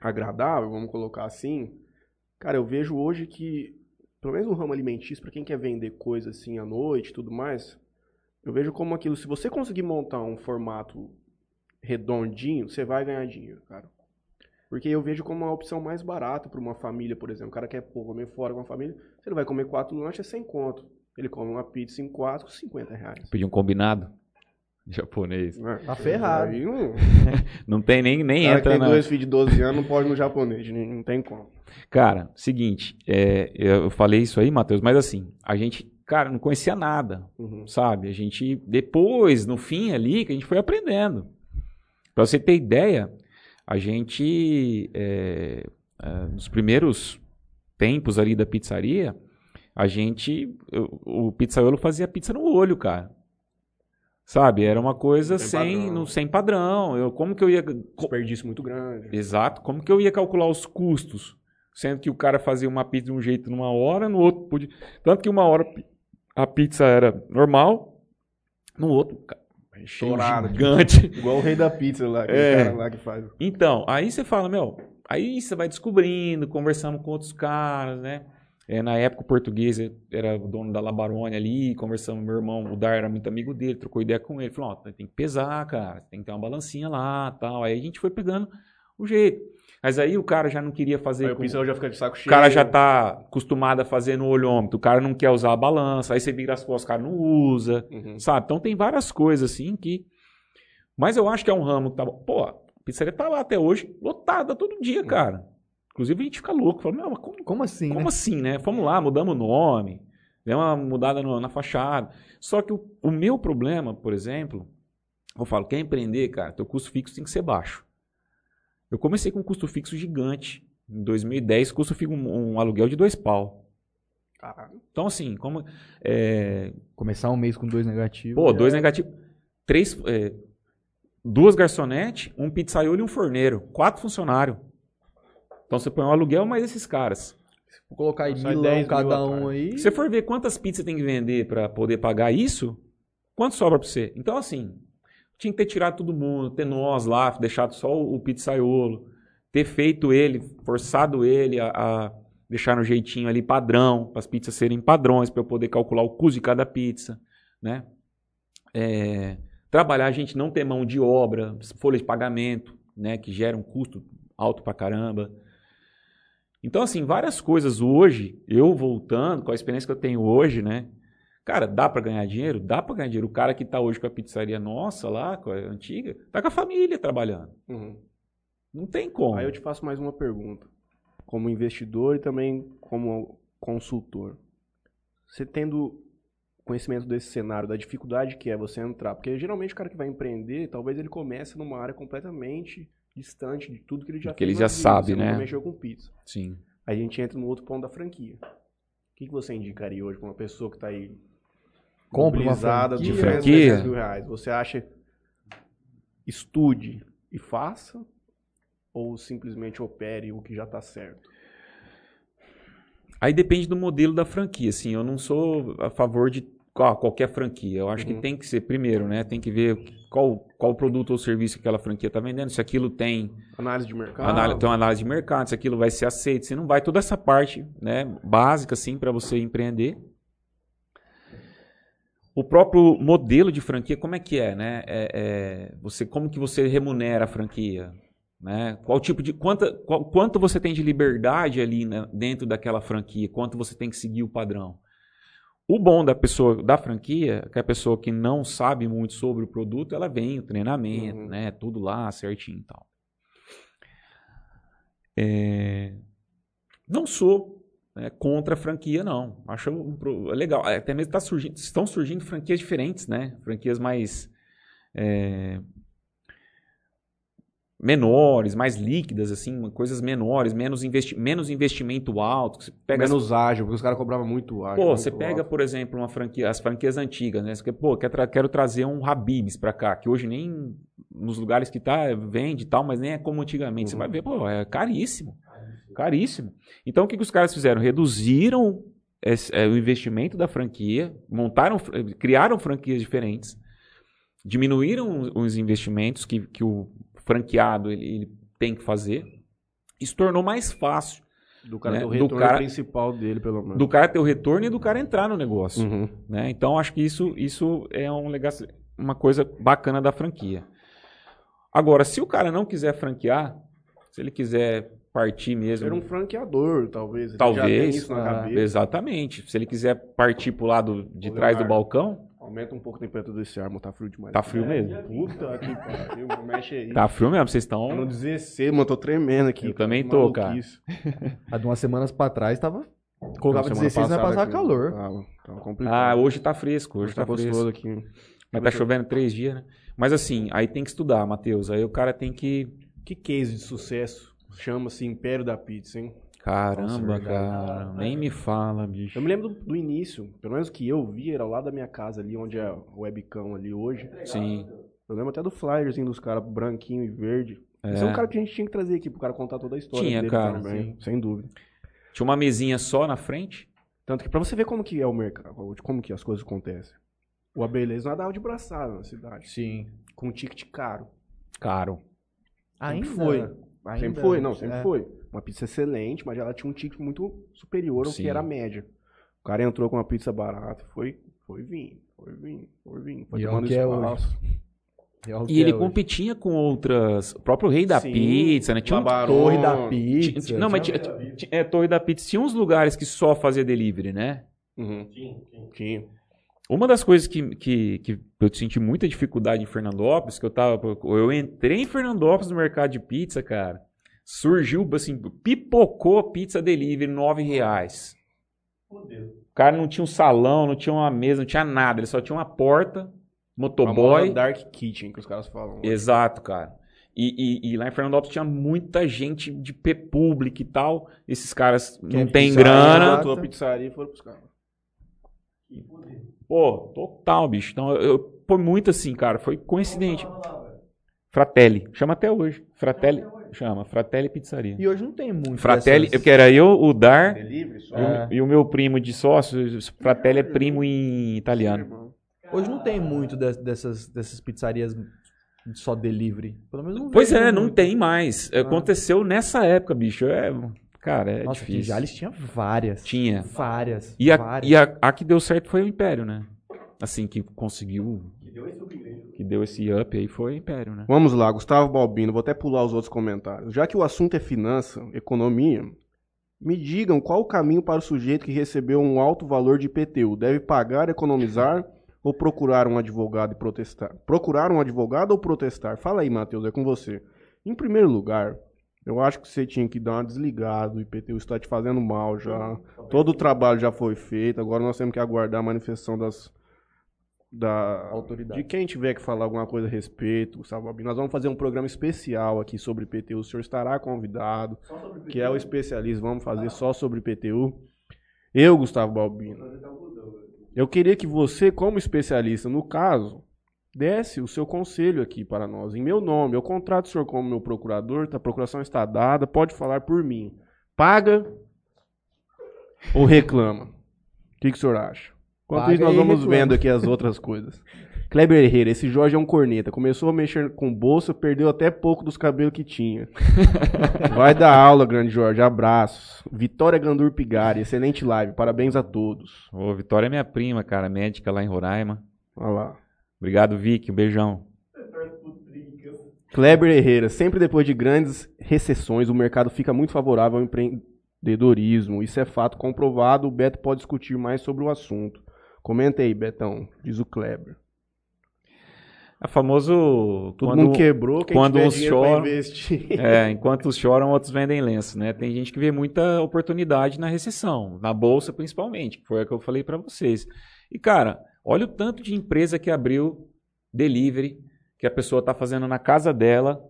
agradável, vamos colocar assim. Cara, eu vejo hoje que, pelo menos no ramo alimentício, pra quem quer vender coisa assim à noite e tudo mais, eu vejo como aquilo, se você conseguir montar um formato redondinho, você vai ganhar dinheiro, cara. Porque eu vejo como uma opção mais barata para uma família, por exemplo. O cara quer pô, comer fora com a família, se ele vai comer quatro lanches, é 100 conto. Ele come uma pizza em quatro, 50 reais. Pedir um combinado japonês. Tá ferrado. Aí não, Não tem nem, nem cara entra tem na... dois filhos de 12 anos não pode no japonês, não não tem como. Cara, seguinte, é, eu falei isso aí, Matheus, mas assim, a gente, cara, não conhecia nada, Uhum. sabe? A gente, depois, no fim ali, que a gente foi aprendendo. Pra você ter ideia, a gente, é, é, nos primeiros tempos ali da pizzaria, a gente, o, o pizzaiolo fazia pizza no olho, cara. Sabe? Era uma coisa Sem sem, padrão. no- sem padrão. Eu, como que eu ia Desperdício muito grande. Exato. Como que eu ia calcular os custos? Sendo que o cara fazia uma pizza de um jeito numa hora, no outro podia. Tanto que uma hora a pizza era normal, no outro, ca- cheio Estourado, gigante. Igual o rei da pizza lá, aquele É. cara lá que faz. Então, aí você fala, meu, aí você vai descobrindo, conversando com outros caras, né? É, na época o português era o dono da Labarone ali, conversamos, meu irmão, o Dar era muito amigo dele, trocou ideia com ele, falou, ó, tem que pesar, cara, tem que ter uma balancinha lá, tal. Aí a gente foi pegando o jeito. Mas aí o cara já não queria fazer Aí o com- pincel já fica de saco o cheio. cara já tá acostumado a fazer no olhômetro, o cara não quer usar a balança, aí você vira as costas, o cara não usa, Uhum. sabe? Então tem várias coisas assim que. Mas eu acho que é um ramo que tá. Pô, a pizzaria tá lá até hoje, lotada todo dia, cara. Inclusive a gente fica louco, fala, não, mas como, Como assim, como né? assim, né? Vamos lá, mudamos o nome, deu uma mudada no- na fachada. Só que o, o meu problema, por exemplo, eu falo, quer empreender, cara, teu custo fixo tem que ser baixo. Eu comecei com um custo fixo gigante. Em 2010, custo fixo um, um aluguel de dois pau. Caralho. Então, assim, como. É, Começar um mês com dois negativos. pô, já- dois negativos. Três. é, duas garçonetes, um pizzaiolo e um forneiro. Quatro funcionários. Então você põe um aluguel mais esses caras. Vou colocar aí Sai milão 10 mil cada a um aí. Se você for ver quantas pizzas tem que vender para poder pagar isso, quanto sobra para você? Então, assim, tinha que ter tirado todo mundo, ter nós lá, deixado só o, pizzaiolo, ter feito ele, forçado ele a, a deixar no jeitinho ali padrão, para as pizzas serem padrões, para eu poder calcular o custo de cada pizza, né? É, trabalhar a gente não ter mão de obra, folha de pagamento, né, que gera um custo alto pra caramba. Então, assim, várias coisas hoje, eu voltando, com a experiência que eu tenho hoje, né? Cara, dá pra ganhar dinheiro? Dá pra ganhar dinheiro. O cara que tá hoje com a pizzaria nossa lá, com a antiga, tá com a família trabalhando. Uhum. Não tem como. Aí eu te faço mais uma pergunta. Como investidor e também como consultor. Você tendo conhecimento desse cenário, da dificuldade que é você entrar, porque geralmente o cara que vai empreender, talvez ele comece numa área completamente distante de tudo que ele já Que ele fez já na vida, sabe, né? mexeu com pizza. Sim. Aí a gente entra no outro ponto da franquia. O que, que você indicaria hoje para uma pessoa que está aí Compra uma franquia. de 300, Franquia? 300 mil reais? Você acha estude e faça ou simplesmente opere o que já está certo? Aí depende do modelo da franquia, assim, eu não sou a favor de qual- qualquer franquia. Eu acho Uhum. que tem que ser primeiro, né? Tem que ver qual, qual o produto ou serviço que aquela franquia está vendendo, se aquilo tem Análise de mercado. Análise, tem uma análise de mercado, se aquilo vai ser aceito, se não vai, toda essa parte né, básica assim, para você empreender. O próprio modelo de franquia, como é que é, né? É, é, você, como que você remunera a franquia? Né? Qual tipo de. Quanta, qual- quanto você tem de liberdade ali né, dentro daquela franquia? Quanto você tem que seguir o padrão? O bom da pessoa da franquia, é que a pessoa que não sabe muito sobre o produto, ela vem o treinamento, Uhum. né? Tudo lá certinho e tal. É, Não sou né, contra a franquia, não. Acho um pro- legal. Até mesmo tá surgindo, estão surgindo franquias diferentes, né? Franquias mais é, menores, mais líquidas, assim, coisas menores, menos, investi menos investimento alto. Você pega Menos ágil, porque os caras cobravam muito ágil. Pô, muito você pega, alto. por exemplo, uma franquia, as franquias antigas, né? Você pô, quer tra- quero trazer um Habibs pra cá, que hoje nem nos lugares que tá vende e tal, mas nem é como antigamente. Você Uhum. vai ver, pô, é caríssimo. Caríssimo. Então o que, que os caras fizeram? Reduziram esse- é, o investimento da franquia, montaram, criaram franquias diferentes, diminuíram os- os investimentos que, que o franqueado ele, ele tem que fazer. Isso tornou mais fácil Do cara né, ter o retorno cara- principal dele, pelo menos. do cara ter o retorno e do cara entrar no negócio. Uhum. né? Então acho que isso, isso é um legal, uma coisa bacana da franquia. Agora, se o cara não quiser franquear, se ele quiser partir mesmo, Ser um franqueador, talvez. Ele Talvez, cabeça. exatamente. Se ele quiser partir pro lado de trás do balcão, Aumenta um pouco a temperatura desse ar, mano. Tá frio demais. tá frio mesmo. Puta que pariu, mexe aí. Tá frio mesmo, vocês estão. dizer C, mano, tô tremendo aqui. Eu cara, também tô, cara. Há de umas semanas pra trás tava. Colocava semana 16 vai passar calor. Tava, tava complicado. Ah, hoje tá fresco, hoje Hoje tá tá fresco. gostoso aqui. Mas tá chovendo três dias, né? Mas assim, aí tem que estudar, Matheus. Aí o cara tem que. Que case de sucesso chama-se Império da Pizza, hein? Caramba, Nossa, cara. Nem me fala, bicho. Eu me lembro do, do início, pelo menos o que eu vi, era lá da minha casa ali, onde é o webcam ali hoje. Sim. Eu lembro até do flyerzinho dos caras, branquinho e verde. Esse é um cara que a gente tinha que trazer aqui pro cara contar toda a história Tinha, dele cara, também, sem dúvida. Tinha uma mesinha só na frente. Tanto que pra você ver como que é o mercado, como que as coisas acontecem. O Abelês nadava de braçada na cidade, Sim. com um ticket caro. Caro. Ainda foi. ainda- sempre foi, não, sempre é. foi. Uma pizza excelente, mas ela tinha um ticket muito superior ao Sim. que era a média. O cara entrou com uma pizza barata, foi, foi vindo, foi vindo, foi vindo. Foi E é o tomando que é espaço. É o que E ele é hoje. competia com outras. O próprio Rei da Sim, Pizza, né? Tinha um, Labarone. Torre da tinha- Pizza. tinha- não, mas tinha, tinha- é, Torre da Pizza. Tinha uns lugares que só fazia delivery, né? Uhum. Tinha. Uma das coisas que, que, que eu senti muita dificuldade em Fernandópolis, que eu tava. Eu entrei em Fernandópolis no mercado de pizza, cara. Surgiu, assim, pipocou pizza delivery, nove reais. O cara não tinha um salão, não tinha uma mesa, não tinha nada. Ele só tinha uma porta, motoboy. moda Dark Kitchen, que os caras falam. Exato, cara. E, e- e lá em Fernandópolis tinha muita gente de P público e tal. Esses caras não é tem grana. Botou a pizzaria e foram pros caras. Pô, total, bicho. Então, eu, eu- foi muito assim, cara. Foi coincidente. Fratelli. Chama até hoje. Fratelli. Chama. Fratelli Pizzaria. E hoje não tem muito. Fratelli, dessas- que era eu, o Dar Delivery só? e o- e o meu primo de sócio. Fratelli é primo em italiano. Hoje não tem muito de- dessas, dessas pizzarias só delivery. Pelo menos não Pois é, não muito. tem mais. Aconteceu nessa época, bicho. É, cara, é Nossa, difícil. já eles tinham várias. Tinha. Várias. E a, várias. e a, a que deu certo foi o Império, né? Assim, que conseguiu. Que deu esse up aí foi o Império, né? Vamos lá, Gustavo Balbino, vou até pular os outros comentários. Já que o assunto é finança, economia, me digam qual o caminho para o sujeito que recebeu um alto valor de IPTU. Deve pagar, economizar ou procurar um advogado e protestar? Procurar um advogado ou protestar? Fala aí, Matheus, é com você. Em primeiro lugar, eu acho que você tinha que dar uma desligada, o IPTU está te fazendo mal já. Todo o trabalho já foi feito, agora nós temos que aguardar a manifestação das da Autoridade. de quem tiver que falar alguma coisa a respeito, Gustavo Albino. Nós vamos fazer um programa especial aqui sobre IPTU. O senhor estará convidado, que é o especialista. Vamos fazer só sobre IPTU. Eu, Gustavo Balbino, eu queria que você, como especialista no caso, desse o seu conselho aqui para nós. Em meu nome, eu contrato o senhor como meu procurador, tá? a procuração está dada, pode falar por mim. Paga ou reclama? O que, que o senhor acha? Enquanto isso, nós e vamos reclama. vendo aqui as outras coisas. Kleber Herrera, esse Jorge é um corneta. Começou a mexer com bolsa, perdeu até pouco dos cabelos que tinha. Vai dar aula, grande Jorge. Abraços. Vitória Gandur Pigari, excelente live. Parabéns a todos. Ô, Vitória é minha prima, cara, médica lá em Roraima. Olha lá. Obrigado, Vicky. Um beijão. Kleber Herrera, sempre depois de grandes recessões, o mercado fica muito favorável ao empreendedorismo. Isso é fato comprovado. O Beto pode discutir mais sobre o assunto. Comenta aí, Betão, diz o Kleber. É famoso. Todo quando, mundo quebrou, quem quando uns choram- investir. É, enquanto uns choram, outros vendem lenço, né? Tem gente que vê muita oportunidade na recessão, na bolsa principalmente, que foi a que eu falei pra vocês. E cara, olha o tanto de empresa que abriu delivery, que a pessoa tá fazendo na casa dela,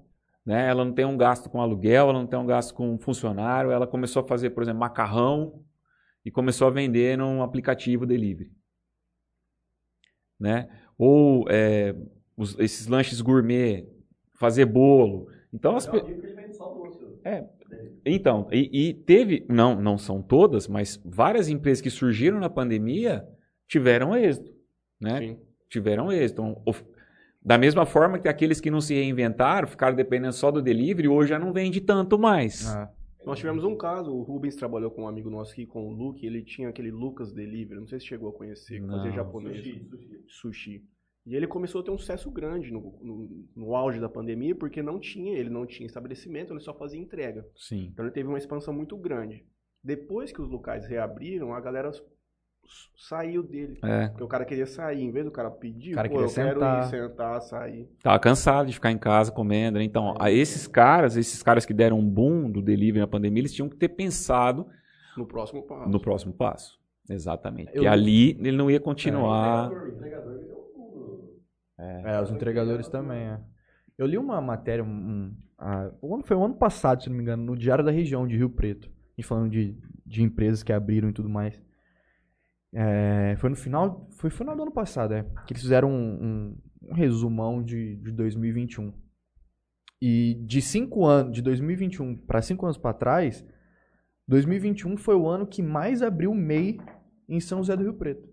né? Ela não tem um gasto com aluguel, ela não tem um gasto com funcionário, ela começou a fazer, por exemplo, macarrão e começou a vender num aplicativo delivery, né? Ou é, os- esses lanches gourmet, fazer bolo. Então as pe- é, então, e, e teve, não, não são todas, mas várias empresas que surgiram na pandemia tiveram êxito, né? Sim. Tiveram êxito. Então, of- da mesma forma que aqueles que não se reinventaram, ficaram dependendo só do delivery, hoje já não vende tanto mais. Ah, Nós tivemos um caso, o Rubens trabalhou com um amigo nosso aqui, com o Luke, ele tinha aquele Lucas Delivery, não sei se chegou a conhecer, que fazia Não. japonês. Sushi. E ele começou a ter um sucesso grande no, no, no auge da pandemia, porque não tinha, ele não tinha estabelecimento, ele só fazia entrega. Sim. Então ele teve uma expansão muito grande. Depois que os locais reabriram, a galera saiu dele. É. Porque o cara queria sair, em vez do cara pedir, O cara pô, queria eu quero sentar. ir sentar, sair. Tava cansado de ficar em casa comendo, né? Então, a esses caras, esses caras que deram um boom do delivery na pandemia, eles tinham que ter pensado No próximo passo. no próximo passo. Exatamente. Eu- E ali ele não ia continuar. É, os entregadores também, é. Eu li uma matéria, um, um- ano- foi o ano passado, se não me engano, no Diário da Região de Rio Preto. A gente falando de, de empresas que abriram e tudo mais. É, foi no final, foi no final do ano passado, é. Que eles fizeram um, um- um resumão de, de 2021. E de cinco anos, de 2021 para cinco anos para trás, 2021 foi o ano que mais abriu MEI em São José do Rio Preto.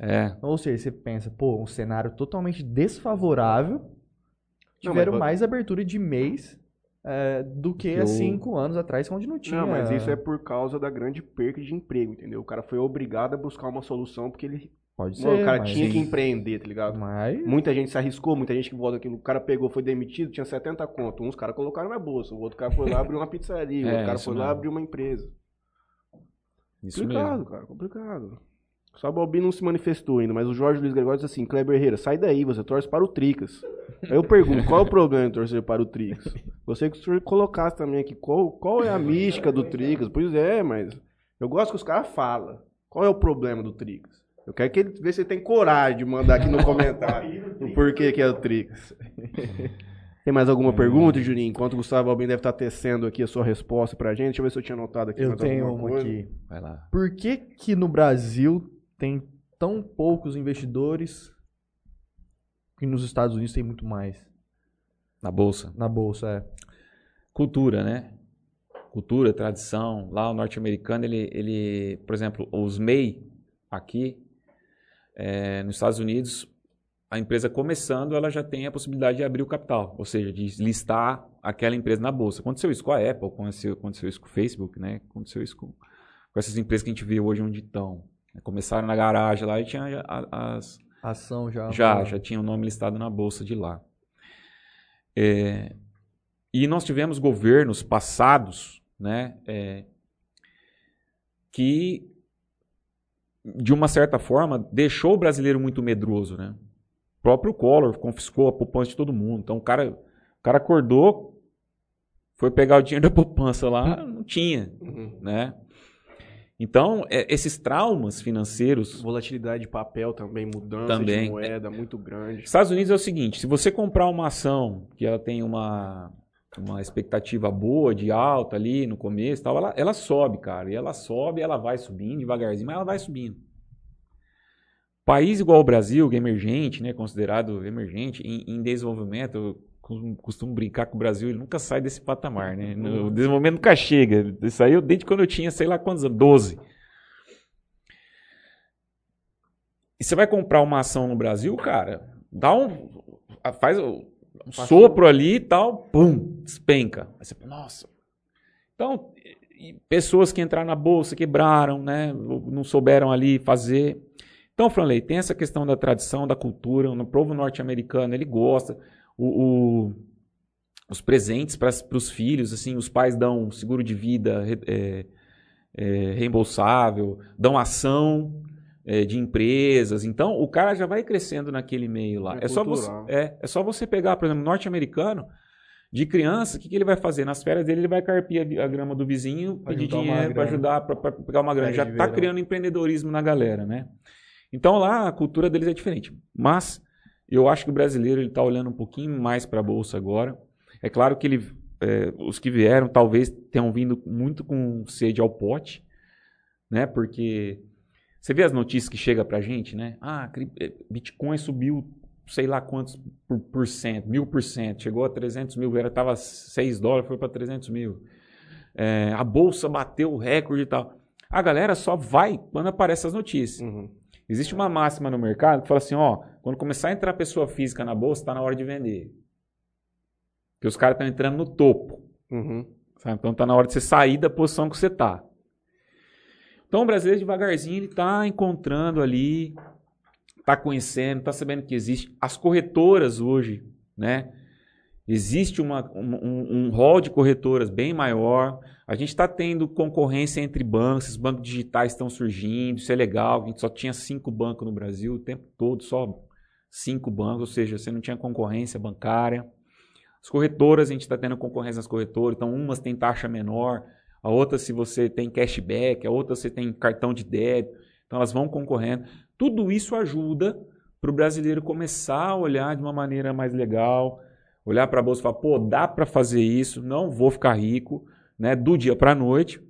É. Ou seja, você pensa, pô, um cenário totalmente desfavorável, Não, tiveram mas- mais abertura de mês é, do que há Eu- cinco anos atrás, onde não tinha. Não, mas isso é por causa da grande perca de emprego, entendeu? O cara foi obrigado a buscar uma solução porque ele. Pode ser. Mano, o cara tinha que empreender, tá ligado? Mas... Muita gente se arriscou, muita gente que volta aqui. O cara pegou, foi demitido, tinha 70 conto. Uns caras colocaram na bolsa, o outro cara foi lá abriu uma pizzaria, o É, outro cara foi lá mesmo. abriu uma empresa. Isso complicado, mesmo. cara, complicado. Só o Balbi não se manifestou ainda, mas o Jorge Luiz Gregório diz assim: Kleber Herrera, sai daí, você torce para o Tricas. Aí eu pergunto: qual é o problema de torcer para o Tricas? Você que o senhor colocasse também aqui, qual, qual é a mística do Tricas? Pois é, mas eu gosto que os caras falam. Qual é o problema do Tricas? Eu quero que ele ver se ele tem coragem de mandar aqui no comentário o porquê que é o Tricas. Tem mais alguma pergunta, Juninho? Enquanto o Gustavo Albin deve estar tecendo aqui a sua resposta pra gente. Deixa eu ver se eu tinha anotado aqui Eu mais tenho uma coisa. aqui. Vai lá. Por que que no Brasil tem tão poucos investidores e nos Estados Unidos tem muito mais? Na bolsa. Na bolsa, é. Cultura, né? Cultura, tradição. Lá o norte-americano, ele, ele, por exemplo, os MEI aqui, é, nos Estados Unidos, a empresa começando, ela já tem a possibilidade de abrir o capital, ou seja, de listar aquela empresa na bolsa. Aconteceu isso com a Apple, aconteceu, aconteceu isso com o Facebook, né? Aconteceu isso com, com essas empresas que a gente vê hoje onde estão. Começaram na garagem lá e tinha a- as, Ação já. já, já tinha o nome listado na bolsa de lá. É, e nós tivemos governos passados, né, é, que de uma certa forma deixou o brasileiro muito medroso, né? O próprio Collor confiscou a poupança de todo mundo. Então o cara, o cara acordou, foi pegar o dinheiro da poupança lá, não tinha, Uhum. né? Então, é, esses traumas financeiros Volatilidade de papel também, mudança Também. de moeda muito grande. Estados Unidos é o seguinte: se você comprar uma ação que ela tem uma, uma expectativa boa, de alta ali no começo, e tal, ela, ela sobe, cara. E ela sobe, ela vai subindo devagarzinho, mas ela vai subindo. País igual o Brasil, que é emergente, né, considerado emergente, em, em desenvolvimento, costumo- brincar que o Brasil ele nunca sai desse patamar, né? No- O desenvolvimento nunca chega. Saiu desde quando eu tinha, sei lá quantos anos, 12. E você vai comprar uma ação no Brasil, cara, dá um. Faz um sopro ali e tal, pum, despenca. Aí você, nossa. Então, pessoas que entraram na bolsa, quebraram, né? Não souberam ali fazer. Então, Franley, tem essa questão da tradição, da cultura. No povo norte-americano, ele gosta. O, o, os presentes para os filhos, assim, os pais dão seguro de vida é, é, reembolsável, dão ação é, de empresas. Então, o cara já vai crescendo naquele meio lá. É, é só, você, é, é só você pegar, por exemplo, norte-americano, de criança, o que, que, ele vai fazer? Nas férias dele, ele vai carpir a, a grama do vizinho, pra pedir dinheiro para ajudar, para pegar uma grana. Já está criando empreendedorismo na galera, né? Então lá a cultura deles é diferente. Mas eu acho que o brasileiro está olhando um pouquinho mais para a bolsa agora. É claro que ele, é, os que vieram talvez tenham vindo muito com sede ao pote, né? Porque você vê as notícias que chega para a gente, né? Ah, é, Bitcoin subiu sei lá quantos por, por cento, mil por cento, chegou a 300 mil, era estava 6 dólares, foi para 300 mil. É, a bolsa bateu o recorde e tal. A galera só vai quando aparecem as notícias. Uhum. Existe uma máxima no mercado que fala assim, ó, quando começar a entrar pessoa física na bolsa, está na hora de vender. Porque os caras estão entrando no topo. Uhum. Então está na hora de você sair da posição que você está. Então o brasileiro devagarzinho ele está encontrando ali, está conhecendo, está sabendo que existe. As corretoras hoje, né? Existe uma, um, um hall de corretoras bem maior. A gente está tendo concorrência entre bancos, os bancos digitais estão surgindo, isso é legal. A gente só tinha cinco bancos no Brasil o tempo todo, só cinco bancos, ou seja, você não tinha concorrência bancária. As corretoras, a gente está tendo concorrência nas corretoras, então umas têm taxa menor, a outra se você tem cashback, a outra você tem cartão de débito, então elas vão concorrendo. Tudo isso ajuda para o brasileiro começar a olhar de uma maneira mais legal, olhar para a bolsa e falar, pô, dá para fazer isso, não vou ficar rico, né, do dia para a noite.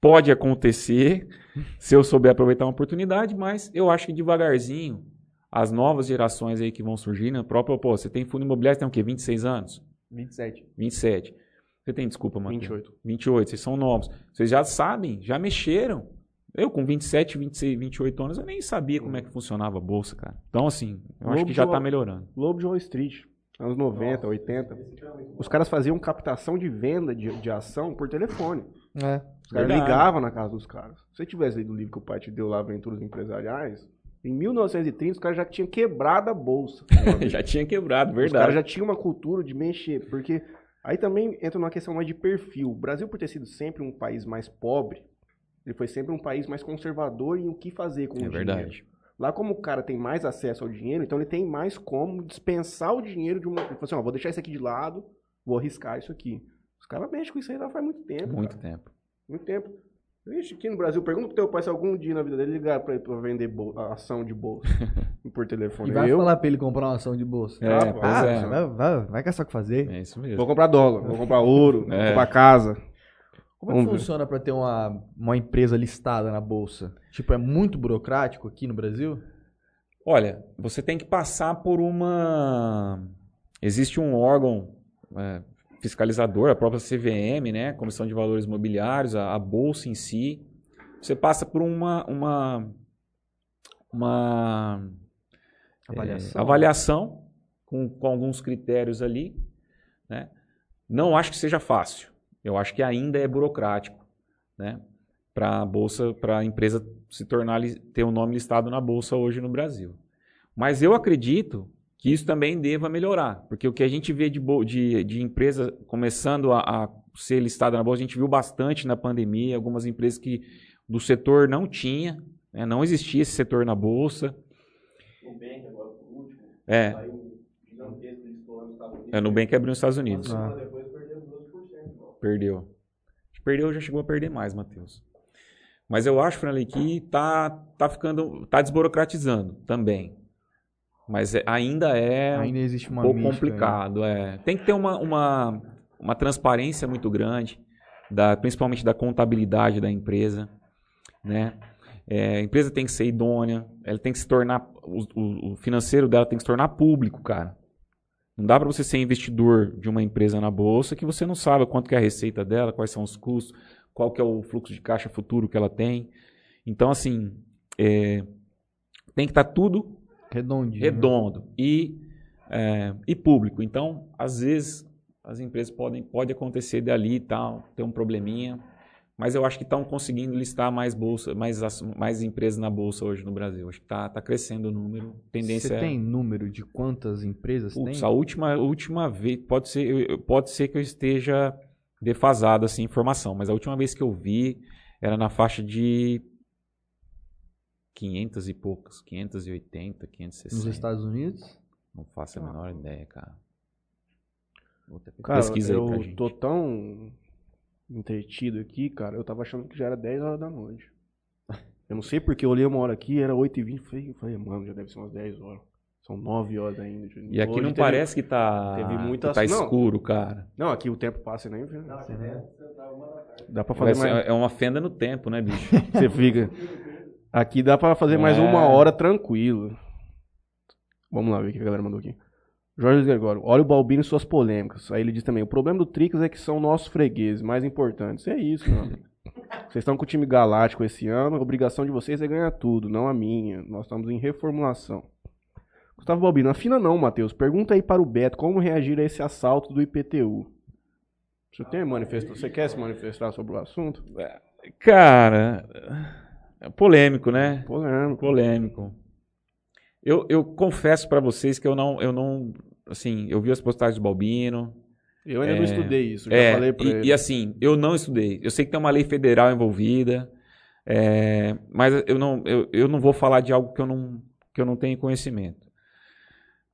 Pode acontecer se eu souber aproveitar uma oportunidade, mas eu acho que devagarzinho, as novas gerações aí que vão surgir, né, próprio, pô, você tem fundo imobiliário, tem o quê? 26 anos? 27. 27. Você tem, desculpa, Matheus? 28. 28, vocês são novos. Vocês já sabem, já mexeram. Eu, com 27, 26, 28 anos, eu nem sabia como é que funcionava a bolsa, cara. Então, assim, eu Lobo acho que já está melhorando. Lobo de Wall Street anos 90, Nossa, 80. Os caras faziam captação de venda de, de ação por telefone. É. Os caras ligavam na casa dos caras. Se você tivesse lido o livro que o pai te deu lá, Aventuras Empresariais, em 1930 os caras já tinham quebrado a bolsa. já tinha quebrado, verdade. Os caras já tinham uma cultura de mexer, porque aí também entra numa questão mais de perfil. O Brasil, por ter sido sempre um país mais pobre, ele foi sempre um país mais conservador em o que fazer com é o dinheiro. Lá, como o cara tem mais acesso ao dinheiro, então ele tem mais como dispensar o dinheiro de uma. Ele falou assim: ó, vou deixar isso aqui de lado, vou arriscar isso aqui. Os caras mexem com isso aí já faz muito tempo. Muito cara. tempo. Muito tempo. Vixe, aqui no Brasil, pergunta pro teu pai se algum dia na vida dele ligar pra, pra vender ação de bolsa por telefone. E vai eu... falar pra ele comprar uma ação de bolsa. É, ah, ah, é. Vai, vai, vai caçar o que fazer. É isso mesmo. Vou comprar dólar, vou comprar ouro, é. vou comprar casa. Como é que funciona para ter uma, uma empresa listada na bolsa? Tipo, é muito burocrático aqui no Brasil? Olha, você tem que passar por uma. Existe um órgão é, fiscalizador, a própria CVM, né? Comissão de Valores Imobiliários, a, a bolsa em si. Você passa por uma uma uma avaliação, é, avaliação com, com alguns critérios ali, né? Não acho que seja fácil. Eu acho que ainda é burocrático, né? Para a bolsa, para a empresa se tornar ter o um nome listado na bolsa hoje no Brasil. Mas eu acredito que isso também deva melhorar, porque o que a gente vê de, de, de empresa começando a, a, ser listada na bolsa, a gente viu bastante na pandemia, algumas empresas que do setor não tinha, né, não existia esse setor na bolsa. Nubank agora por último, é. saiu gigantesco de nos Estados Unidos. É, Nubank abriu nos Estados Unidos. Ah. Perdeu 12%. Perdeu. Já chegou a perder mais, Matheus. Mas eu acho, Franley, que tá, tá ficando, tá desburocratizando também. Mas é, ainda é ainda existe uma um pouco complicado. É. Tem que ter uma, uma, uma transparência muito grande, da, principalmente da contabilidade da empresa. Né? É, a empresa tem que ser idônea, ela tem que se tornar. O, o, o financeiro dela tem que se tornar público, cara. Não dá para você ser investidor de uma empresa na bolsa que você não sabe quanto que é a receita dela, quais são os custos, qual que é o fluxo de caixa futuro que ela tem. Então, assim, é, tem que estar tudo Redondinho. redondo e, é, e público. Então, às vezes, as empresas podem pode acontecer dali e tal, ter um probleminha, mas eu acho que estão conseguindo listar mais bolsa, mais, mais empresas na bolsa hoje no Brasil. Acho que está tá crescendo o número. Tendência Você é tem número de quantas empresas Putz, tem? a última, a última vez, pode ser, eu- eu- pode ser que eu esteja defasado assim, em informação, mas a última vez que eu vi era na faixa de 500 e poucas, 580, 560. Nos Estados Unidos? Não faço a menor ideia, cara. Vou ter que Cara, pesquisa aí pra eu gente. tô tão entretido aqui, cara, eu tava achando que já era 10 horas da noite. Eu não sei porque eu olhei uma hora aqui, era 8h20, falei, falei, mano, já deve ser umas 10 horas. São 9 horas ainda. E aqui Hoje não teve- parece que tá, teve que muitas- tá não. escuro, cara. Não, aqui o tempo passa e nem vê. Dá pra fazer mais... É uma fenda no tempo, né, bicho? Você fica... Aqui dá pra fazer mais É. uma hora tranquilo. Vamos lá ver o que a galera mandou aqui. Jorge Gregório, olha o Balbino e suas polêmicas. Aí ele diz também, o problema do Tricas é que são nossos fregueses, mais importantes. É isso, mano. Vocês estão com o time galáctico esse ano, a obrigação de vocês é ganhar tudo, não a minha. Nós estamos em reformulação. Gustavo Balbino, afina não, Matheus. Pergunta aí para o Beto como reagir a esse assalto do IPTU. Você tem manifesto? Você quer se manifestar sobre o assunto? Cara, é polêmico, né? Polêmico. polêmico. Eu, eu confesso pra vocês que eu não, eu não, assim, eu vi as postagens do Balbino. Eu ainda não É, estudei isso, já É, falei pra e, ele. e assim, eu não estudei. Eu sei que tem uma lei federal envolvida, é, mas eu não, eu, eu não vou falar de algo que eu não, que eu não tenho conhecimento.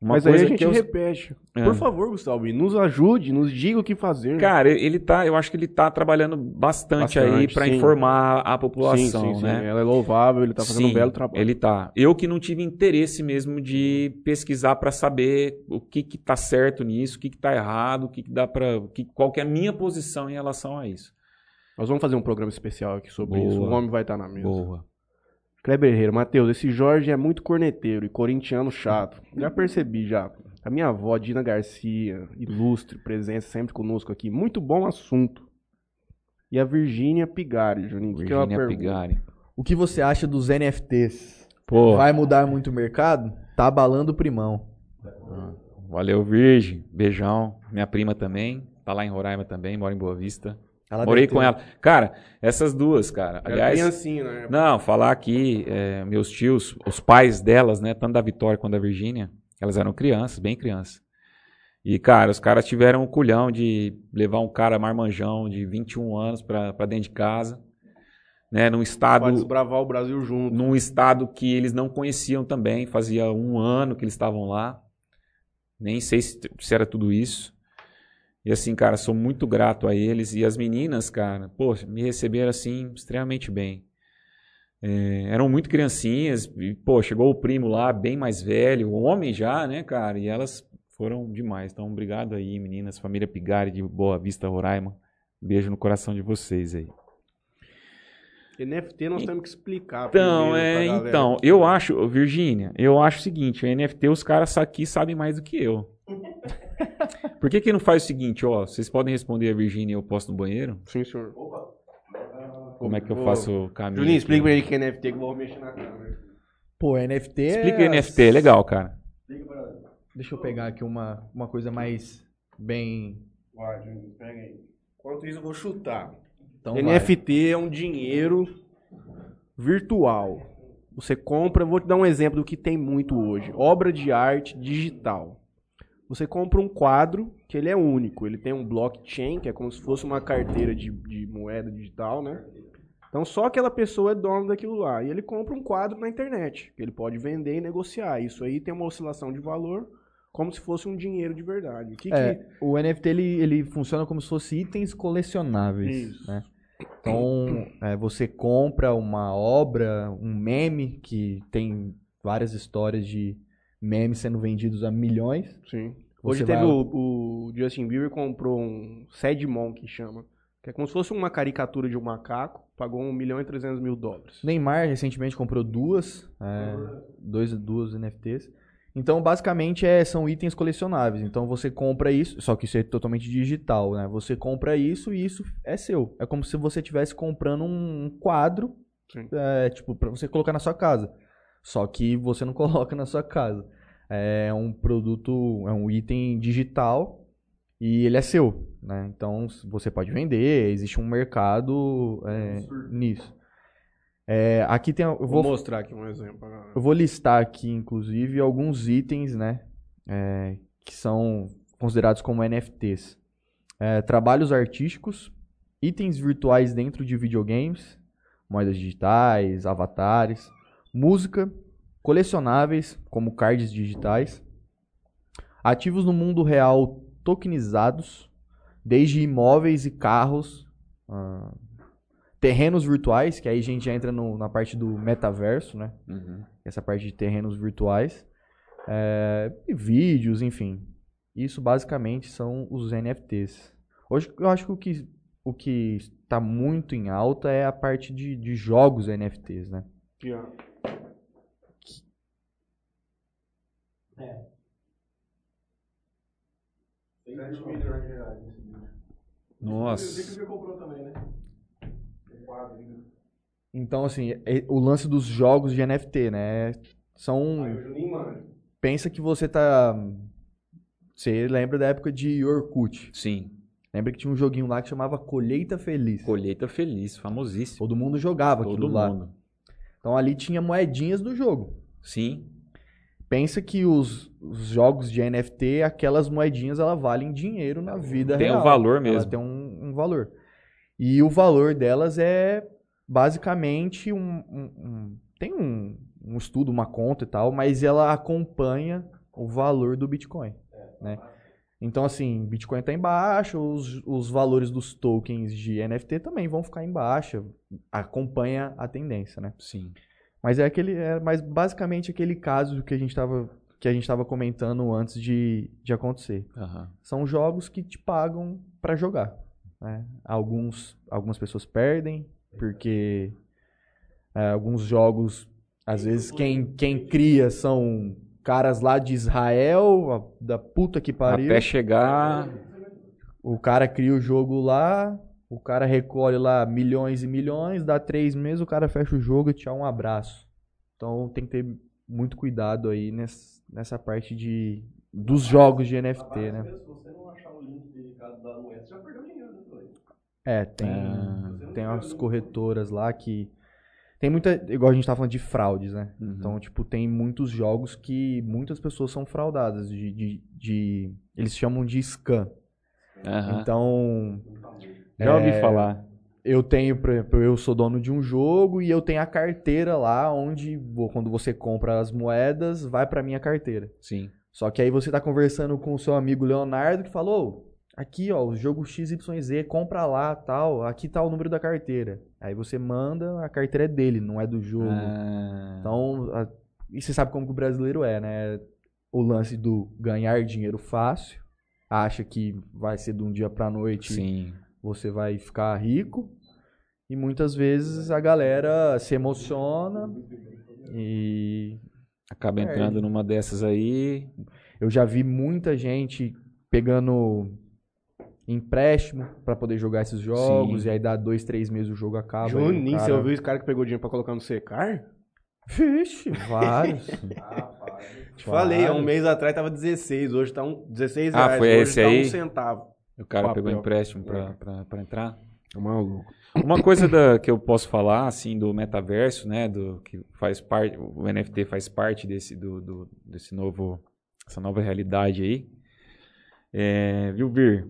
Uma Mas aí a gente que eu, repete. É. Por favor, Gustavo, nos ajude, nos diga o que fazer. Cara, ele tá, eu acho que ele tá trabalhando bastante, aí Bastante, para sim. informar a sim, população, sim, sim. né? Ela é louvável, ele tá fazendo um Sim, belo trabalho. Ele tá. Eu que não tive interesse mesmo de pesquisar para saber o que que tá certo nisso, o que que tá errado, o que que dá para, que qual que é a minha posição em relação a isso. Nós vamos fazer um programa especial aqui sobre Boa. isso. O homem vai estar na mesa. Boa. Kleber Herrera, Matheus, esse Jorge é muito corneteiro e corintiano chato. Já percebi, já. A minha avó, Dina Garcia, ilustre, presença sempre conosco aqui. Muito bom assunto. E a Virgínia Pigari, Juninho. que que ela Virginia pergunta? Pigari. O que você acha dos NFTs? Pô, Vai mudar muito o mercado? Tá abalando o primão. valeu Virgem, beijão. Minha prima também, tá lá em Roraima também, mora em Boa Vista. Ela Morei com ter- ela. Cara, essas duas, cara. Era Aliás, criancinha, né? Não, falar aqui, é, meus tios, os pais delas, né, tanto da Vitória quanto da Virgínia, elas eram crianças, bem crianças. E, cara, os caras tiveram o culhão de levar um cara marmanjão de 21 anos pra, pra dentro de casa, né, num estado, Pode desbravar o Brasil junto. num estado que eles não conheciam também, fazia um ano que eles estavam lá. Nem sei se, se era tudo isso. E assim, cara, sou muito grato a eles. E as meninas, cara, pô, me receberam assim extremamente bem. É, eram muito criancinhas. E, pô, chegou o primo lá, bem mais velho, homem já, né, cara? E elas foram demais. Então, obrigado aí, meninas. Família Pigari de Boa Vista, Roraima. Beijo no coração de vocês aí. NFT nós temos que explicar. Então, é, então, eu acho, Virgínia, eu acho o seguinte, o NFT os caras aqui sabem mais do que eu. Por que que não faz o seguinte, ó, vocês podem responder a Virgínia e eu posto no banheiro? Sim, senhor. Como é que eu Ô, faço o caminho? Juninho, aqui? explica pra ele que é NFT que eu vou mexer na câmera. Pô, NFT Explica é... NFT, é legal, cara. Deixa eu pegar aqui uma, uma coisa mais bem... Vai, Juninho, pega aí. Enquanto isso, eu vou chutar. Então vai. NFT é um dinheiro virtual. Você compra, vou te dar um exemplo do que tem muito hoje. Obra de arte digital. Você compra um quadro que ele é único. Ele tem um blockchain, que é como se fosse uma carteira de, de moeda digital, né? Então só aquela pessoa é dono daquilo lá. E ele compra um quadro na internet, que ele pode vender e negociar. Isso aí tem uma oscilação de valor, como se fosse um dinheiro de verdade. O que, É, que o NFT ele, ele funciona como se fosse itens colecionáveis. Isso. Né? Então, é, você compra uma obra, um meme, que tem várias histórias de memes sendo vendidos a milhões. Sim. Hoje teve vai- o, o Justin Bieber comprou um Sedmon, que chama. Que é como se fosse uma caricatura de um macaco. Pagou 1 milhão e 300 mil dólares. Neymar recentemente comprou duas, é, dois, duas NFTs. Então, basicamente, é, são itens colecionáveis. Então, você compra isso, só que isso é totalmente digital, né? Você compra isso e isso é seu. É como se você estivesse comprando um quadro, é, tipo, pra você colocar na sua casa. Só que você não coloca na sua casa. É um produto, é um item digital e ele é seu, né? Então você pode vender, existe um mercado é, nisso. É, aqui tem, eu Vou, vou, mostrar aqui um exemplo. eu vou listar aqui, inclusive, alguns itens, né, é, que são considerados como NFTs. É, trabalhos artísticos, itens virtuais dentro de videogames, moedas digitais, avatares, música, colecionáveis, como cards digitais, ativos no mundo real tokenizados, desde imóveis e carros, ah, terrenos virtuais, que aí a gente já entra no- na parte do metaverso, né? Uhum. essa parte de terrenos virtuais, é, e vídeos, enfim. Isso basicamente são os NFTs. Hoje eu acho que o que o que está muito em alta é a parte de, de jogos NFTs, né? Aqui, É. 7 milhões de reais esse vídeo. Nossa. você comprou também, né? Então assim, é- o lance dos jogos de NFT, né? São Aí o Juninho manja. pensa que você tá você lembra da época de Orkut? Sim. Lembra que tinha um joguinho lá que chamava Colheita Feliz. Colheita feliz, famosíssimo. Todo mundo jogava Todo aquilo lá. mundo. Então ali tinha moedinhas do jogo. Sim. Pensa que os, os jogos de NFT, aquelas moedinhas, elas valem dinheiro na vida Tem um real. valor Ela mesmo. tem um, um valor. E o valor delas é basicamente um... um- um- tem um, um estudo, uma conta e tal, mas ela acompanha o valor do Bitcoin. Né? Então, assim, Bitcoin está em baixa, os, os valores dos tokens de NFT também vão ficar em baixa. Acompanha a tendência, né? Sim. Mas é aquele, é mais basicamente aquele caso que a gente estava que a gente estava comentando antes de, de acontecer. Aham. São jogos que te pagam para jogar. né? Alguns, algumas pessoas perdem porque é, alguns jogos, às vezes quem, quem cria são caras lá de Israel, a- da puta que pariu. Até chegar. O cara cria o jogo lá, o cara recolhe lá milhões e milhões, dá três meses, o cara fecha o jogo e tchau, um abraço. Então tem que ter muito cuidado aí ness- nessa parte de dos jogos de NFT, né? Se você não achar o link dedicado da moeda, você já perdeu dinheiro, né? É, tem, Ah. tem umas corretoras lá que. Tem muita. Igual a gente tá falando de fraudes, né? Uhum. Então, tipo, tem muitos jogos que muitas pessoas são fraudadas. De, de, de- eles chamam de scam. Aham. Então, Já ouvi é, falar. eu tenho, por exemplo, eu sou dono de um jogo e eu tenho a carteira lá onde quando você compra as moedas, vai pra minha carteira. Sim. Só que aí você tá conversando com o seu amigo Leonardo que falou: aqui, ó, o jogo XYZ, compra lá, tal, aqui tá o número da carteira. Aí você manda, a carteira é dele, não é do jogo. Ah, Então, a- e você sabe como que o brasileiro é, né? O lance do ganhar dinheiro fácil, acha que vai ser de um dia pra noite sim. Você vai ficar rico. E muitas vezes a galera se emociona e Acaba É, entrando numa dessas aí. eu já vi muita gente pegando empréstimo pra poder jogar esses jogos Sim. e aí dá dois, três meses o jogo acaba. e Juninho, você cara- ouviu esse cara que pegou dinheiro pra colocar no secar? Vixe, vários. Te falei, há um mês atrás tava 16, hoje tá um 16 Ah, reais, foi hoje esse tá aí? um centavo. O cara Papel. pegou empréstimo É. pra, pra, pra entrar. É maluco. Uma coisa da- que eu posso falar, assim, do metaverso, né, do que faz parte, o NFT faz parte desse, do, do- desse novo, essa nova realidade aí, é, viu, Vir?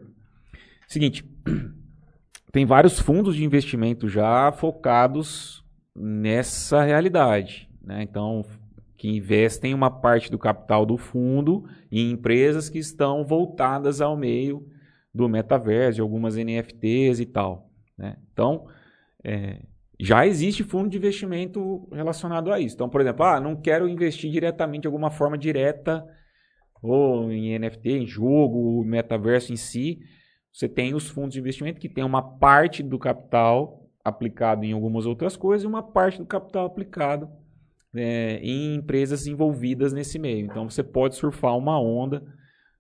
Seguinte, tem vários fundos de investimento já focados nessa realidade, né, então, que investem uma parte do capital do fundo em empresas que estão voltadas ao meio do metaverso, de algumas NFTs e tal. Né? Então, é, já existe fundo de investimento relacionado a isso. Então, por exemplo, ah, não quero investir diretamente de alguma forma direta ou em NFT, em jogo, metaverso em si. Você tem os fundos de investimento que tem uma parte do capital aplicado em algumas outras coisas e uma parte do capital aplicado é, em empresas envolvidas nesse meio. Então, você pode surfar uma onda,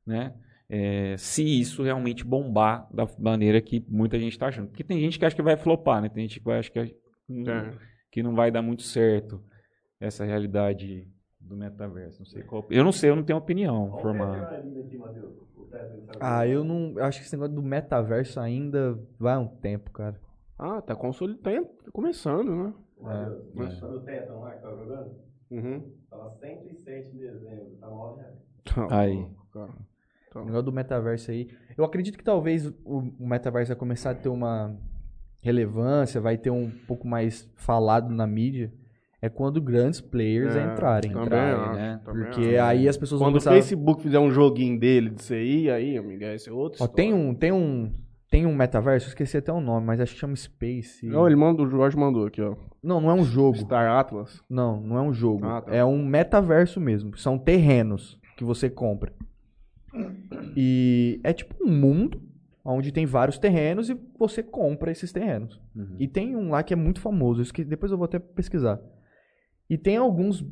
né? É, se isso realmente bombar da maneira que muita gente está achando. Porque tem gente que acha que vai flopar, né? Tem gente que acha que, É. que não vai dar muito certo. essa realidade do metaverso. Não sei qual. Eu não sei, eu não tenho opinião formada. Ah, eu não. eu Acho que esse negócio do metaverso ainda vai um tempo, cara. Ah, tá consolidando, tá começando, né? É. Mas- No Teton lá que tava jogando, Uhum. tava 107 em dezembro, tá 9 reais. Aí. Cara. O negócio do metaverso aí. Eu acredito que talvez o o metaverso vai começar a ter uma relevância, vai ter um pouco mais falado na mídia. É quando grandes players É, entrarem. Também Entrarem, acho, né? também Porque acho. aí as pessoas Quando vão o começar... Facebook fizer um joguinho dele disso aí, aí, amigo, esse é outro Ó, tem um, tem um, tem um metaverso, eu esqueci até o nome, mas acho que chama Space. Não, ele mandou, o Jorge mandou aqui, ó. Não, não é um jogo. Star Atlas. Não, não é um jogo. Ah, tá. É um metaverso mesmo. São terrenos que você compra. E é tipo um mundo onde tem vários terrenos e você compra esses terrenos. Uhum. E tem um lá que é muito famoso, isso que depois eu vou até pesquisar. E tem alguns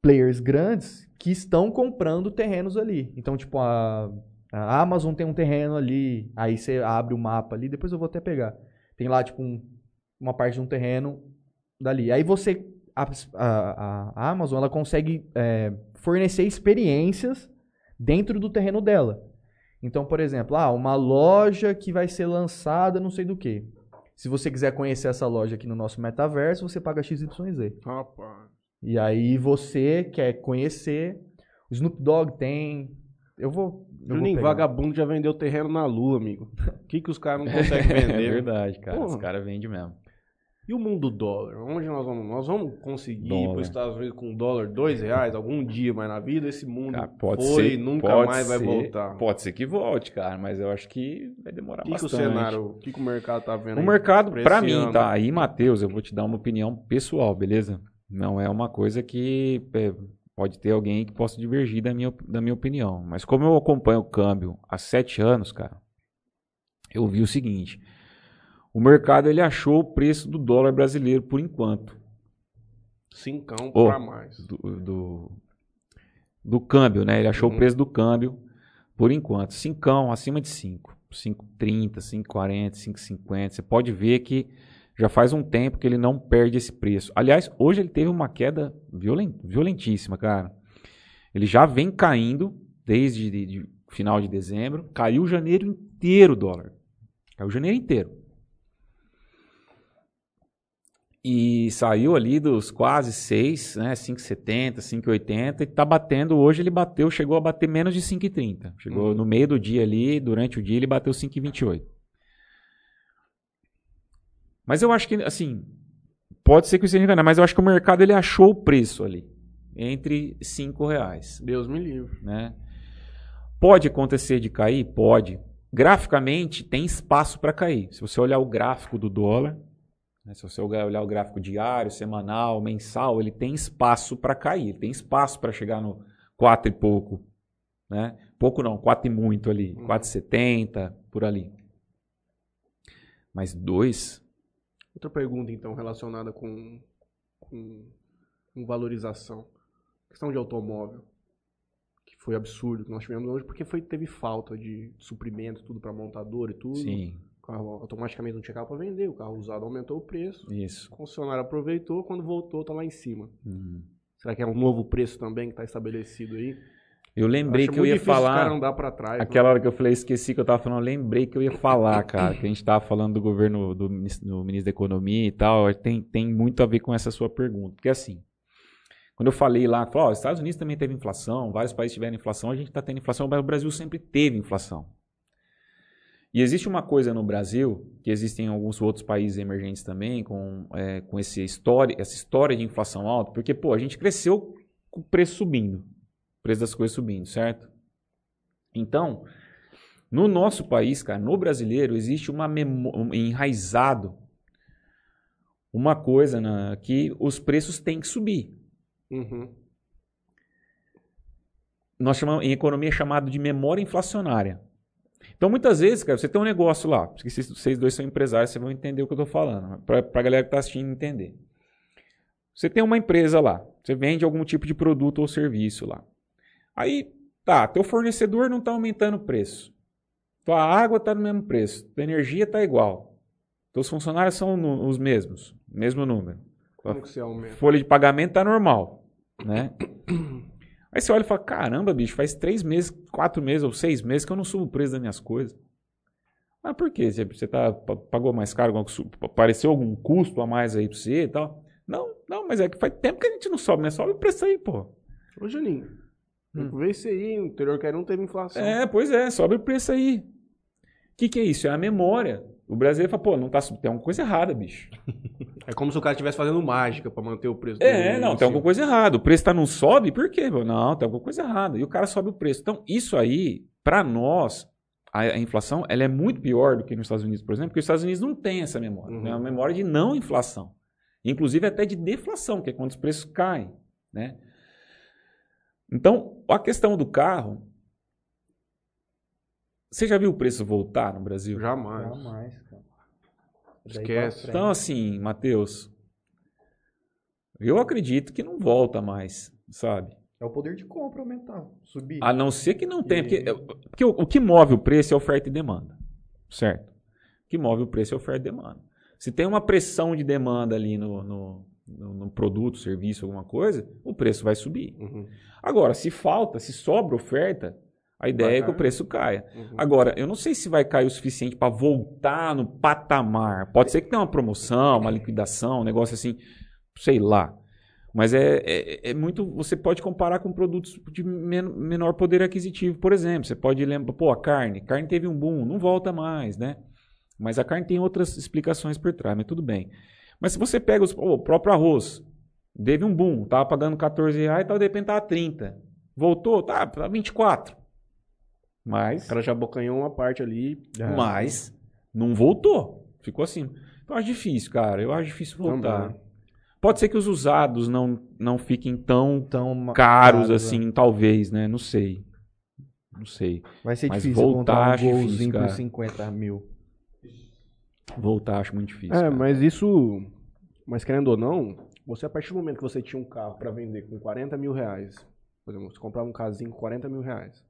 players grandes que estão comprando terrenos ali. Então, tipo, a, a Amazon tem um terreno ali, aí você abre o mapa ali, depois eu vou até pegar. Tem lá, tipo, um- uma parte de um terreno dali. Aí você, a, a- a Amazon, ela consegue é, fornecer experiências dentro do terreno dela. Então, por exemplo, ah, uma loja que vai ser lançada não sei do que. Se você quiser conhecer essa loja aqui no nosso metaverso, você paga XYZ. Rapaz. E aí você quer conhecer. O Snoop Dogg tem. Eu vou. Eu vagabundo já vendeu terreno na lua, amigo. O que, que os caras não conseguem É vender? verdade, cara. Porra. Os caras vendem mesmo. E o mundo do dólar? Onde nós vamos? Nós vamos conseguir ir para Dólar. os Estados Unidos com um dólar dois reais algum dia, mas na vida esse mundo Cara, pode foi ser, e nunca mais vai ser- voltar. Pode ser que volte, cara, mas eu acho que vai demorar O que, que o bastante. cenário, o que, que o mercado tá vendo? O mercado, esse mim, ano? tá? Aí, Matheus, eu vou te dar uma opinião pessoal, beleza? Não é uma coisa que é, pode ter alguém que possa divergir da minha, da minha opinião. Mas como eu acompanho o câmbio há sete anos, cara, eu vi o seguinte. O mercado, ele achou o preço do dólar brasileiro por enquanto. Cincão Ô. pra mais. do, do, do câmbio, né? Ele achou Uhum. o preço do câmbio por enquanto. Cincão, acima de 5. 5,30, 5,40, 5,50. Você pode ver que já faz um tempo que ele não perde esse preço. Aliás, hoje ele teve uma queda violen- violentíssima, cara. Ele já vem caindo desde de- de final de dezembro. Caiu janeiro inteiro o dólar. Caiu janeiro inteiro. E saiu ali dos quase 6, né? 5,70, 5,80 e tá batendo. Hoje ele bateu, chegou a bater menos de 5,30. Chegou Uhum. no meio do dia ali, durante o dia ele bateu 5,28. Mas eu acho que, assim, pode ser que esteja enganado, mas eu acho que o mercado ele achou o preço ali, entre 5 reais Deus me livre. né? Pode acontecer de cair? Pode. Graficamente, tem espaço para cair. Se você olhar o gráfico do dólar, se você olhar o gráfico diário, semanal, mensal, ele tem espaço para cair. Ele tem espaço para chegar no 4 e pouco. Né? Pouco não, 4 e muito ali. Uhum. 4,70, por ali. Mas 2, Outra pergunta, então, relacionada com, com, com valorização. Questão de automóvel. Que foi absurdo que nós tivemos hoje, porque foi, teve falta de suprimento, tudo para montador e tudo. sim, O carro automaticamente não tinha carro para vender, o carro usado aumentou o preço. isso. O concessionário aproveitou, quando voltou, tá lá em cima. Uhum. Será que é um novo preço também que está estabelecido aí? Eu lembrei Acho que eu ia falar. trás. né? Aquela hora que eu falei, esqueci que eu tava falando, eu lembrei que eu ia falar, cara, que a gente tava falando do governo, do, do ministro da Economia e tal, tem, tem muito a ver com essa sua pergunta. Porque assim, quando eu falei lá, falou, ó, os Estados Unidos também teve inflação, vários países tiveram inflação, a gente tá tendo inflação, mas o Brasil sempre teve inflação. E existe uma coisa no Brasil, que existem em alguns outros países emergentes também, com, é, com esse história, essa história de inflação alta, porque, pô, a gente cresceu com o preço subindo, o preço das coisas subindo, certo? Então, no nosso país, cara, no brasileiro, existe uma memó- um- enraizado uma coisa na, que os preços têm que subir. Uhum. Nós chamamos, em economia é chamado de memória inflacionária. Então, muitas vezes, cara, você tem um negócio lá, porque vocês, vocês dois são empresários, vocês vão entender o que eu estou falando, para a galera que está assistindo entender. Você tem uma empresa lá, você vende algum tipo de produto ou serviço lá. Aí, tá, teu fornecedor não está aumentando o preço. Tua água está no mesmo preço, tua energia está igual. Teus funcionários são no- os mesmos, mesmo número. Como que você aumenta? folha de pagamento tá normal, né? Aí você olha e fala, caramba, bicho, faz três meses, quatro meses ou seis meses que eu não subo o preço das minhas coisas. Mas por quê? Você, tá, pa- pagou mais caro? Apareceu algum custo a mais aí pra você e tal? Não, não, mas é que faz tempo que a gente não sobe, né? Sobe o preço aí, pô. Ô, Juninho, vê isso aí, o interior que não teve inflação. É, pois é, sobe o preço aí. O que, que é isso? É a memória. O brasileiro fala, pô, não tá. Tem alguma coisa errada, bicho. É como se o cara estivesse fazendo mágica pra manter o preço. É, não, em tem alguma coisa errada. O preço tá não sobe, por quê? Não, tem alguma coisa errada. E o cara sobe o preço. Então, isso aí, pra nós, a, inflação, ela é muito pior do que nos Estados Unidos, por exemplo, porque os Estados Unidos não têm essa memória. Uhum. né? É uma memória de não inflação. Inclusive até de deflação, que é quando os preços caem, né? Então, a questão do carro, você já viu o preço voltar no Brasil? Jamais. Jamais, cara. Daí Esquece. Então, assim, Matheus, eu acredito que não volta mais, sabe? É o poder de compra aumentar, subir. A não ser que não tenha. E- Porque, porque o, o que move o preço é oferta e demanda. Certo? O que move o preço é oferta e demanda. Se tem uma pressão de demanda ali no, no, no- no produto, serviço, alguma coisa, o preço vai subir. Uhum, Agora, se falta, se sobra oferta, a ideia é que o preço caia. uhum. Agora, eu não sei se vai cair o suficiente para voltar no patamar. Pode ser que tenha uma promoção, uma liquidação, um negócio assim, sei lá. Mas é, é, é muito. Você pode comparar com produtos de men- menor poder aquisitivo, por exemplo. Você pode lembrar, pô, a carne. Carne teve um boom, não volta mais, né? Mas a carne tem outras explicações por trás, mas tudo bem. Mas se você pega os- pô, o próprio arroz, teve um boom, tava pagando 14 reais, tal, de repente tava 30. Voltou, tá, tá 24. Mas. O cara já abocanhou uma parte ali. É. Mas não voltou. Ficou assim. Então eu acho difícil, cara. Eu acho difícil voltar. Também. Pode ser que os usados não, não fiquem tão Tão caros né? assim, talvez, né? Não sei. Não sei. Vai ser Mas difícil voltar um golzinho por 50 mil. Voltar acho muito difícil. É, cara. mas isso. Mas querendo ou não, você a partir do momento que você tinha um carro pra vender com 40 mil reais, por exemplo, você comprava um casinho com 40 mil reais.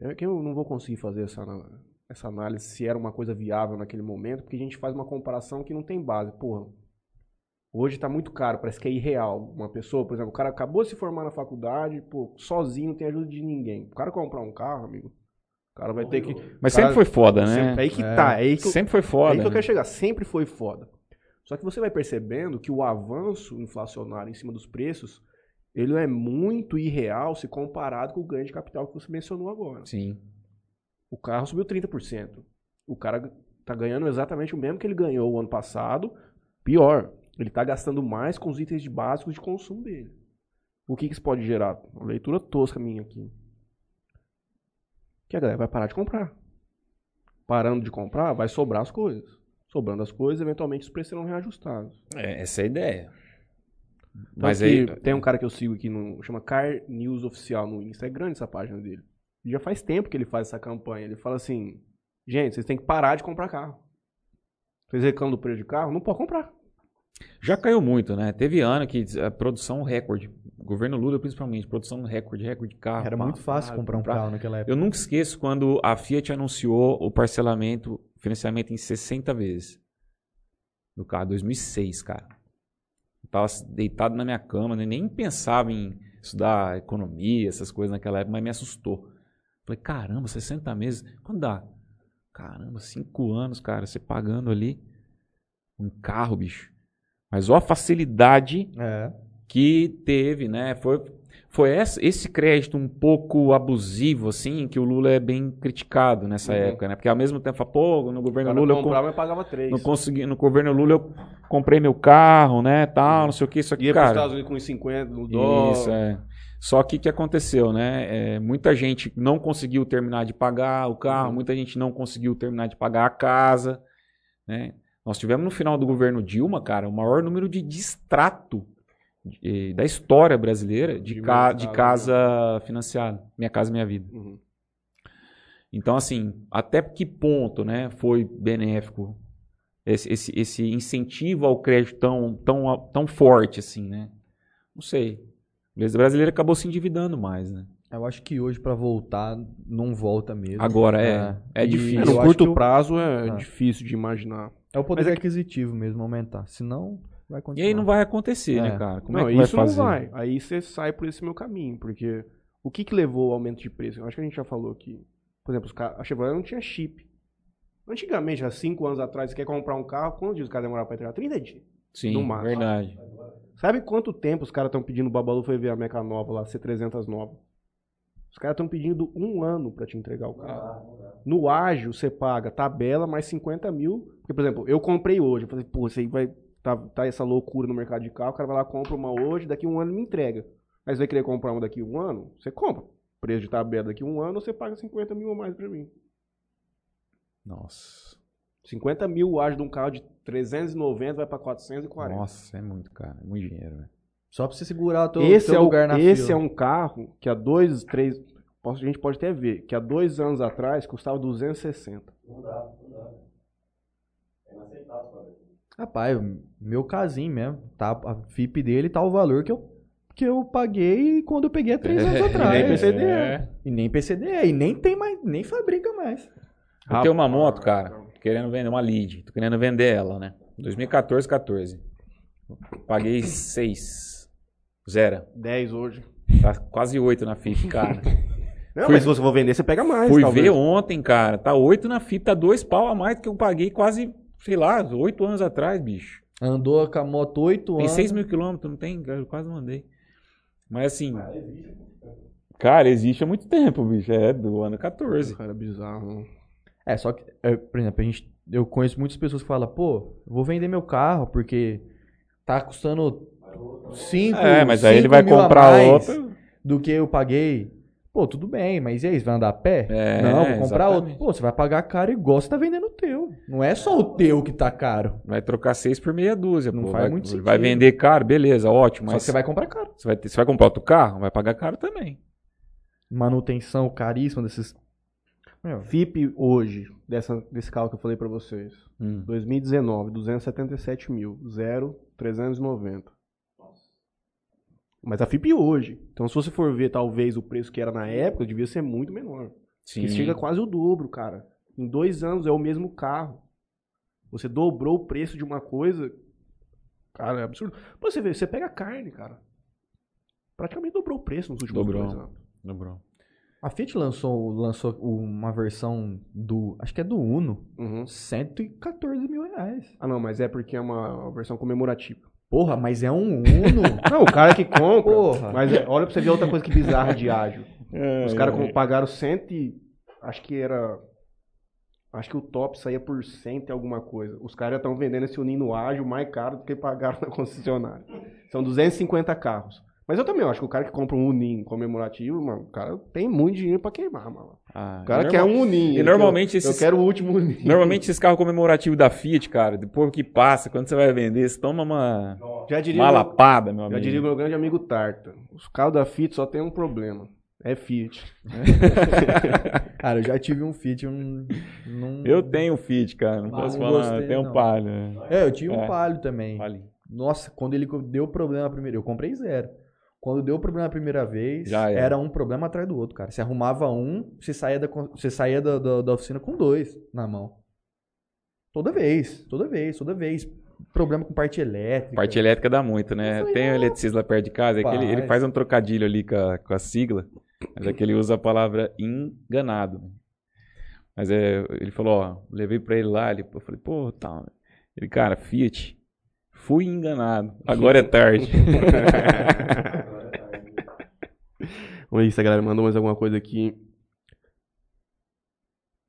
É que eu não vou conseguir fazer essa, essa análise se era uma coisa viável naquele momento, porque a gente faz uma comparação que não tem base. Porra, hoje tá muito caro, parece que é irreal. Uma pessoa, por exemplo, o cara acabou de se formar na faculdade, pô, sozinho, não tem ajuda de ninguém. O cara comprar um carro, amigo, o cara vai ter que. Mas cara- sempre foi foda, né? Sempre- aí que É. tá, é aí que eu- Sempre foi é foda. aí que eu né? quero chegar. Sempre foi foda. Só que você vai percebendo que o avanço inflacionário em cima dos preços, ele é muito irreal se comparado com o ganho de capital que você mencionou agora. Sim. O carro subiu 30%. O cara tá ganhando exatamente o mesmo que ele ganhou o ano passado. Pior, ele tá gastando mais com os itens de básicos de consumo dele. O que, que isso pode gerar? Uma leitura tosca minha aqui. Que a galera vai parar de comprar. Parando de comprar, vai sobrar as coisas. Sobrando as coisas, eventualmente os preços serão reajustados. É, essa é a ideia. Mas aí. tem um cara que eu sigo aqui, no, chama Car News Oficial no Insta. É grande essa página dele. E já faz tempo que ele faz essa campanha. Ele fala assim: gente, vocês têm que parar de comprar carro. Vocês reclamam do preço de carro? Não pode comprar. Já caiu muito, né? Teve ano que a produção recorde. Governo Lula, principalmente, produção recorde, recorde de carro. Era pá, muito fácil pá, comprar um carro naquela época. Eu nunca esqueço quando a Fiat anunciou o parcelamento, financiamento em 60 vezes do carro, 2006, cara. Eu tava deitado na minha cama, né? nem pensava em estudar economia, essas coisas naquela época, mas me assustou. Falei, caramba, 60 meses, quando dá? Caramba, 5 anos, cara, você pagando ali um carro, bicho. Mas ó a facilidade É. que teve, né? Foi, foi esse crédito um pouco abusivo, assim, que o Lula é bem criticado nessa Uhum. época, né? Porque ao mesmo tempo, pô, no governo cara Lula eu com- comprava e pagava três. não consegui, no governo Lula eu comprei meu carro, né, tal, não sei o que, isso aqui, Ia para os cara. Estados Unidos com uns 50 no dólar. Isso, é. Só que o que aconteceu, né? É, muita gente não conseguiu terminar de pagar o carro, Uhum. muita gente não conseguiu terminar de pagar a casa, né? Nós tivemos no final do governo Dilma, cara, o maior número de distrato eh, da história brasileira de, De ca- de casa financiada. Minha Casa Minha Vida. Uhum. Então, assim, até que ponto né, foi benéfico esse, esse, esse incentivo ao crédito tão, tão, tão forte assim, né? Não sei. O brasileiro acabou se endividando mais, né? Eu acho que hoje, pra voltar, não volta mesmo. Agora é, é difícil. É, eu no curto que prazo é Ah. difícil de imaginar. É o poder Mas é que- aquisitivo mesmo aumentar. Senão, vai E continuar. aí não vai acontecer, É. né, cara? Como não, é que vai isso fazer? não vai. Aí você sai por esse meu caminho, porque o que que levou ao aumento de preço? Eu acho que a gente já falou aqui. Por exemplo, a Chevrolet não tinha chip. Antigamente, há cinco anos atrás, você quer comprar um carro, quantos dias o cara demorava pra entregar? 30 dias. Sim, no máximo. verdade. Sabe quanto tempo os caras estão pedindo o Babalu foi ver a Meca nova lá, C300 nova? Os caras estão pedindo um ano pra te entregar o carro. No ágil, você paga tabela mais 50 mil. Porque, por exemplo, eu comprei hoje. Eu falei, pô, isso aí vai. Tá, tá essa loucura no mercado de carro. O cara vai lá, compra uma hoje, daqui um ano ele me entrega. Mas você vai querer comprar uma daqui um ano? Você compra. Preço de tabela daqui um ano, você paga 50 mil a mais pra mim. Nossa. 50 mil o ágil de um carro de 390 vai pra 440. Nossa, é muito, cara. É muito dinheiro, velho. Só pra você segurar o teu, esse teu é, o, lugar na esse fila. é um carro que há dois, três. posso- A gente pode até ver que há dois anos atrás custava 260. Não dá, não dá. É inaceitável. Rapaz, meu casinho mesmo. Tá, a FIP dele tá o valor que eu, que eu paguei quando eu peguei há três anos atrás. nem PCD. É. E nem PCD, e nem tem mais, nem fabrica mais. Eu tenho uma moto, cara, querendo vender uma lead. Tô querendo vender ela, né? 2014, 14. Paguei 6. Zero. 10 hoje. Tá quase 8 na FIP, cara. Não, Fui- mas se você for vender, você pega mais. Fui talvez. ver ontem, cara. Tá 8 na FIP, tá 2 pau a mais do que eu paguei quase, sei lá, 8 anos atrás, bicho. Andou com a moto oito Tem anos. 6 mil quilômetros, não tem? Eu quase não andei. Mas assim. Cara, existe há muito tempo, bicho. É do ano 14. Cara, bizarro. É, só que, é, por exemplo, a gente, eu conheço muitas pessoas que falam, pô, vou vender meu carro porque tá custando 5 É, mas aí ele vai comprar outro. do que eu paguei. Pô, tudo bem, mas e aí, você vai andar a pé? É, não, vou comprar exatamente. outro. Pô, você vai pagar caro igual você tá vendendo o teu. Não é só o teu que tá caro. Vai trocar 6 por meia dúzia. Não pô. faz vai, muito sentido. vai vender caro, beleza, ótimo. Só Mas que você vai comprar caro. você vai, ter- você vai comprar outro carro? Vai pagar caro também. Manutenção caríssima desses. Meu, FIP hoje, dessa, desse carro que eu falei pra vocês. Hum. 2019, 277 mil. Zero, 390. Mas a FIP hoje. Então, se você for ver, talvez, o preço que era na época, devia ser muito menor. Sim. Porque chega quase o dobro, cara. Em dois anos é o mesmo carro. Você dobrou o preço de uma coisa. Cara, é absurdo. Pô, você vê, você pega carne, cara. Praticamente dobrou o preço nos últimos Dobrou. dois anos. Dobrou. A Fiat lançou, lançou uma versão do. Acho que é do Uno. Uhum. 114 mil reais. Ah, não, mas é porque é uma versão comemorativa. Porra, mas é um Uno. Não, o cara que compra. Porra. Mas é- olha pra você ver outra coisa que bizarra de ágil. É, Os caras com- pagaram cento e... Acho que era... Acho que o top saía por cento e alguma coisa. Os caras estão vendendo esse Unino ágil mais caro do que pagaram na concessionária. São 250 carros. Mas eu também acho que o cara que compra um Uninho comemorativo, mano, o cara tem muito dinheiro pra queimar, mano. Ah, O cara e quer normal- um Uninho. e normalmente quer- esses- Eu quero o último Uninho. Normalmente esses carros comemorativos da Fiat, cara, depois que passa, quando você vai vender, você toma uma, Já diria, uma meu, lapada, meu já amigo. diria meu grande amigo Tarta. Os carros da Fiat só tem um problema. É Fiat. Cara, eu já tive um Fiat, eu não. não- Eu tenho Fiat, cara, não Ah, posso falar, gostei, eu tenho não. um palio. É, eu um É. Palio também. Palio. Nossa, quando ele deu problema a primeira, eu comprei zero. Quando deu problema a primeira vez, Já era. era um problema atrás do outro, cara. Você arrumava um, você saía da, você saía da, da, da oficina com dois na mão. Toda vez, toda vez, toda vez. Problema com parte elétrica. Parte elétrica dá muito, né? Falei, Tem um eletricista lá perto de casa, é que ele, ele Faz. um trocadilho ali com a, com a sigla, mas é que ele usa a palavra enganado. né? Mas é, ele falou, ó, levei pra ele lá, ele, eu falei, pô, tá. Ele, cara, Fiat, fui enganado, agora é tarde. Vamos ver se a galera mandou mais alguma coisa aqui.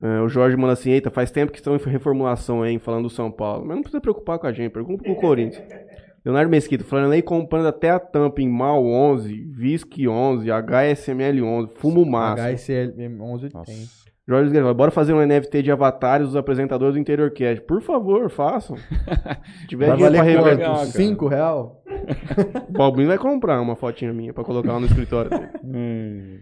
É, o Jorge manda assim, eita, faz tempo que estão em reformulação, hein, falando do São Paulo. Mas não precisa preocupar com a gente, pergunta pro Corinthians. Leonardo Mesquita, falando aí comprando até a tampa em Mal 11, Visc 11, HSML 11, Fumo Massa. HSL 11 tem. Jorge Guerreiro, bora fazer um NFT de avatares dos apresentadores do Interior Cast. Por favor, façam. Se tiver Vai dinheiro pra valer quanto? 5 real? o Balbinho vai comprar uma fotinha minha pra colocar lá no escritório dele. Hum.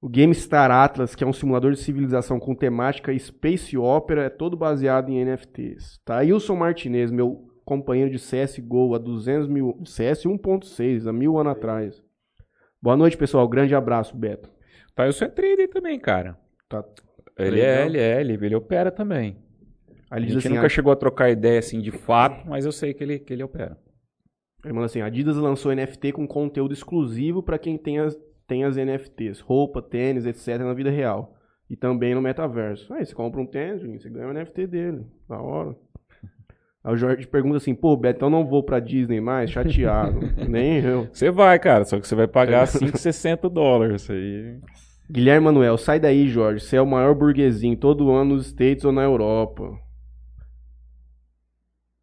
O GameStar Atlas, que é um simulador de civilização com temática Space Opera, é todo baseado em NFTs. Tá? Wilson Martinez, meu companheiro de CSGO há 200 mil... CS 1.6, há mil anos atrás. Boa noite, pessoal. Grande abraço, Beto. Tá, eu sou é trader também, cara. Tá. Ele é, ele é, ele, ele opera também. A gente assim, nunca ah, chegou a trocar ideia assim de fato, mas eu sei que ele, que ele opera. Ele manda assim: Adidas lançou NFT com conteúdo exclusivo para quem tem as, tem as NFTs, roupa, tênis, etc. na vida real. E também no metaverso. Aí você compra um tênis, você ganha o NFT dele. Da hora. Aí o Jorge pergunta assim: pô, Beto, eu não vou pra Disney mais? Chateado. Nem eu. Você vai, cara, só que você vai pagar 5,60 dólares. Aí. Guilherme Manuel, sai daí, Jorge. Você é o maior burguesinho todo ano nos States ou na Europa.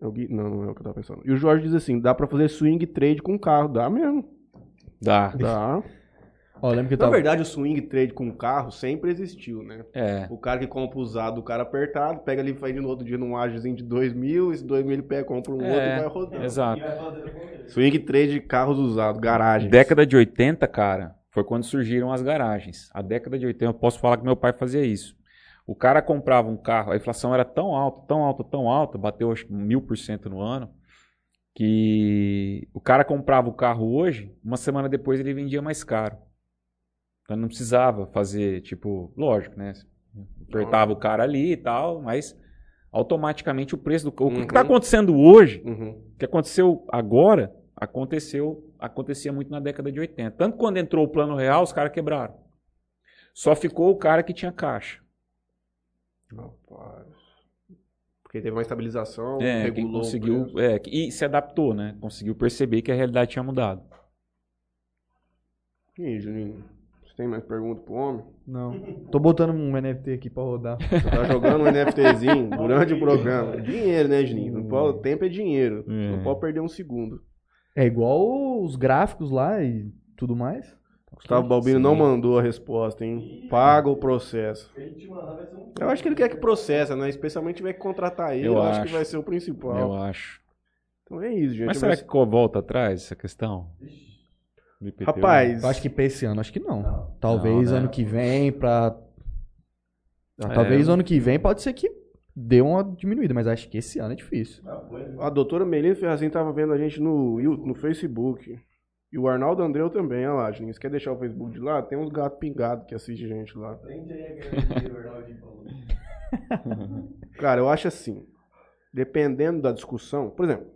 É Não, não é o que eu tava pensando. E o Jorge diz assim: dá pra fazer swing trade com carro. Dá mesmo. Dá. Dá. Ó, lembra que Na tava... verdade, o swing trade com carro sempre existiu, né? É. O cara que compra usado, o cara apertado, pega ali e faz no outro dia num ágiozinho de 2 mil, esse 2 mil ele pega, compra um outro e É, vai rodando. exato. Swing trade de carros usados, garagem. Década de 80, cara, foi quando surgiram as garagens. A década de 80, eu posso falar que meu pai fazia isso. O cara comprava um carro, a inflação era tão alta, tão alta, tão alta, bateu acho que mil por cento no ano, que o cara comprava o carro hoje, uma semana depois ele vendia mais caro. Então não precisava fazer, tipo, lógico, né? Apertava o cara ali e tal, mas automaticamente o preço do carro. O que Uhum. está acontecendo hoje Uhum. o que aconteceu agora, aconteceu, acontecia muito na década de 80. Tanto quando entrou o plano real, os caras quebraram. Só ficou o cara que tinha caixa. Rapaz. Porque teve uma estabilização, É, regulou conseguiu, é, e se adaptou, né? Conseguiu perceber que a realidade tinha mudado. E aí, Juninho? Você tem mais pergunta pro homem? Não. Tô botando um NFT aqui pra rodar. Você tá jogando um NFTzinho durante o programa. Dinheiro, né, Juninho? Não pode, tempo é dinheiro. É. Não pode perder um segundo. É igual os gráficos lá e tudo mais. Gustavo Balbino Sim. não mandou a resposta, hein? Paga o processo. Vai. Eu acho que ele quer que processa, né? Especialmente tiver que contratar ele. Eu, Eu acho que acho. vai ser o principal. Eu acho. Então é isso, gente. Mas Eu será vou- que volta atrás essa questão? Rapaz, Eu acho que pra esse ano, acho que não. Talvez Não, né? ano que vem pra... É. Talvez ano que vem pode ser que dê uma diminuída, mas acho que esse ano é difícil. a doutora Melina Ferrazin tava vendo a gente no, no Facebook. E o Arnaldo Andreu também, olha lá, Juninho. Você quer deixar o Facebook de lá? Tem uns gatos pingados que assistem a gente lá. Cara, eu acho assim, dependendo da discussão, por exemplo,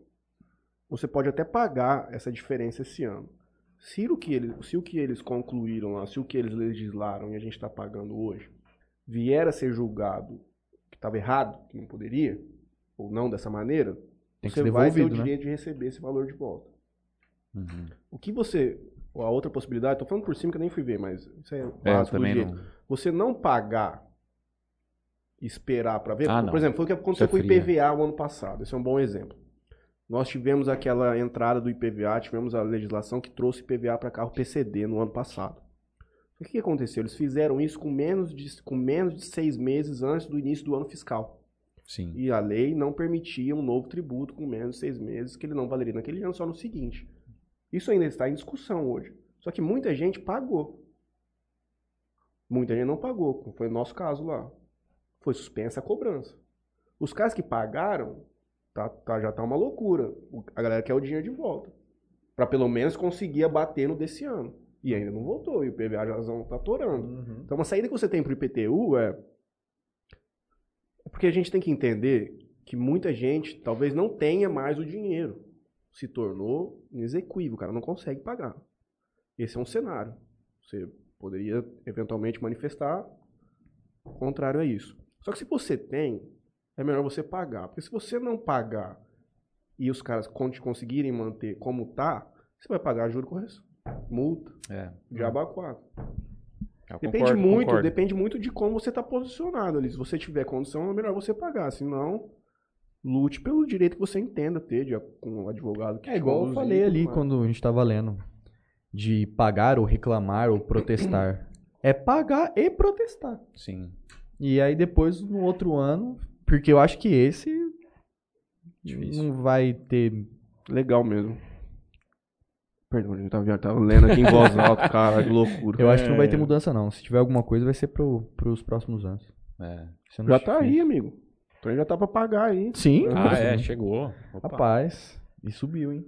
você pode até pagar essa diferença esse ano. Se o que eles, se o que eles concluíram lá, se o que eles legislaram e a gente está pagando hoje, vier a ser julgado que estava errado, que não poderia, ou não dessa maneira, Tem que você ser vai ter o né? direito de receber esse valor de volta. Uhum. O que você. ou A outra possibilidade, tô falando por cima que eu nem fui ver, mas isso é É, básico do também direito não. você não pagar e esperar para ver. Ah, Por exemplo, foi o que aconteceu Isso é com o. IPVA o ano passado. Esse é um bom exemplo. Nós tivemos aquela entrada do IPVA, tivemos a legislação que trouxe IPVA para carro PCD no ano passado. O que aconteceu? Eles fizeram isso com menos, de, com menos de seis meses antes do início do ano fiscal. Sim. E a lei não permitia um novo tributo com menos de seis meses, que ele não valeria naquele ano, só no seguinte. Isso ainda está em discussão hoje. Só que muita gente pagou. Muita gente não pagou, como foi o nosso caso lá. Foi suspensa a cobrança. Os caras que pagaram, tá, tá- já tá uma loucura. A galera quer o dinheiro de volta. Pra pelo menos conseguir abater no desse ano. E ainda não voltou, e o PVA já tá atorando. Uhum. Então, uma saída que você tem para o IPTU é. é porque a gente tem que entender que muita gente talvez não tenha mais o dinheiro. Se tornou inexequível, o cara não consegue pagar. Esse é um cenário. Você poderia eventualmente manifestar o contrário a isso. Só que se você tem, é melhor você pagar. Porque se você não pagar e os caras con- conseguirem manter como tá, você vai pagar juro correção. Multa, É. diabo a quatro. Eu Depende concordo, muito, concordo. depende muito de como você está posicionado ali. Se você tiver condição, é melhor você pagar. Senão, lute pelo direito que você entenda ter de, com o advogado que É igual eu falei ali mais. quando a gente tava lendo. De pagar ou reclamar ou protestar. É pagar e protestar. Sim. E aí depois, no outro ano, porque eu acho que esse Difícil. não vai ter. Legal mesmo. Perdão, a gente tava, tava lendo aqui em voz alta, cara, que loucura. Eu acho que não vai É. ter mudança, não. Se tiver alguma coisa, vai ser pro, pros próximos anos. É. Eu não Já acho tá aí, amigo. O trem já tá pra pagar aí. Sim. Ah, é, chegou. Opa, Rapaz. E subiu, hein?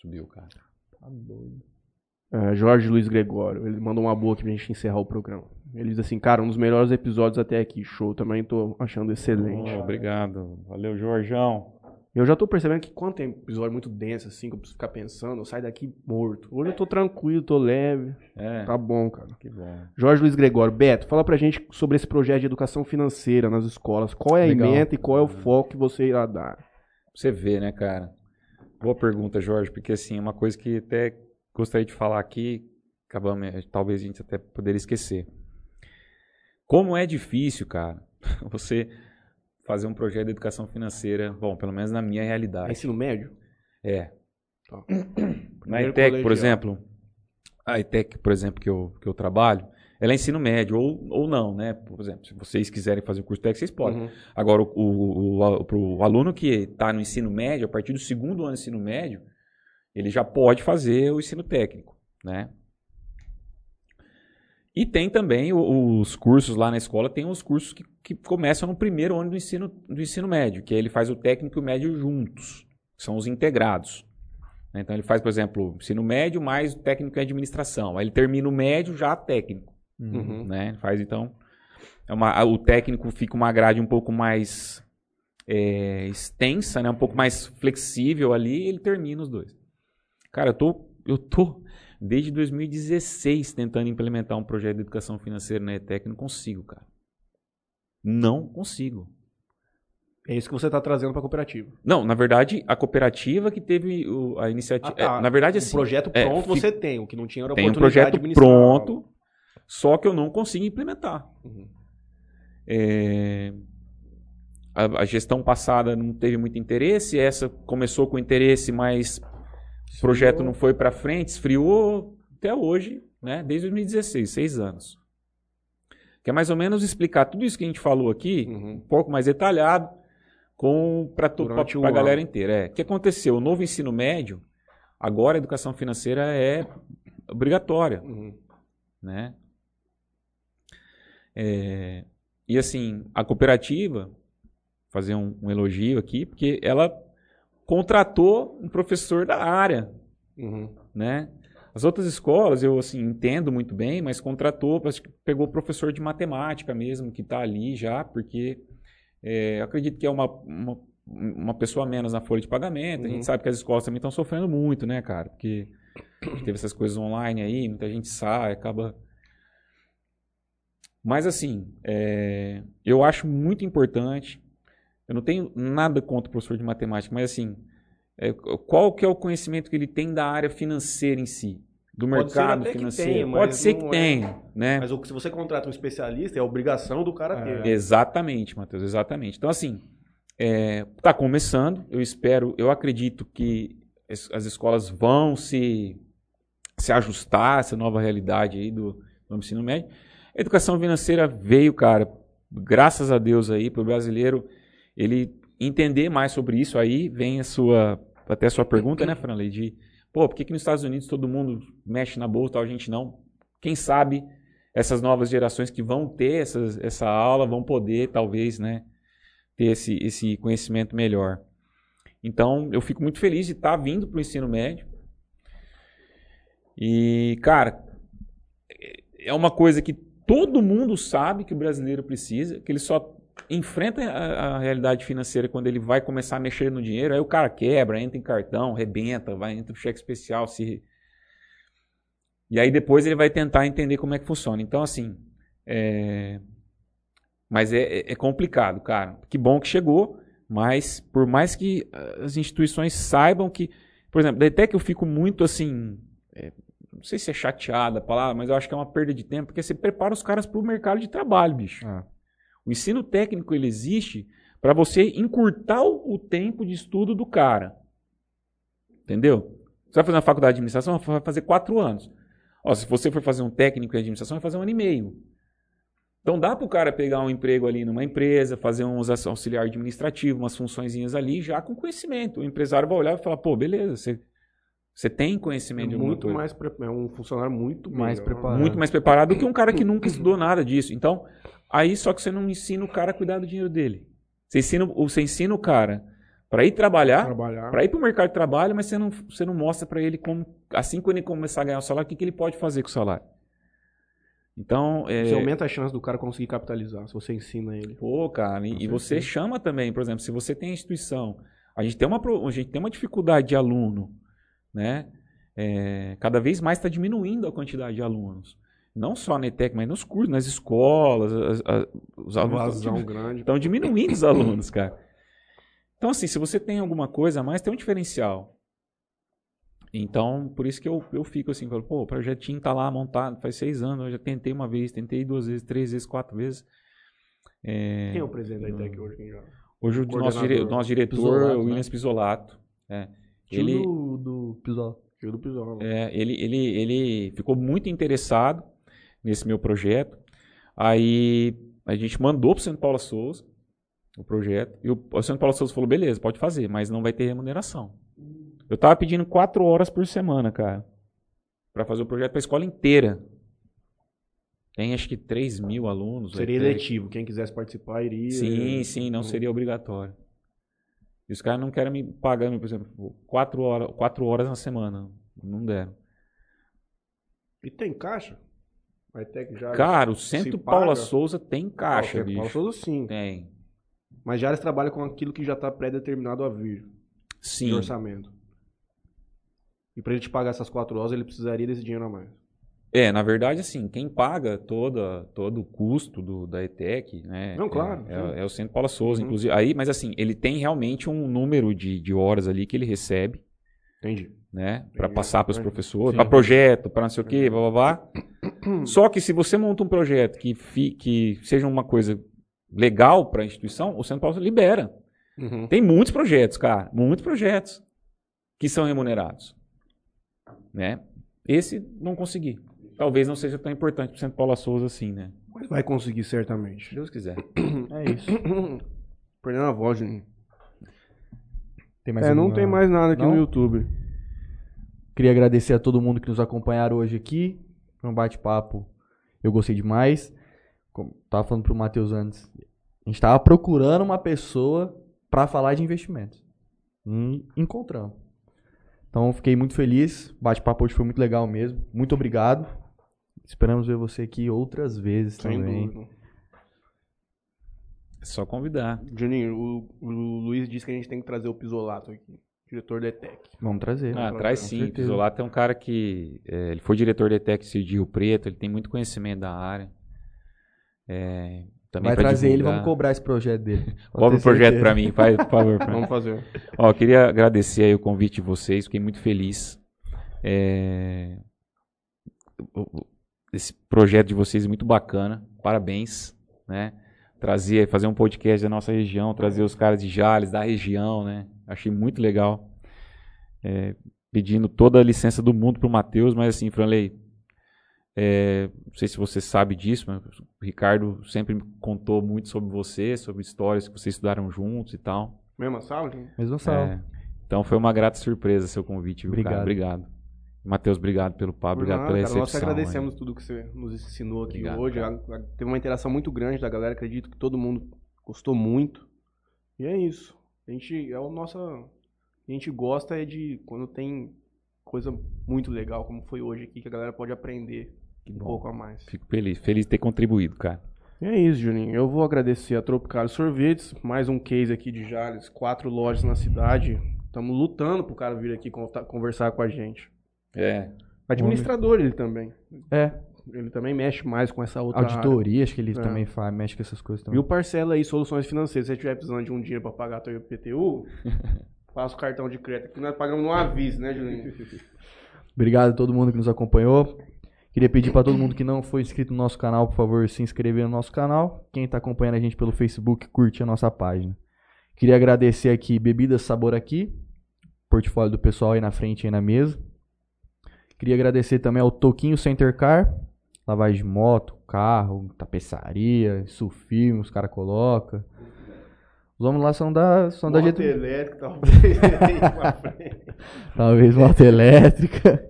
subiu, cara. Tá doido. É, Jorge Luiz Gregório, ele mandou uma boa aqui pra gente encerrar o programa. Ele diz assim, cara, um dos melhores episódios até aqui. Show, também tô achando excelente. Oh, obrigado. Valeu, Jorjão. Eu já tô percebendo que quando tem episódio muito denso, assim, que eu preciso ficar pensando, eu saio daqui morto. Hoje eu tô tranquilo, tô leve. É, Tá bom, cara. que bom. Jorge Luiz Gregório, Beto, fala pra gente sobre esse projeto de educação financeira nas escolas. Qual é a Legal. ementa e qual é o foco que você irá dar? Você vê, né, cara? Boa pergunta, Jorge, porque assim, é uma coisa que até gostaria de falar aqui, acabamos, eh, talvez a gente até poderia esquecer. Como é difícil, cara, você fazer um projeto de educação financeira, bom, pelo menos na minha É realidade. ensino médio? É. Tá. Na ITEC, por exemplo, a ITEC, por exemplo, que eu, que eu trabalho, ela é ensino médio, ou, ou não, né? Por exemplo, se vocês quiserem fazer o curso técnico, vocês podem. Uhum. Agora, o, o, o, pro aluno que está no ensino médio, a partir do segundo ano do ensino médio, ele já pode fazer o ensino técnico, né? E tem também os cursos lá na escola, tem os cursos que, que começam no primeiro ano do ensino, do ensino médio, que aí ele faz o técnico e o médio juntos, que são os integrados. né? Então ele faz, por exemplo, ensino médio mais técnico em administração. Aí ele termina o médio já técnico Uhum. né? Faz então. É uma, o técnico fica uma grade um pouco mais é, extensa, né? Um pouco mais flexível ali e ele termina os dois. Cara, eu tô, eu tô desde 2016 tentando implementar um projeto de educação financeira na ETEC não consigo, cara. Não consigo. É isso que você tá trazendo pra cooperativa. Não, na verdade, a cooperativa que teve o- a iniciativa. Ah, tá. é, na verdade, O assim. projeto é, pronto fica- você tem, o que não tinha era a tem um projeto pronto, só que eu não consigo implementar. Uhum. É, a, a gestão passada não teve muito interesse, essa começou com interesse, mas o projeto não foi para frente, esfriou até hoje, né? Desde 2016, seis anos. Que é mais ou menos explicar tudo isso que a gente falou aqui, Uhum. um pouco mais detalhado, para Durante a um galera inteira. É. O que aconteceu? O novo ensino médio, agora a educação financeira é obrigatória Uhum. né? É, e assim, a cooperativa, fazer um, um elogio aqui, porque ela contratou um professor da área, Uhum. né? As outras escolas, eu assim, entendo muito bem, mas contratou, acho que pegou professor de matemática mesmo, que está ali já, porque é, eu acredito que é uma, uma, uma pessoa a menos na folha de pagamento. A Uhum. gente sabe que as escolas também estão sofrendo muito, né, cara? Porque teve essas coisas online aí, muita gente sai, acaba. Mas assim, é, eu acho muito importante. Eu não tenho nada contra o professor de matemática, mas assim, é, qual que é o conhecimento que ele tem da área financeira em si, do Pode ser mercado financeiro? tenha, Pode ser que é. tenha, né? Mas se você contrata um especialista, é obrigação do cara ter. Exatamente, Matheus, exatamente. Então, assim, está começando, eu espero, eu acredito que as escolas vão se, se ajustar a essa nova realidade aí do, do ensino médio. A educação financeira veio, cara, graças a Deus aí, para o brasileiro, ele entender mais sobre isso, aí vem a sua, até a sua pergunta, né, Franley, de, pô, por que, que nos Estados Unidos todo mundo mexe na bolsa, tal, a gente não? Quem sabe essas novas gerações que vão ter essas, essa aula vão poder, talvez, né, ter esse, esse conhecimento melhor. Então, eu fico muito feliz de estar vindo para o ensino médio. E, cara, é uma coisa que todo mundo sabe que o brasileiro precisa, que ele só enfrenta a, a realidade financeira quando ele vai começar a mexer no dinheiro, aí o cara quebra, entra em cartão, rebenta, vai entra no cheque especial, se e aí depois ele vai tentar entender como é que funciona. Então, assim, é... mas é, é- é complicado, cara. Que bom que chegou, mas por mais que as instituições saibam que, por exemplo, até que eu fico muito assim, é, não sei se é chateada a palavra, mas eu acho que é uma perda de tempo, porque você prepara os caras para o mercado de trabalho, bicho. Ah. O ensino técnico ele existe para você encurtar o tempo de estudo do cara. Entendeu? Você vai fazer uma faculdade de administração, vai fazer quatro anos. Ó, se você for fazer um técnico em administração, vai fazer um ano e meio. Então dá para o cara pegar um emprego ali numa empresa, fazer uns aux- auxiliar administrativo, umas funçõezinhas ali, já com conhecimento. O empresário vai olhar e falar, pô, beleza, você, você tem É conhecimento de alguma muito coisa. mais pre- é um funcionário muito Mais melhor. preparado. Muito mais preparado do que um cara que nunca estudou nada disso. Então, aí só que você não ensina o cara a cuidar do dinheiro dele. Você ensina, o- você ensina o cara para ir trabalhar, Trabalhar. para ir para o mercado de trabalho, mas você não, você não mostra para ele como, assim quando ele começar a ganhar o salário, o que, que ele pode fazer com o salário. Então, é, Você aumenta a chance do cara conseguir capitalizar, se você ensina ele. Pô, cara, e, e você chama também, por exemplo, se você tem a instituição, A gente tem uma, a gente tem uma dificuldade de aluno, né? É, cada vez mais está diminuindo a quantidade de alunos. Não só na ETEC, mas nos cursos, nas escolas, as- as- os alunos estão grande. estão diminuindo os alunos, cara. Então, assim, se você tem alguma coisa a mais, tem um diferencial. Então, por isso que eu, eu fico assim, falo, pô, o projetinho tá lá montado faz seis anos, eu já tentei uma vez, tentei duas vezes, três vezes, quatro vezes. É, Quem é o presidente da ITEC hoje? Quem já? hoje o nosso, dire, nosso diretor, Pisolato, o né? Williams Pisolato, é, ele, do, do Pisol. Tio do Pisol. é, ele, ele, ele ficou muito interessado nesse meu projeto. Aí a gente mandou pro Centro Paula Souza o projeto. E o, o Centro Paula Souza falou: beleza, pode fazer, mas não vai ter remuneração. Eu tava pedindo quatro horas por semana, cara, para fazer o projeto para a escola inteira. Tem acho que 3 mil alunos. Seria eletivo. Quem quisesse participar iria. Sim, sim, não seria obrigatório. E os caras não querem me pagar, por exemplo, quatro horas, quatro horas na semana. Não deram. E tem caixa? A ITEC já. Cara, o Centro? Paula Souza tem caixa, Ah, bicho. Souza sim. Tem. Mas já eles trabalham com aquilo que já está pré-determinado a vir de Sim. orçamento. E para ele te pagar essas quatro horas, ele precisaria desse dinheiro a mais. É, na verdade, assim, quem paga toda, todo o custo do, da ETEC, né? Não, claro, É, é- é o Centro Paula Souza, Uhum. inclusive. Aí, mas assim, ele tem realmente um número de, de horas ali que ele recebe, Entendi. né? Para passar para os professores, para projeto, para não sei o quê, blá blá blá. Só que se você monta um projeto que, fi- que seja uma coisa legal para a instituição, o Centro Paula libera. Uhum. Tem muitos projetos, cara, muitos projetos que são remunerados, né? Esse não consegui. Talvez não seja tão importante para o Centro Paula Souza assim, né? Mas vai conseguir Se certamente. Deus quiser. É isso. Perdendo a voz, Juninho. Tem mais É, não tem mais nada aqui Não? no YouTube. Queria agradecer a todo mundo que nos acompanharam hoje aqui. Foi um bate-papo. Eu gostei demais. Como tava falando pro Matheus antes. A gente tava procurando uma pessoa para falar de investimentos. E encontramos. Então fiquei muito feliz. O bate-papo hoje foi muito legal mesmo. Muito obrigado. Esperamos ver você aqui outras vezes Sem também. dúvida. É só convidar. Juninho, o, o Luiz disse que a gente tem que trazer o Pisolato aqui. Diretor da ETEC. Vamos trazer. Ah, traz sim. Pisolato é um cara que. é, ele foi diretor da ETEC de Rio Preto, ele tem muito conhecimento da área. É, também Vai trazer ele, divulgar. vamos cobrar esse projeto dele. Cobra o projeto pra mim, faz, por favor. pra mim. Vamos fazer. Ó, eu queria agradecer aí o convite de vocês, fiquei muito feliz. É, Esse projeto de vocês é muito bacana, parabéns, né? Trazer, fazer um podcast da nossa região, trazer os caras de Jales, da região, né? Achei muito legal. É, pedindo toda a licença do mundo pro Matheus, mas assim, Franley, é, não sei se você sabe disso, mas o Ricardo sempre me contou muito sobre você, sobre histórias que vocês estudaram juntos e tal. Mesma sala? Mesmo salve. É, então foi uma grata surpresa seu convite, viu, cara? Obrigado. Obrigado. Matheus, obrigado pelo papo, Por obrigado nada, pela cara, Nós que recepção. agradecemos tudo que você nos ensinou aqui Obrigado, hoje. A- a- teve uma interação muito grande da galera, acredito que todo mundo gostou muito. E é isso. A gente, é o nosso, a gente gosta é de quando tem coisa muito legal, como foi hoje aqui, que a galera pode aprender um bom. pouco a mais. Fico feliz, feliz de ter contribuído, cara. E é isso, Juninho. Eu vou agradecer a Tropical Sorvetes, mais um case aqui de Jales, quatro lojas na cidade. Estamos lutando pro cara vir aqui conversar com a gente. É. Administrador ele também. É, Ele também mexe mais com essa outra área. auditoria, acho que ele É. também faz, mexe com essas coisas E também. o parcela aí, soluções financeiras. Se você estiver precisando de um dinheiro para pagar a tua IPTU, passa o cartão de crédito que nós pagamos no aviso, né, Juninho? Obrigado a todo mundo que nos acompanhou. Queria pedir para todo mundo que não foi inscrito no nosso canal, por favor, se inscrever no nosso canal. Quem está acompanhando a gente pelo Facebook, curte a nossa página. Queria agradecer aqui Bebidas Sabor Aqui, portfólio do pessoal aí na frente aí na mesa. Queria agradecer também ao Toquinho Center Car, lavagem de moto, carro, tapeçaria, sulfilme, os caras colocam. Os homens lá são da, são da Moto Getúlio. elétrico, talvez. aí pra frente. Talvez moto elétrica.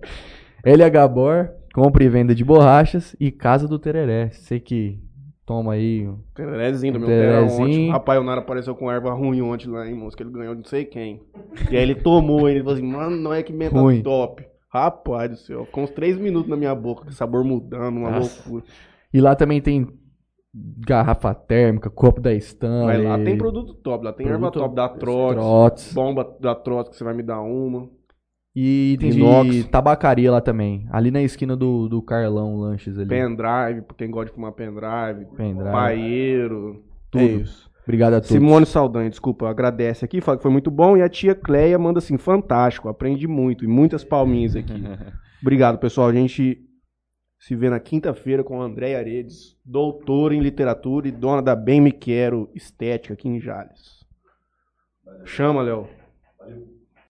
LH Bor, compra e venda de borrachas e Casa do Tereré. Sei que toma aí. um- Tererezinho do meu Tererezinho. ontem. Rapaz, o Nara apareceu com erva ruim ontem lá, hein, moço? Que ele ganhou de não sei quem. E aí ele tomou, ele falou assim, mano, não é que menta Ruim. top. Rapaz do céu, ficou uns três minutos na minha boca, sabor mudando, uma Nossa. loucura. E lá também tem garrafa térmica, copo da Stanley. Mas lá tem produto top, lá tem erva top da Trots, trotes. bomba da Trots que você vai me dar uma. E tem Inox. de tabacaria lá também. Ali na esquina do, do Carlão Lanches ali. Pendrive, pra quem gosta de fumar pendrive. Pendrive. Paeiro, tudo. É isso. Obrigado a todos. Simone Saldanha, desculpa, agradece aqui, fala que foi muito bom. E a tia Cleia manda assim, fantástico, aprende muito. E muitas palminhas aqui. Obrigado, pessoal. A gente se vê na quinta-feira com a Andréia Aredes, doutora em literatura e dona da Bem Me Quero Estética aqui em Jales. Chama, Léo. Valeu.